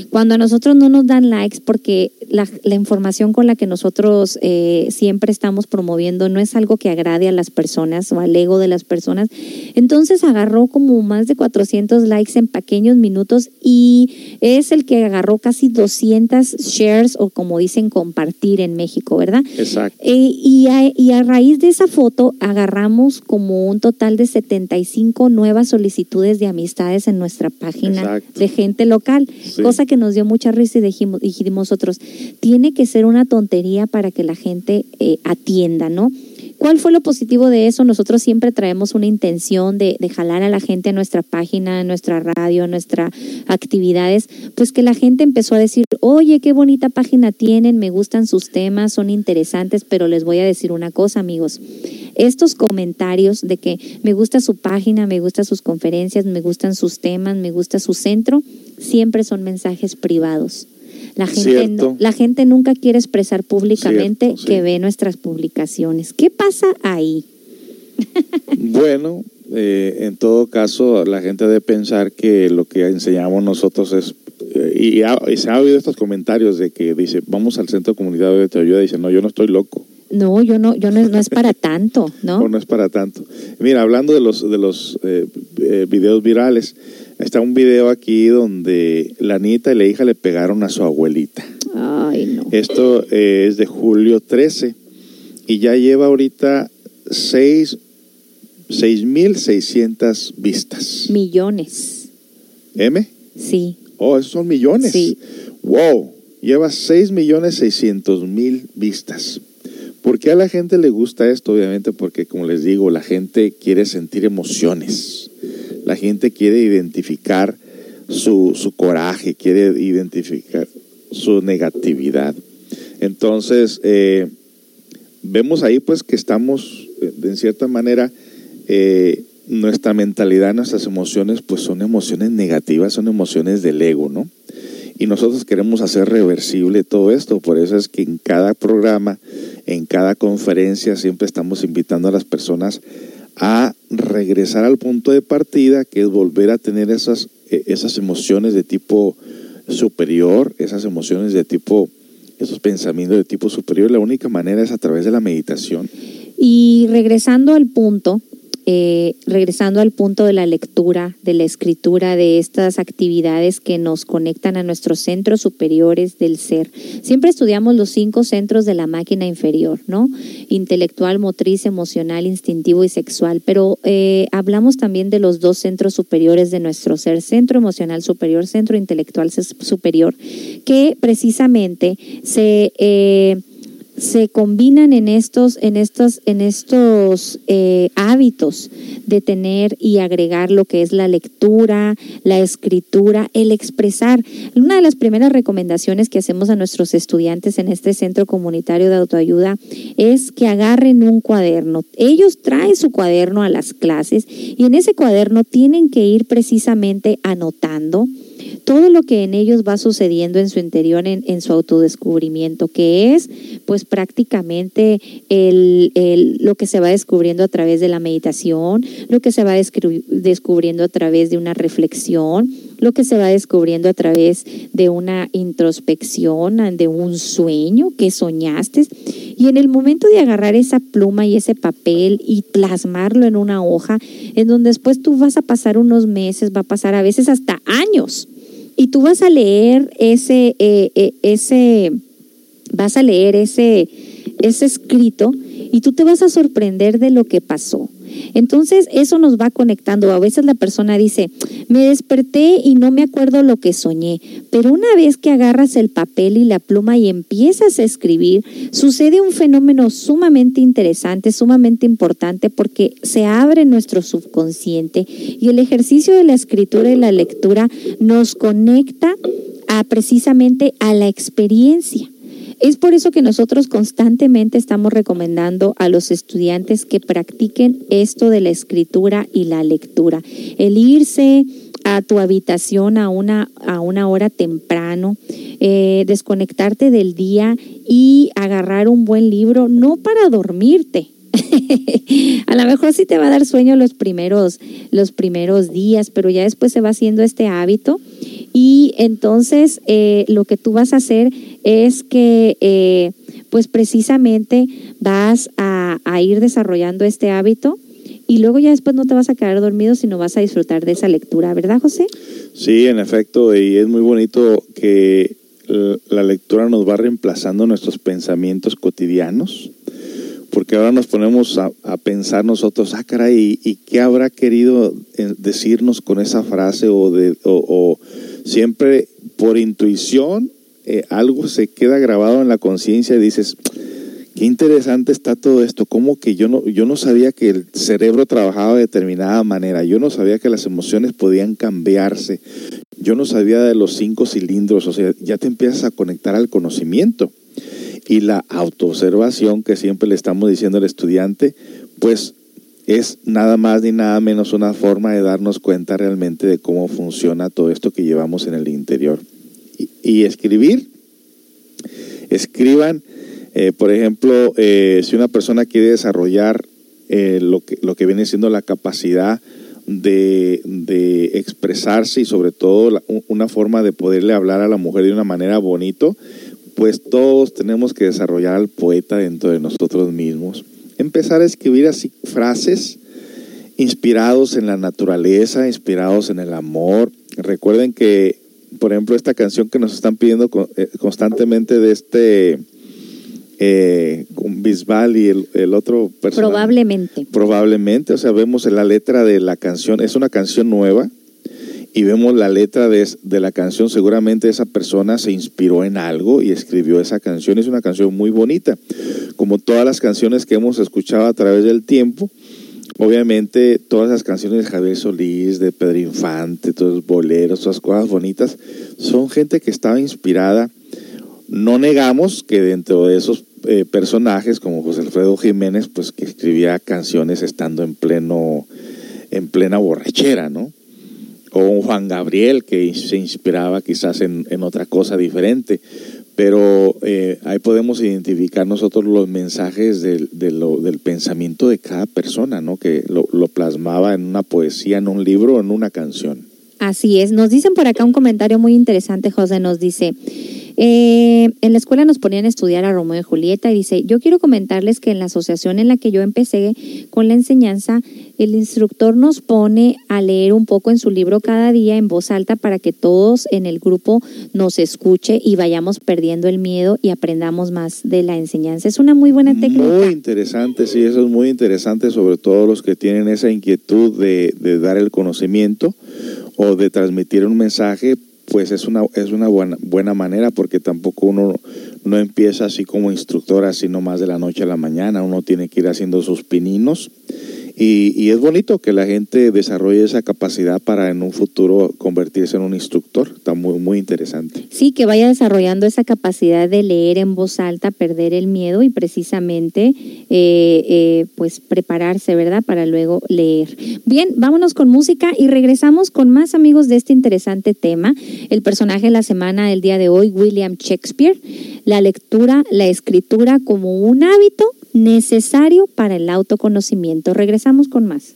Cuando a nosotros no nos dan likes porque la, la información con la que nosotros eh, siempre estamos promoviendo no es algo que agrade a las personas o al ego de las personas, entonces agarró como más de 400 likes en pequeños minutos y es el que agarró casi 200 shares o como dicen compartir en México, ¿verdad? Exacto. Eh, y, a, y a raíz de esa foto agarramos como un total de 75 nuevas solicitudes de amistades en nuestra página de gente local, cosa que nos dio mucha risa y dijimos, dijimos nosotros, tiene que ser una tontería para que la gente eh, atienda, ¿no? ¿Cuál fue lo positivo de eso? Nosotros siempre traemos una intención de, de, jalar a la gente a nuestra página, a nuestra radio, a nuestras actividades, pues que la gente empezó a decir, oye, qué bonita página tienen, me gustan sus temas, son interesantes, pero les voy a decir una cosa, amigos. Estos comentarios de que me gusta su página, me gustan sus conferencias, me gustan sus temas, me gusta su centro, siempre son mensajes privados. La gente, la gente nunca quiere expresar públicamente que ve nuestras publicaciones. ¿Qué pasa ahí? bueno, eh, en todo caso, la gente debe pensar que lo que enseñamos nosotros es y, se ha oído estos comentarios de que dice, vamos al centro de comunidad de te ayuda, y dice, no, yo no estoy loco. No, yo no, yo no, no es para tanto, ¿no? no, no es para tanto. Mira, hablando de los, de los eh, eh, videos virales, está un video aquí donde la nieta y la hija le pegaron a su abuelita. Ay, no. Esto eh, es de julio 13 y ya lleva ahorita 6 6.600 vistas. Millones. ¿M? Sí. Oh, esos son millones. Sí. Wow, lleva 6 millones 600 mil vistas. ¿Por qué a la gente le gusta esto? Obviamente porque, como les digo, la gente quiere sentir emociones. La gente quiere identificar su, su coraje, quiere identificar su negatividad. Entonces, eh, vemos ahí pues que estamos, en cierta manera, eh, nuestra mentalidad, nuestras emociones, pues son emociones negativas, son emociones del ego, ¿no? Y nosotros queremos hacer reversible todo esto, por eso es que en cada programa, en cada conferencia, siempre estamos invitando a las personas a regresar al punto de partida, que es volver a tener esas, eh, esas emociones de tipo superior, esas emociones de tipo, esos pensamientos de tipo superior. La única manera es a través de la meditación. Y regresando al punto, eh, regresando al punto de la lectura, de la escritura, de estas actividades que nos conectan a nuestros centros superiores del ser. Siempre estudiamos los cinco centros de la máquina inferior, ¿no? Intelectual, motriz, emocional, instintivo y sexual, pero eh, hablamos también de los dos centros superiores de nuestro ser, centro emocional superior, centro intelectual superior, que precisamente se... Eh, se combinan en estos, en estos, en estos eh, hábitos de tener y agregar lo que es la lectura, la escritura, el expresar. Una de las primeras recomendaciones que hacemos a nuestros estudiantes en este centro comunitario de autoayuda es que agarren un cuaderno. Ellos traen su cuaderno a las clases y en ese cuaderno tienen que ir precisamente anotando todo lo que en ellos va sucediendo en su interior, en, su autodescubrimiento, que es pues prácticamente el, lo que se va descubriendo a través de la meditación, lo que se va descubriendo a través de una reflexión, lo que se va descubriendo a través de una introspección, de un sueño que soñaste. Y en el momento de agarrar esa pluma y ese papel y plasmarlo en una hoja, en donde después tú vas a pasar unos meses, va a pasar a veces hasta años y tú vas a leer ese, eh, eh, ese, vas a leer ese, ese escrito y tú te vas a sorprender de lo que pasó. Entonces eso nos va conectando. A veces la persona dice, me desperté y no me acuerdo lo que soñé, pero una vez que agarras el papel y la pluma y empiezas a escribir, sucede un fenómeno sumamente interesante, sumamente importante porque se abre nuestro subconsciente y el ejercicio de la escritura y la lectura nos conecta a precisamente a la experiencia. Es por eso que nosotros constantemente estamos recomendando a los estudiantes que practiquen esto de la escritura y la lectura. El irse a tu habitación a una, a una hora temprano, eh, desconectarte del día y agarrar un buen libro, no para dormirte, a lo mejor sí te va a dar sueño los primeros, los primeros días, pero ya después se va haciendo este hábito y entonces eh, lo que tú vas a hacer es que eh, pues precisamente vas a, ir desarrollando este hábito y luego ya después no te vas a quedar dormido, sino vas a disfrutar de esa lectura, ¿verdad, José? Sí, en efecto, y es muy bonito que la lectura nos va reemplazando nuestros pensamientos cotidianos, porque ahora nos ponemos a, pensar nosotros, ah, caray, ¿y, qué habrá querido eh, decirnos con esa frase o, de, o siempre por intuición eh, algo se queda grabado en la conciencia y dices, qué interesante está todo esto, como que yo no, yo no sabía que el cerebro trabajaba de determinada manera, yo no sabía que las emociones podían cambiarse, yo no sabía de los cinco cilindros, o sea, ya te empiezas a conectar al conocimiento. Y la autoobservación que siempre le estamos diciendo al estudiante, pues es nada más ni nada menos una forma de darnos cuenta realmente de cómo funciona todo esto que llevamos en el interior. Y, escribir, escriban, eh, por ejemplo, eh, si una persona quiere desarrollar eh, lo, que, lo que viene siendo la capacidad de, de expresarse y sobre todo una forma de poderle hablar a la mujer de una manera bonito, pues todos tenemos que desarrollar al poeta dentro de nosotros mismos empezar a escribir así frases inspirados en la naturaleza, inspirados en el amor. Recuerden que, por ejemplo, esta canción que nos están pidiendo eh, constantemente de este eh, Bisbal y el, otro personaje. Probablemente. Probablemente, o sea, vemos en la letra de la canción, es una canción nueva y vemos la letra de, de, la canción, seguramente esa persona se inspiró en algo y escribió esa canción. Es una canción muy bonita, como todas las canciones que hemos escuchado a través del tiempo. Obviamente todas las canciones de Javier Solís, de Pedro Infante, todos los boleros, todas cosas bonitas, son gente que estaba inspirada. No negamos que dentro de esos eh, personajes como José Alfredo Jiménez, pues que escribía canciones estando en pleno, en plena borrachera, ¿no? O un Juan Gabriel que se inspiraba quizás en, en otra cosa diferente. Pero eh, ahí podemos identificar nosotros los mensajes del, del pensamiento de cada persona, ¿no? Que lo, lo plasmaba en una poesía, en un libro o en una canción. Así es. Nos dicen por acá un comentario muy interesante, José. Nos dice, eh, en la escuela nos ponían a estudiar a Romeo y Julieta y dice, yo quiero comentarles que en la asociación en la que yo empecé con la enseñanza, el instructor nos pone a leer un poco en su libro cada día en voz alta para que todos en el grupo nos escuche y vayamos perdiendo el miedo y aprendamos más de la enseñanza. Es una muy buena técnica. Muy interesante, sí, eso es muy interesante, sobre todo los que tienen esa inquietud de, de dar el conocimiento o de transmitir un mensaje pues es una, es una buena, buena manera porque tampoco uno no empieza así como instructora, sino más de la noche a la mañana, uno tiene que ir haciendo sus pininos y, y, es bonito que la gente desarrolle esa capacidad para en un futuro convertirse en un instructor. Está muy, muy interesante. Sí, que vaya desarrollando esa capacidad de leer en voz alta, perder el miedo y precisamente eh, eh, pues prepararse, ¿verdad? Para luego leer. Bien, vámonos con música y regresamos con más amigos de este interesante tema. El personaje de la semana del día de hoy, William Shakespeare. La lectura, la escritura como un hábito necesario para el autoconocimiento. Regresamos con más.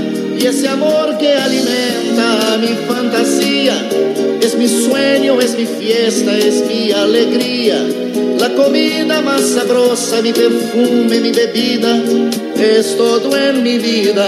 y ese amor que alimenta mi fantasía es mi sueño, es mi fiesta, es mi alegría. La comida más sabrosa, mi perfume, mi bebida, es todo en mi vida.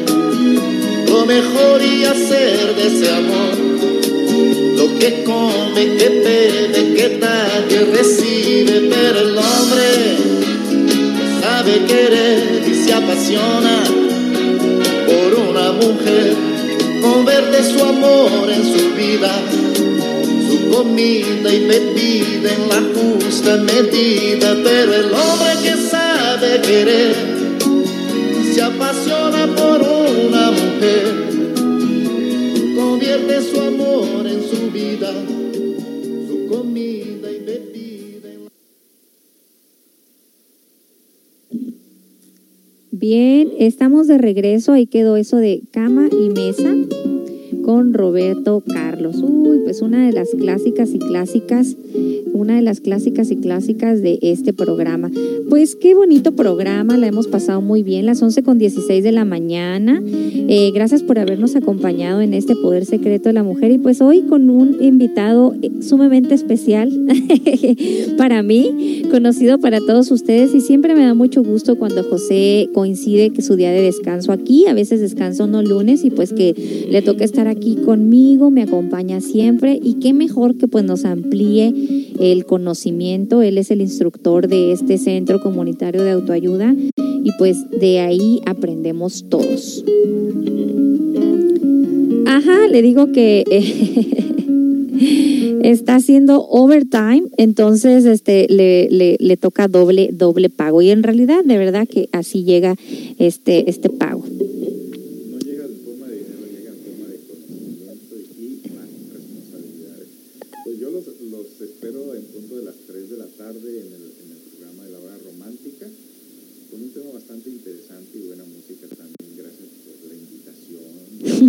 mejor y hacer de ese amor lo que come, que bebe, que da, que recibe, pero el hombre sabe querer y se apasiona por una mujer, convierte su amor en su vida, su comida y bebida en la justa medida, pero el hombre que sabe querer Bien, estamos de regreso. Ahí quedó eso de cama y mesa con Roberto Carlos. Uy, pues una de las clásicas y clásicas, una de las clásicas y clásicas de este programa. Pues qué bonito programa, la hemos pasado muy bien, las 11 con 16 de la mañana. Eh, gracias por habernos acompañado en este Poder Secreto de la Mujer y pues hoy con un invitado eh, sumamente especial para mí, conocido para todos ustedes y siempre me da mucho gusto cuando José coincide que su día de descanso aquí, a veces descanso no lunes y pues que le toca estar aquí conmigo, me acompaña siempre y qué mejor que pues nos amplíe el conocimiento. Él es el instructor de este centro comunitario de autoayuda y pues de ahí aprendemos todos. Ajá, le digo que eh, está haciendo overtime, entonces este le, le, le, toca doble doble pago y en realidad de verdad que así llega este este pago.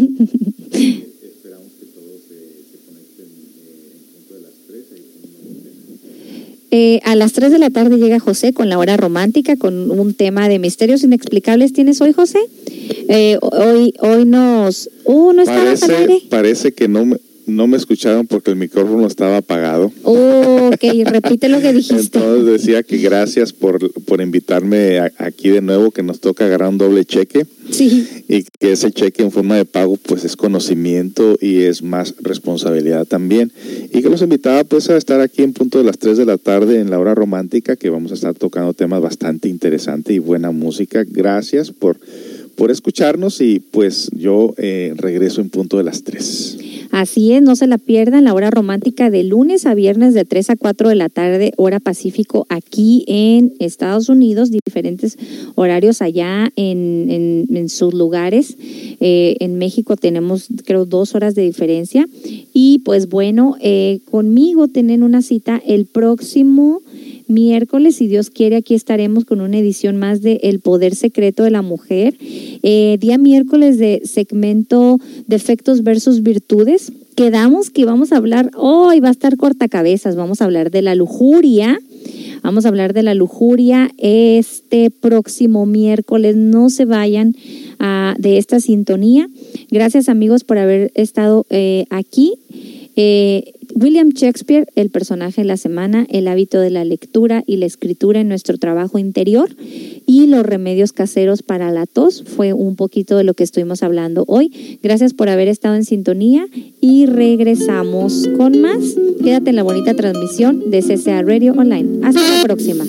Esperamos que todos se, conecten eh, en punto de las 3. Eh, a las 3 de la tarde llega José con la hora romántica, con un tema de misterios inexplicables. ¿Tienes hoy, José? Eh, hoy, hoy nos... Uh, no parece, parece que no me, no me escucharon porque el micrófono estaba apagado. Oh, ok, repite lo que dijiste. Entonces decía que gracias por, por invitarme aquí de nuevo, que nos toca agarrar un doble cheque. Sí. Y que ese cheque en forma de pago pues es conocimiento y es más responsabilidad también. Y que los invitaba pues a estar aquí en punto de las 3 de la tarde en la hora romántica, que vamos a estar tocando temas bastante interesantes y buena música. Gracias por, por escucharnos y pues yo eh, regreso en punto de las 3. Así es, no se la pierdan, la hora romántica de lunes a viernes de 3 a 4 de la tarde, hora Pacífico, aquí en Estados Unidos, diferentes horarios allá en, en, sus lugares. Eh, en México tenemos, creo, dos horas de diferencia. Y pues bueno, eh, conmigo tienen una cita el próximo miércoles, si Dios quiere, aquí estaremos con una edición más de El Poder Secreto de la Mujer. Eh, día miércoles de segmento Defectos versus Virtudes. Quedamos que vamos a hablar, hoy va a estar cortacabezas, vamos a hablar de la lujuria. Vamos a hablar de la lujuria este próximo miércoles. No se vayan ah, de esta sintonía. Gracias amigos por haber estado eh, aquí. Eh, William Shakespeare, el personaje de la semana, el hábito de la lectura y la escritura en nuestro trabajo interior y los remedios caseros para la tos fue un poquito de lo que estuvimos hablando hoy. Gracias por haber estado en sintonía y regresamos con más. Quédate en la bonita transmisión de CCA Radio Online. Hasta la próxima.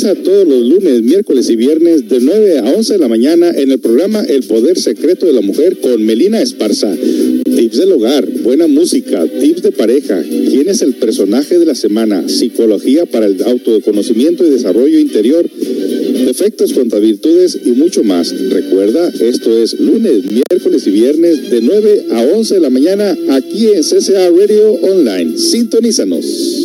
Todos los lunes, miércoles y viernes de 9 a 11 de la mañana en el programa El Poder Secreto de la Mujer con Melina Esparza. Tips del hogar, buena música, tips de pareja, quién es el personaje de la semana, psicología para el autoconocimiento y desarrollo interior, defectos contra virtudes y mucho más. Recuerda, esto es lunes, miércoles y viernes de 9 a 11 de la mañana aquí en CCA Radio Online. Sintonízanos.